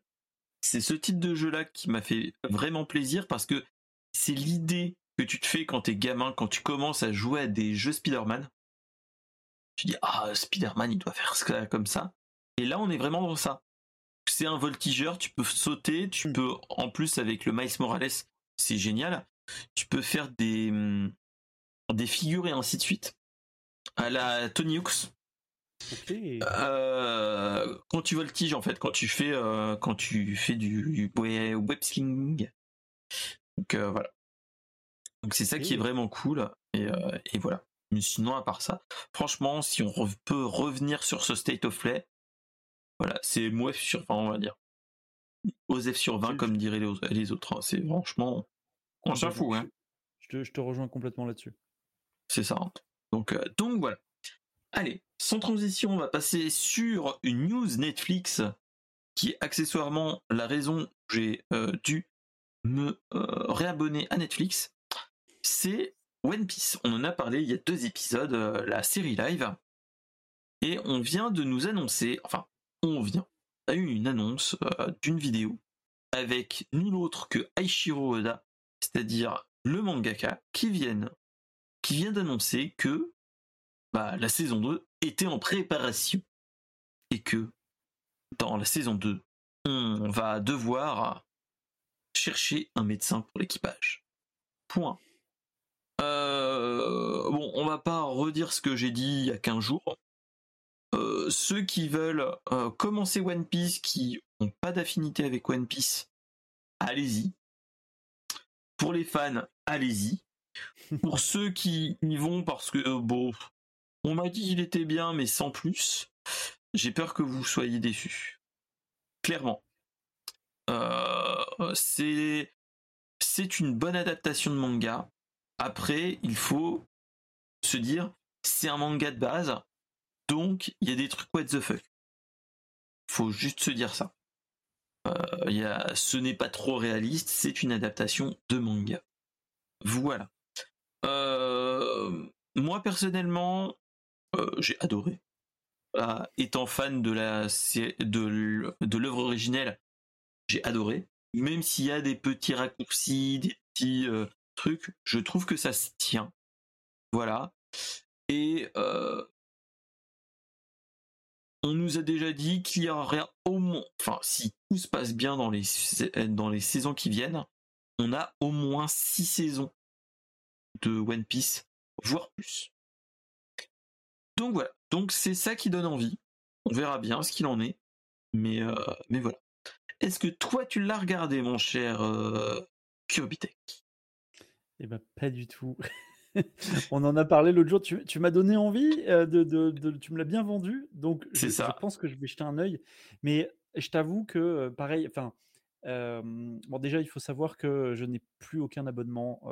c'est ce type de jeu là qui m'a fait vraiment plaisir parce que c'est l'idée que tu te fais quand t'es gamin, quand tu commences à jouer à des jeux Spider-Man. Tu dis, ah, Spider-Man, il doit faire ça comme ça. Et là, on est vraiment dans ça. C'est un voltigeur, tu peux sauter, tu hmm. peux, en plus, avec le Miles Morales, c'est génial. Tu peux faire des, hmm, des figures et ainsi de suite. À la Tony Hawks. Euh, quand tu voltiges en fait, quand tu fais euh, quand tu fais du, web slinging. Donc euh, voilà. Donc c'est ça qui est vraiment cool. Euh, et, voilà. Mais sinon, à part ça, franchement, si on peut revenir sur ce state of play, voilà, c'est MOF sur 20, on va dire. OSF sur 20, comme diraient les, autres. Hein. C'est franchement. On s'en fout, hein. Je te, rejoins complètement là-dessus. C'est ça. Hein. Donc, euh, donc voilà. Allez, sans transition, on va passer sur une news Netflix qui est accessoirement la raison j'ai dû me réabonner à Netflix, c'est One Piece. On en a parlé il y a deux épisodes, la série live. Et on vient de nous annoncer, enfin, on vient, a eu une annonce d'une vidéo avec nul autre que Aishiro Oda, c'est-à-dire le mangaka, qui vient, qui vient d'annoncer que bah, la saison 2 était en préparation et que dans la saison 2, on va devoir chercher un médecin pour l'équipage. Point. Euh, bon, on va pas redire ce que j'ai dit il y a 15 jours. Euh, ceux qui veulent euh, commencer One Piece, qui n'ont pas d'affinité avec One Piece, allez-y. Pour les fans, allez-y. Pour ceux qui y vont parce que, bon, on m'a dit qu'il était bien, mais sans plus, j'ai peur que vous soyez déçus. Clairement. C'est c'est une bonne adaptation de manga. Après, il faut se dire, c'est un manga de base, donc il y a des trucs what the fuck. Faut juste se dire ça. Euh, y a, ce n'est pas trop réaliste, c'est une adaptation de manga. Voilà. Euh, moi personnellement, euh, j'ai adoré. étant fan de la de, de l'œuvre originelle, j'ai adoré. Même s'il y a des petits raccourcis, des petits je trouve que ça se tient. Voilà. Et euh, on nous a déjà dit qu'il y aurait au moins, enfin, si tout se passe bien dans les, dans les saisons qui viennent, on a au moins six saisons de One Piece, voire plus. Donc voilà. Donc c'est ça qui donne envie. On verra bien ce qu'il en est. Mais, euh, mais voilà. Est-ce que toi, tu l'as regardé, mon cher euh, Tech? Eh ben, pas du tout. On en a parlé l'autre jour. Tu, m'as donné envie, euh, de, tu me l'as bien vendu. Donc, je, je, pense que je vais jeter un œil. Mais je t'avoue que, euh, pareil, enfin, bon, déjà, il faut savoir que je n'ai plus aucun abonnement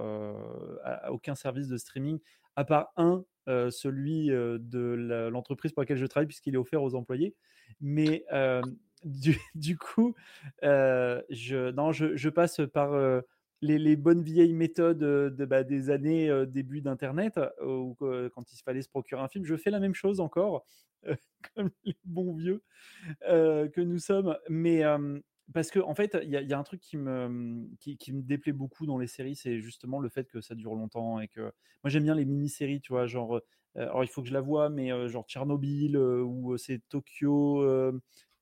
à, aucun service de streaming, à part un, celui de l'entreprise pour laquelle je travaille, puisqu'il est offert aux employés. Mais du, coup, je, non, je, passe par les, bonnes vieilles méthodes de, bah, des années début d'Internet, où quand il fallait se procurer un film. Je fais la même chose encore, comme les bons vieux que nous sommes. Mais parce que en fait, il y, a un truc qui me, qui, me déplaît beaucoup dans les séries, c'est justement le fait que ça dure longtemps et que moi j'aime bien les mini-séries, tu vois, genre, alors il faut que je la vois, mais genre Tchernobyl ou c'est Tokyo,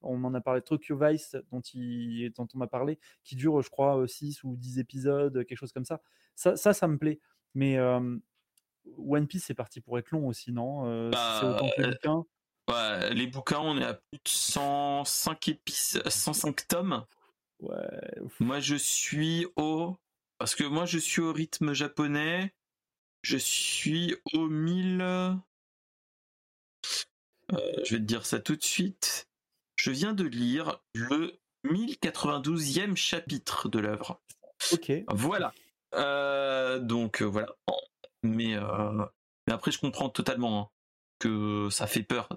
on en a parlé, Tokyo Vice, dont, il, dont on m'a parlé, qui dure, je crois, 6 ou 10 épisodes, quelque chose comme ça. Ça, ça, me plaît. Mais One Piece, c'est parti pour être long aussi, non C'est bah, autant que les bouquins? Ouais, les bouquins, on est à plus de 105 épisodes, 105 tomes. Ouais. Moi, je suis au. Parce que moi, je suis au rythme japonais. Je suis au 1000. je vais te dire ça tout de suite. Je viens de lire le 1092e chapitre de l'œuvre. Ok. Voilà. Euh, donc euh, voilà. Mais, euh, mais, après, je comprends totalement hein, que ça fait peur.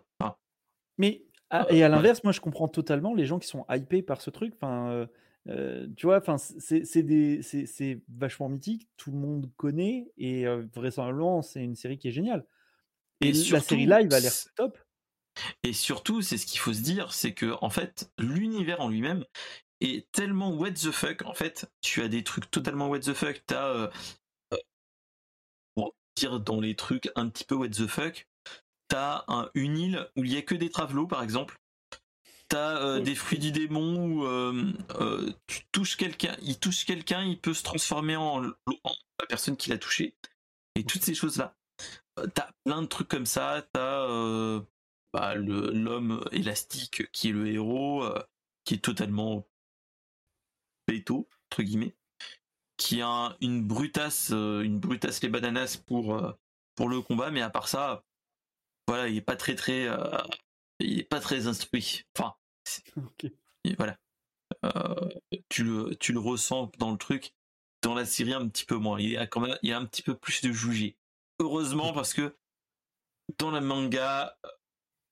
mais ah, et à l'inverse, moi, je comprends totalement les gens qui sont hypés par ce truc. Enfin, tu vois, enfin, c'est vachement mythique. Tout le monde connaît et vraisemblablement, c'est une série qui est géniale. Et, la série live a l'air top. Et surtout, c'est ce qu'il faut se dire, c'est que en fait, l'univers en lui-même est tellement what the fuck. En fait, tu as des trucs totalement what the fuck. T'as, euh, euh, pour dire dans les trucs un petit peu what the fuck, t'as un, une île où il y a que des travelots, par exemple. T'as euh, des fruits du démon où tu touches quelqu'un, il touche quelqu'un, il peut se transformer en, la personne qui l'a touché. Et toutes ces choses-là. T'as plein de trucs comme ça. T'as bah, l'homme élastique qui est le héros, euh, qui est totalement péto, entre guillemets, qui a une brutasse, euh, une brutasse les bananas pour, euh, pour le combat, mais à part ça, voilà, il est pas très très, il est pas très instruit. Enfin, voilà, tu le, tu le ressens dans le truc, dans la série un petit peu moins. Il y a quand même, il y a un petit peu plus de jugé. Heureusement parce que dans le manga,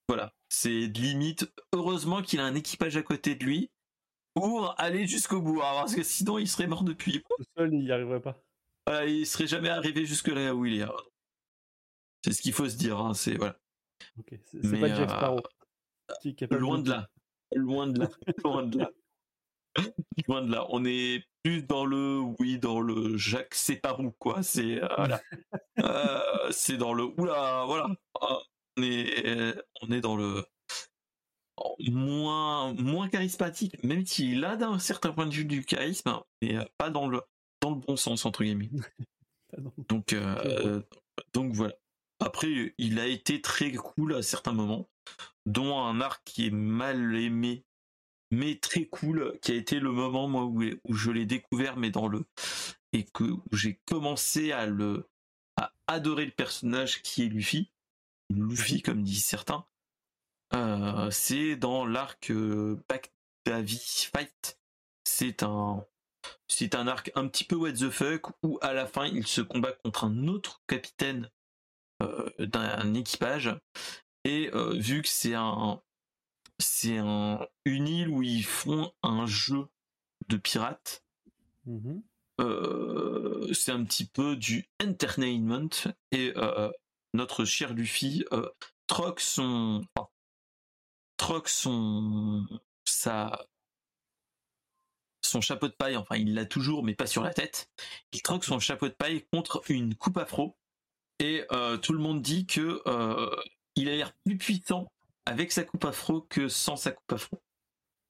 voilà, C'est limite, heureusement qu'il a un équipage à côté de lui pour aller jusqu'au bout, hein, parce que sinon il serait mort depuis. Tout seul, il n'y arriverait pas. Euh, il serait jamais arrivé jusque là où il est. C'est ce qu'il faut se dire. Hein, c'est voilà. Ok, c'est pas Jack Sparrow. capable Loin de là. Loin de là. Loin de là. Loin de là. On est plus dans le oui, dans le Jacques c'est par où quoi. C'est euh, voilà. Euh, c'est dans le oula voilà. On est on est dans le moins moins charismatique, même s'il a d'un certain point de vue du charisme, mais euh, pas dans le dans le bon sens entre guillemets. Donc, euh, donc voilà. Après, il a été très cool à certains moments, dont un arc qui est mal aimé, mais très cool, qui a été le moment moi où, où je l'ai découvert, mais dans le et que j'ai commencé à le à adorer le personnage qui est Luffy, Luffy comme disent certains. Euh, c'est dans l'arc euh, Bagdavi Fight. C'est un c'est un arc un petit peu what the fuck où à la fin il se combat contre un autre capitaine euh, d'un équipage et euh, vu que c'est un c'est un une île où ils font un jeu de pirates euh, c'est un petit peu du entertainment et notre cher Luffy euh, troque son enfin, troque son sa son chapeau de paille enfin il l'a toujours mais pas sur la tête il troque son chapeau de paille contre une coupe afro et euh, tout le monde dit que euh, il a l'air plus puissant avec sa coupe afro que sans sa coupe afro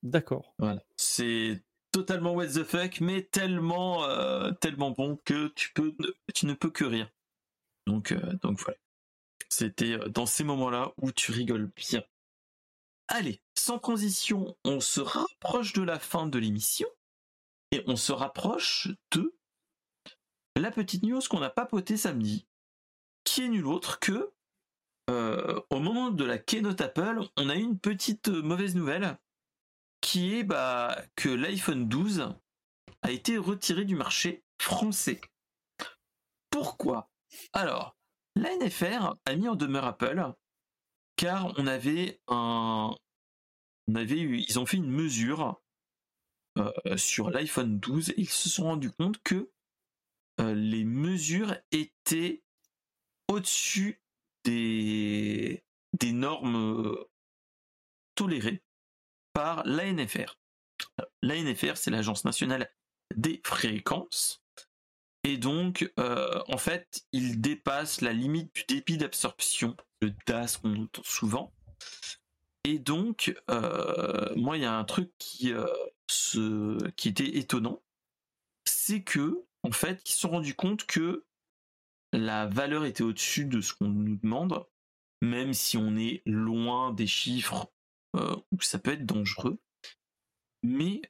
D'accord. voilà. C'est totalement what the fuck, mais tellement, euh, tellement bon que tu peux, tu ne peux que rire. Donc, euh, donc voilà. C'était euh, dans ces moments-là où tu rigoles bien. Allez, sans transition, on se rapproche de la fin de l'émission et on se rapproche de la petite news qu'on a papotée samedi, qui est nulle autre que euh, au moment de la keynote Apple, on a eu une petite euh, mauvaise nouvelle qui est bah, que l'iPhone 12 a été retiré du marché français. Pourquoi? Alors, la NFR a mis en demeure Apple car on avait un, on avait eu, ils ont fait une mesure euh, sur l'iPhone 12 et ils se sont rendus compte que euh, les mesures étaient au-dessus des, normes euh, tolérées par l'ANFR. L'ANFR, c'est l'Agence nationale des fréquences. Et donc, euh, en fait, il dépasse la limite du débit d'absorption, le DAS qu'on entend souvent. Et donc, euh, moi, il y a un truc qui, euh, qui était étonnant, c'est que, en fait, ils se sont rendus compte que la valeur était au-dessus de ce qu'on nous demande, même si on est loin des chiffres où ça peut être dangereux. Mais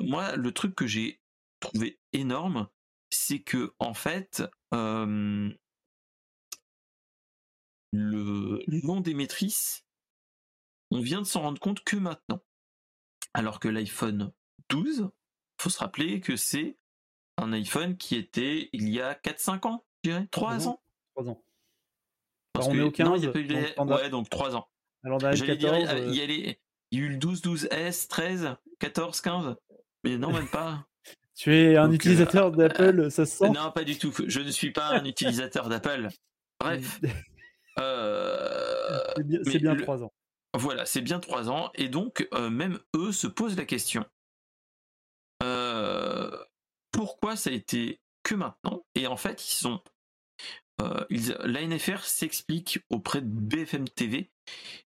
moi, le truc que j'ai trouvé énorme, c'est que en fait, euh, le long des maîtrises, on vient de s'en rendre compte que maintenant. Alors que l'iPhone 12, faut se rappeler que c'est un iPhone qui était il y a 4-5 ans, je dirais, 3 Non, ans. 3 ans. Parce Alors, on que- est au 15, non, il y a pas eu les-. Ouais, donc 3 ans. Alors, dans la J'allais dire, 14, il y, a les- il y a eu le 12, 12S, 13, 14, 15. Mais non, même pas. Tu es un donc, euh, utilisateur d'Apple, ça se sent? Non, pas du tout. Je ne suis pas un utilisateur d'Apple. Bref. Euh, C'est bien, 3 ans. Voilà, c'est bien 3 ans. Et donc, euh, même eux se posent la question. euh, pourquoi ça a été que maintenant? Et en fait, ils sont... Ils, L'ANFR s'explique auprès de BFM TV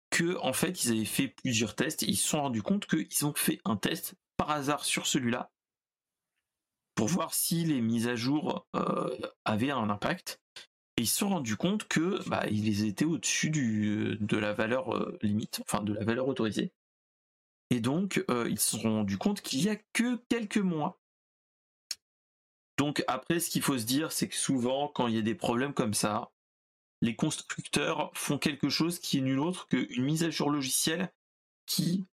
que en fait ils avaient fait plusieurs tests et ils se sont rendus compte qu'ils ont fait un test par hasard sur celui-là pour voir si les mises à jour euh, avaient un impact. Et ils se sont rendus compte que bah, ils étaient au-dessus de la valeur euh, limite enfin de la valeur autorisée. Et donc euh, ils se sont rendus compte qu'il y a que quelques mois. Donc après, ce qu'il faut se dire, c'est que souvent, quand il y a des problèmes comme ça, les constructeurs font quelque chose qui est nul autre qu'une mise à jour logicielle qui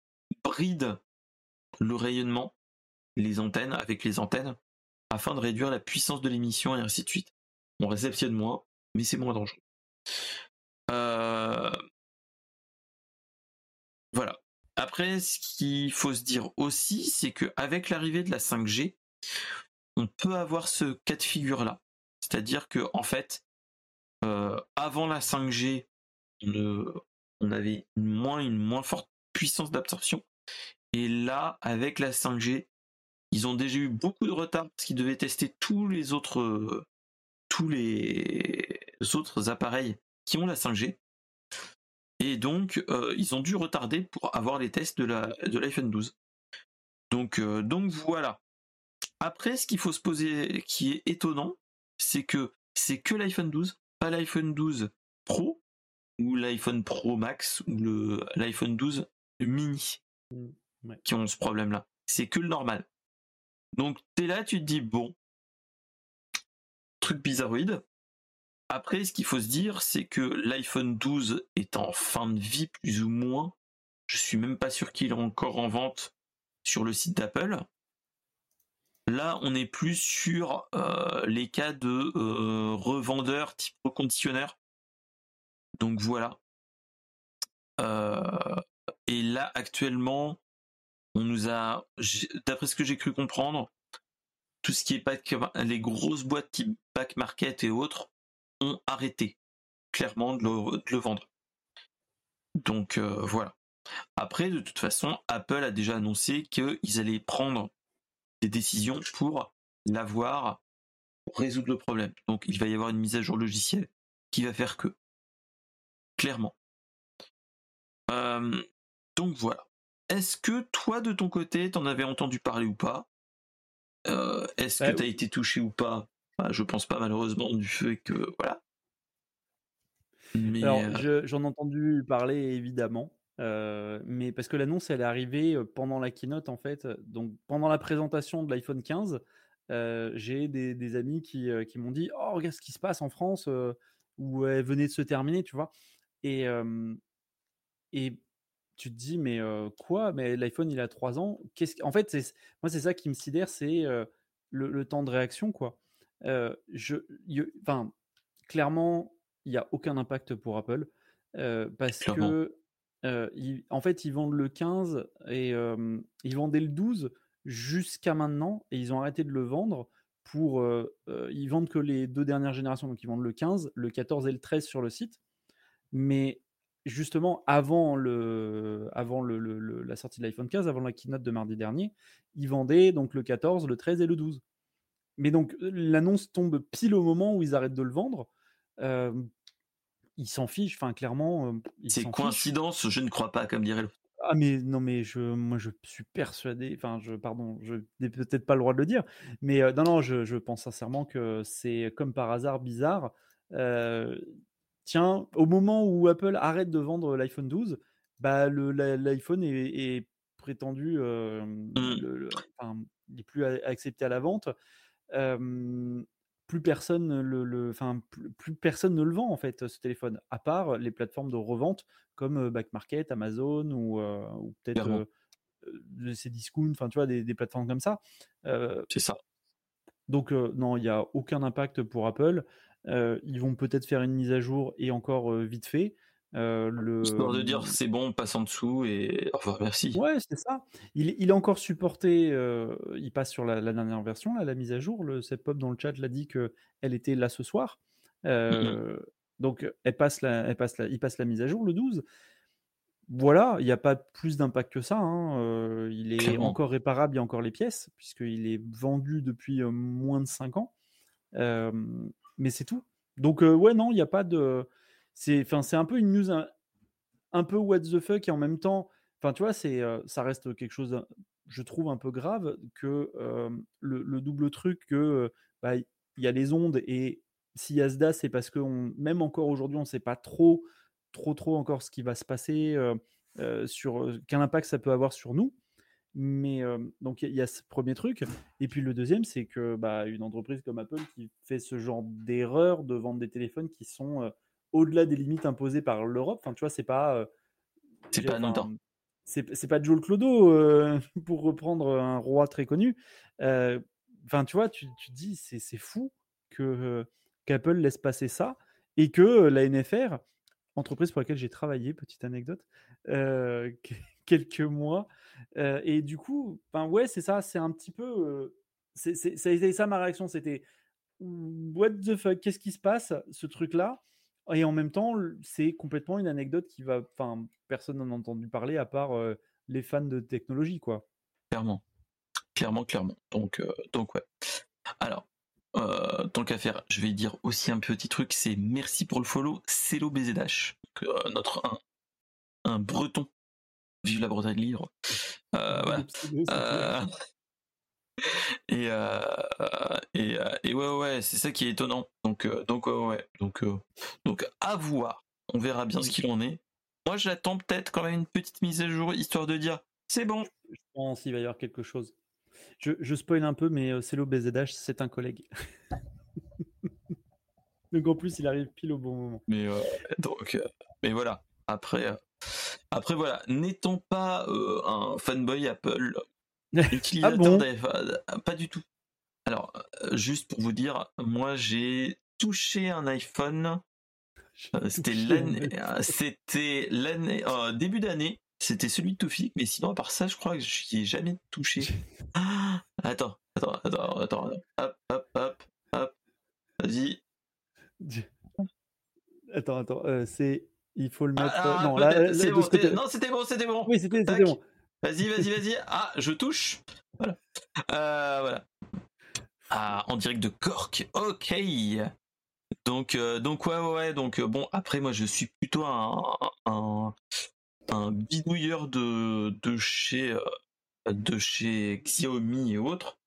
bride le rayonnement, les antennes, avec les antennes, afin de réduire la puissance de l'émission et ainsi de suite. On réceptionne moins, mais c'est moins dangereux. Euh, après, ce qu'il faut se dire aussi, c'est qu'avec l'arrivée de la 5G, on peut avoir ce cas de figure-là. C'est-à-dire que, en fait, euh, avant la 5G, on, avait une moins, une moins forte puissance d'absorption. Et là, avec la 5G, ils ont déjà eu beaucoup de retard parce qu'ils devaient tester tous les autres, tous les autres appareils qui ont la 5G. Et donc, euh, ils ont dû retarder pour avoir les tests de l'iPhone 12. Donc, euh, donc voilà. Après, ce qu'il faut se poser, qui est étonnant, c'est que c'est que l'iPhone 12, pas l'iPhone 12 Pro ou l'iPhone Pro Max ou l'iPhone 12 mini mmh, qui ont ce problème-là. C'est que le normal. Donc t'es là, tu te dis bon, truc bizarroïde. Après, ce qu'il faut se dire, c'est que l'iPhone 12 est en fin de vie plus ou moins. Je suis même pas sûr qu'il est encore en vente sur le site d'Apple. Là, on est plus sur euh, les cas de euh, revendeurs type reconditionneur. Donc voilà. Euh, et là, actuellement, on nous a, d'après ce que j'ai cru comprendre, tout ce qui est pack, les grosses boîtes type back market et autres ont arrêté clairement de le, vendre. Donc voilà. Après, de toute façon, Apple a déjà annoncé qu'ils allaient prendre des décisions pour l'avoir, pour résoudre le problème. Donc il va y avoir une mise à jour logicielle qui va faire que. Clairement. Euh, donc voilà. Est-ce que toi, de ton côté, t'en avais entendu parler ou pas? Euh, Est-ce que bah, tu as été touché ou pas? Je pense pas malheureusement du fait que voilà. Alors, euh, j'en ai entendu parler évidemment. Euh, mais parce que l'annonce, elle est arrivée pendant la keynote, en fait. Donc, pendant la présentation de l'iPhone 15, j'ai des, amis qui, m'ont dit Oh, regarde ce qui se passe en France, où elle venait de se terminer, tu vois. Et, et tu te dis Mais quoi? Mais l'iPhone, il a 3 ans. Qu'est-ce En fait, moi, c'est ça qui me sidère, c'est le, temps de réaction, quoi. je, enfin, clairement, il n'y a aucun impact pour Apple. parce que en fait, ils vendent le 15 et ils vendaient le 12 jusqu'à maintenant et ils ont arrêté de le vendre pour. ils vendent que les deux dernières générations, donc ils vendent le 15, le 14 et le 13 sur le site. Mais justement, avant, le, avant le, la sortie de l'iPhone 15, avant la keynote de mardi dernier, ils vendaient donc le 14, le 13 et le 12. Mais donc l'annonce tombe pile au moment où ils arrêtent de le vendre il s'en fiche, enfin clairement. c'est coïncidence, je ne crois pas, comme dirait l'autre. Ah mais non mais je moi je suis persuadé enfin je pardon je n'ai peut-être pas le droit de le dire mais non non je, pense sincèrement que c'est comme par hasard bizarre tiens au moment où Apple arrête de vendre l'iPhone 12 bah l'iPhone est, prétendu mmh. enfin, il est plus accepté à la vente plus personne le, enfin plus, personne ne le vend en fait ce téléphone, à part les plateformes de revente comme Back Market, Amazon ou, peut-être ces discounts, enfin tu vois des, plateformes comme ça. C'est ça. Donc non, il n'y a aucun impact pour Apple. Ils vont peut-être faire une mise à jour et encore vite fait. Euh, le... Histoire de dire c'est bon, on passe en dessous et au revoir, merci. Ouais, c'est ça. Il, il, est encore supporté, euh, il passe sur la, dernière version, la mise à jour. Le Pop dans le chat l'a dit qu'elle était là ce soir. Euh, donc elle passe la, elle passe la, il passe la mise à jour le 12. Voilà, il n'y a pas plus d'impact que ça. Hein. il est encore réparable, il y a encore les pièces, puisqu'il est vendu depuis moins de 5 ans. Mais c'est tout. Donc ouais, non, il n'y a pas de c'est un peu une news un, peu what the fuck et en même temps tu vois c'est ça reste quelque chose je trouve un peu grave que le, double truc que bah, il y a les ondes et si Asda c'est parce que même encore aujourd'hui on ne sait pas trop trop trop encore ce qui va se passer sur quel impact ça peut avoir sur nous mais donc il y, a ce premier truc et puis le deuxième c'est que bah, une entreprise comme Apple qui fait ce genre d'erreur de vendre des téléphones qui sont au-delà des limites imposées par l'Europe. Enfin, tu vois, c'est pas. Euh, c'est pas anodin. C'est pas Joel Clodo, pour reprendre un roi très connu. Enfin, tu vois, tu, tu dis, c'est fou que qu'Apple laisse passer ça et que la NFR, entreprise pour laquelle j'ai travaillé, petite anecdote, quelques mois. et du coup, ben ouais, c'est ça, c'est un petit peu. c'est, ça ma réaction, c'était what the fuck, qu'est-ce qui se passe, ce truc-là? Et en même temps, c'est complètement une anecdote qui va. Enfin, personne n'en a entendu parler à part les fans de technologie, quoi. Clairement. Clairement, clairement. Donc, donc ouais. Alors, tant qu'à faire, je vais dire aussi un petit truc, c'est merci pour le follow, Célo BZH, euh, notre un, breton. Vive la Bretagne libre. Euh, voilà. Euh, et, et, et, ouais ouais c'est ça qui est étonnant donc donc ouais, ouais. donc donc à voir on verra bien ce qu'il en est moi j'attends peut-être quand même une petite mise à jour histoire de dire c'est bon je pense qu'il va y avoir quelque chose je, je spoil un peu, mais euh, Celo BZH, c'est un collègue. donc en plus, il arrive pile au bon moment. Mais euh, donc, euh, mais voilà. Après, après voilà, n'étant pas un fanboy Apple, utilisateur ah pas du tout. Alors, juste pour vous dire, moi j'ai touché un iPhone. C'était l'année, c'était l'année, début d'année. C'était celui de Toufik, mais sinon, à part ça, je crois que je n'y ai jamais touché. Ah, attends, attends, attends, attends, hop, hop, hop, hop, vas-y. Attends, attends, euh, c'est. Il faut le mettre. Ah, non, là, bon, c'était bon, c'était bon. Oui, c'était bon. Vas-y, vas-y, vas-y. Ah, je touche. Voilà. Euh, voilà. Ah, en direct de Cork. Ok. Donc, euh, donc ouais, ouais, donc bon. Après, moi, je suis plutôt un, un, un bidouilleur de, de chez euh, de chez Xiaomi et autres.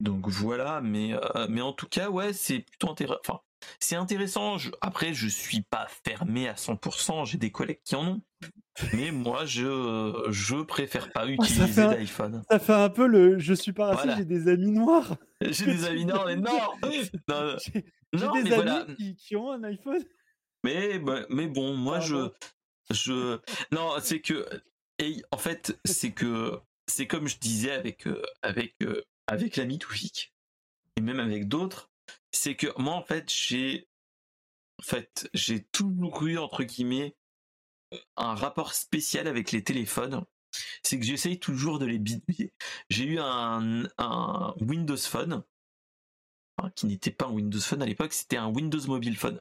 Donc voilà, mais euh, mais en tout cas ouais, c'est plutôt intéressant. Enfin, c'est intéressant. après, je suis pas fermé à 100%. J'ai des collègues qui en ont. Mais moi, je je préfère pas utiliser l'iPhone. Ça fait un peu le. Je suis pas raciste, j'ai des amis noirs. J'ai des amis noirs, mais non. J'ai des amis qui, qui, ont un iPhone. Mais mais bon, moi je je non, c'est que et en fait, c'est que c'est comme je disais avec euh, avec euh, avec l'ami Toufik et même avec d'autres, c'est que moi en fait, j'ai en fait, j'ai toujours eu entre guillemets un rapport spécial avec les téléphones. C'est que j'essaye toujours de les bidouiller. J'ai eu un, Windows Phone, qui n'était pas un Windows Phone à l'époque, c'était un Windows Mobile Phone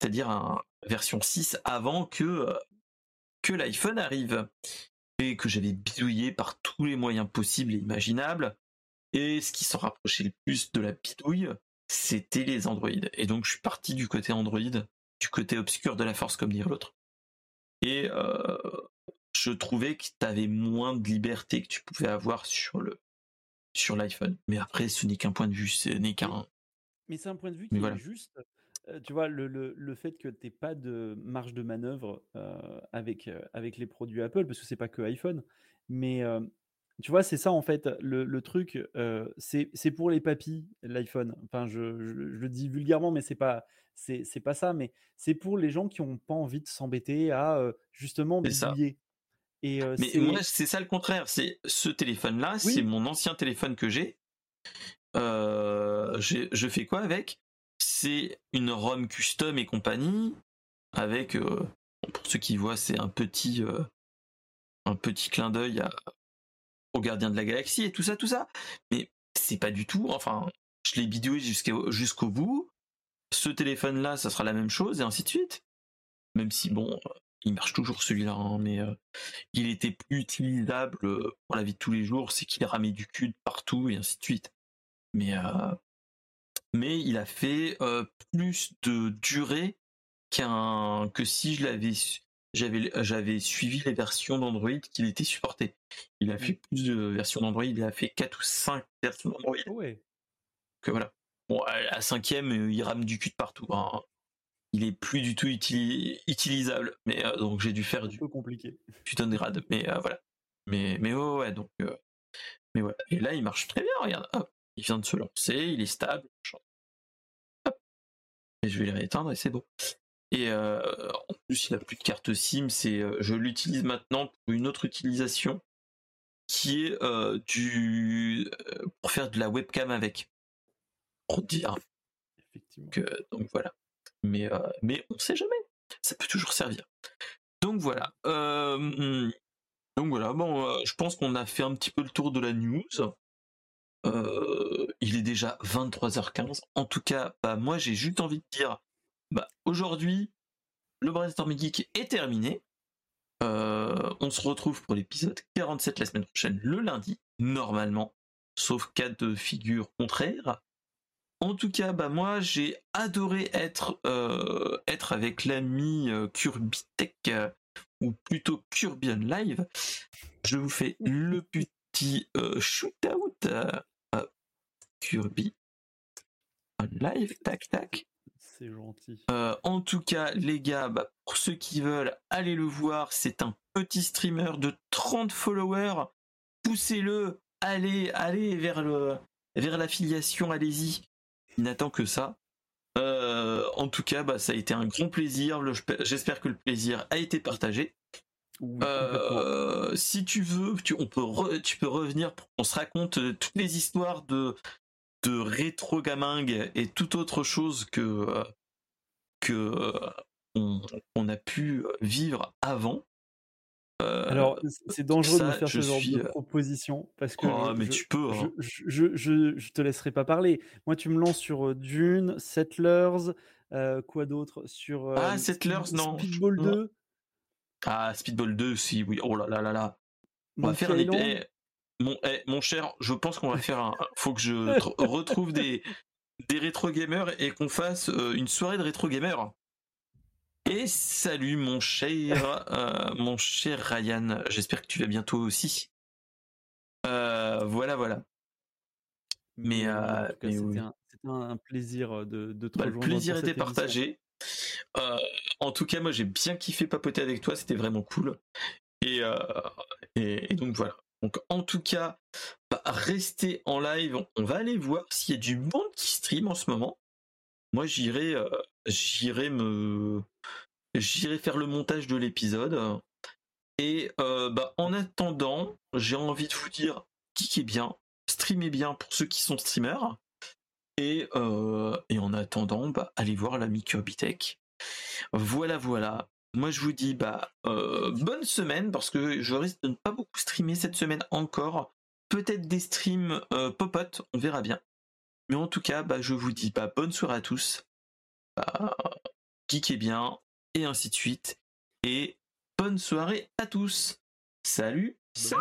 c'est-à-dire un version 6 avant que, euh, que l'iPhone arrive et que j'avais bidouillé par tous les moyens possibles et imaginables. Et ce qui s'en rapprochait le plus de la bidouille, c'était les Android. Et donc je suis parti du côté Android, du côté obscur de la force comme dire l'autre. Et euh, je trouvais que tu avais moins de liberté que tu pouvais avoir sur le sur l'iPhone. Mais après, ce n'est qu'un point de vue, ce n'est qu'un. Mais c'est un point de vue qui est juste tu vois, le, le, le fait que tu pas de marge de manœuvre avec, avec les produits Apple, parce que c'est pas que iPhone, mais tu vois, c'est ça en fait, le, le truc, c'est pour les papis, l'iPhone. Enfin, je, je, le dis vulgairement, mais c'est pas, c'est pas ça, mais c'est pour les gens qui ont pas envie de s'embêter à justement bidouiller. Et, mais moi, c'est ça le contraire. C'est ce téléphone-là, c'est mon ancien téléphone que j'ai. je fais quoi avec? C'est une ROM custom et compagnie avec, euh, pour ceux qui voient, c'est un petit, euh, un petit clin d'œil au gardien de la galaxie et tout ça, tout ça. Mais c'est pas du tout. Enfin, je l'ai bidoué jusqu'au bout. Ce téléphone-là, ça sera la même chose et ainsi de suite. Même si bon, il marche toujours celui-là, hein, mais euh, il était utilisable pour la vie de tous les jours. C'est qu'il ramait du cul partout et ainsi de suite. Mais mais il a fait plus de durée qu'un que si je l'avais j'avais j'avais suivi les versions d'Android qu'il était supporté. Il a fait mmh. plus de versions d'Android, il a fait 4 ou 5 versions d'Android. Ouais. Que voilà. Bon, à la cinquième, il rame du cul de partout. Hein. Il est plus du tout utilisable. Mais donc j'ai dû faire du. Un peu compliqué. Putain de grade. Mais voilà. Mais mais ouais, donc. mais voilà. Et là, il marche très bien. Regarde. il vient de se lancer, il est stable je vais les rééteindre et c'est bon. Et euh, en plus, il n'a plus de carte SIM, c'est, euh, je l'utilise maintenant pour une autre utilisation qui est euh, du pour faire de la webcam avec. Pour dire. Effectivement. donc voilà. Mais, mais on sait jamais. Ça peut toujours servir. Donc voilà. donc voilà, bon, je pense qu'on a fait un petit peu le tour de la news. il est déjà 23h15. En tout cas, bah, moi j'ai juste envie de dire, bah, aujourd'hui, le Brainstorm Geek est terminé. on se retrouve pour l'épisode 47 la semaine prochaine, le lundi, normalement, sauf cas de figure contraire. En tout cas, bah moi j'ai adoré être euh, être avec l'ami euh, Tech euh, ou plutôt Curbion Live. Je vous fais le petit euh, shootout Kirby live, tac tac. C'est gentil. en tout cas, les gars, bah, pour ceux qui veulent, allez le voir. C'est un petit streamer de 30 followers. Poussez-le, allez, allez vers le vers l'affiliation, allez-y il n'attend que ça. Euh, en tout cas, bah, ça a été un grand plaisir. J'espère que le plaisir a été partagé. Euh, si tu veux, tu, on peut tu peux revenir pour qu'on se raconte euh, toutes les histoires de, de rétro gaming et toute autre chose que, que on, a pu vivre avant. Alors, c'est dangereux de me faire ce genre de euh, proposition parce que oh, mais tu peux, hein. je, je, te laisserai pas parler. Moi, tu me lances sur Dune, Settlers, quoi d'autre? Sur ah, Settlers, non. Speedball 2. Ah, Speedball 2, si, oui. Oh là là là là. On va faire un eh, mon, eh, mon cher, je pense qu'on va faire un. Faut que je retrouve des, des rétro gamers et qu'on fasse une soirée de rétro gamers. Et salut mon cher, euh, mon cher Ryan. J'espère que tu vas bientôt aussi. Euh, voilà, voilà. Mais, euh, c'était un, plaisir de, de te bah, Le plaisir était partagé. en tout cas, moi j'ai bien kiffé papoter avec toi, c'était vraiment cool. Et, et, donc voilà. Donc en tout cas, restez en live. On va aller voir s'il y a du monde qui stream en ce moment. Moi j'irai, j'irai me, j'irai faire le montage de l'épisode. Et euh, bah, en attendant, j'ai envie de vous dire, kickez bien, streamez bien pour ceux qui sont streamers. Et, euh, en attendant, bah, allez voir l'ami Kirby Tech. Voilà, voilà. Moi, je vous dis bah, euh, bonne semaine parce que je risque de ne pas beaucoup streamer cette semaine encore. Peut-être des streams pop-up, on verra bien. Mais en tout cas, bah, je vous dis bah, bonne soirée à tous. Bah, kickez bien, et ainsi de suite. Et bonne soirée à tous. Salut. Salut.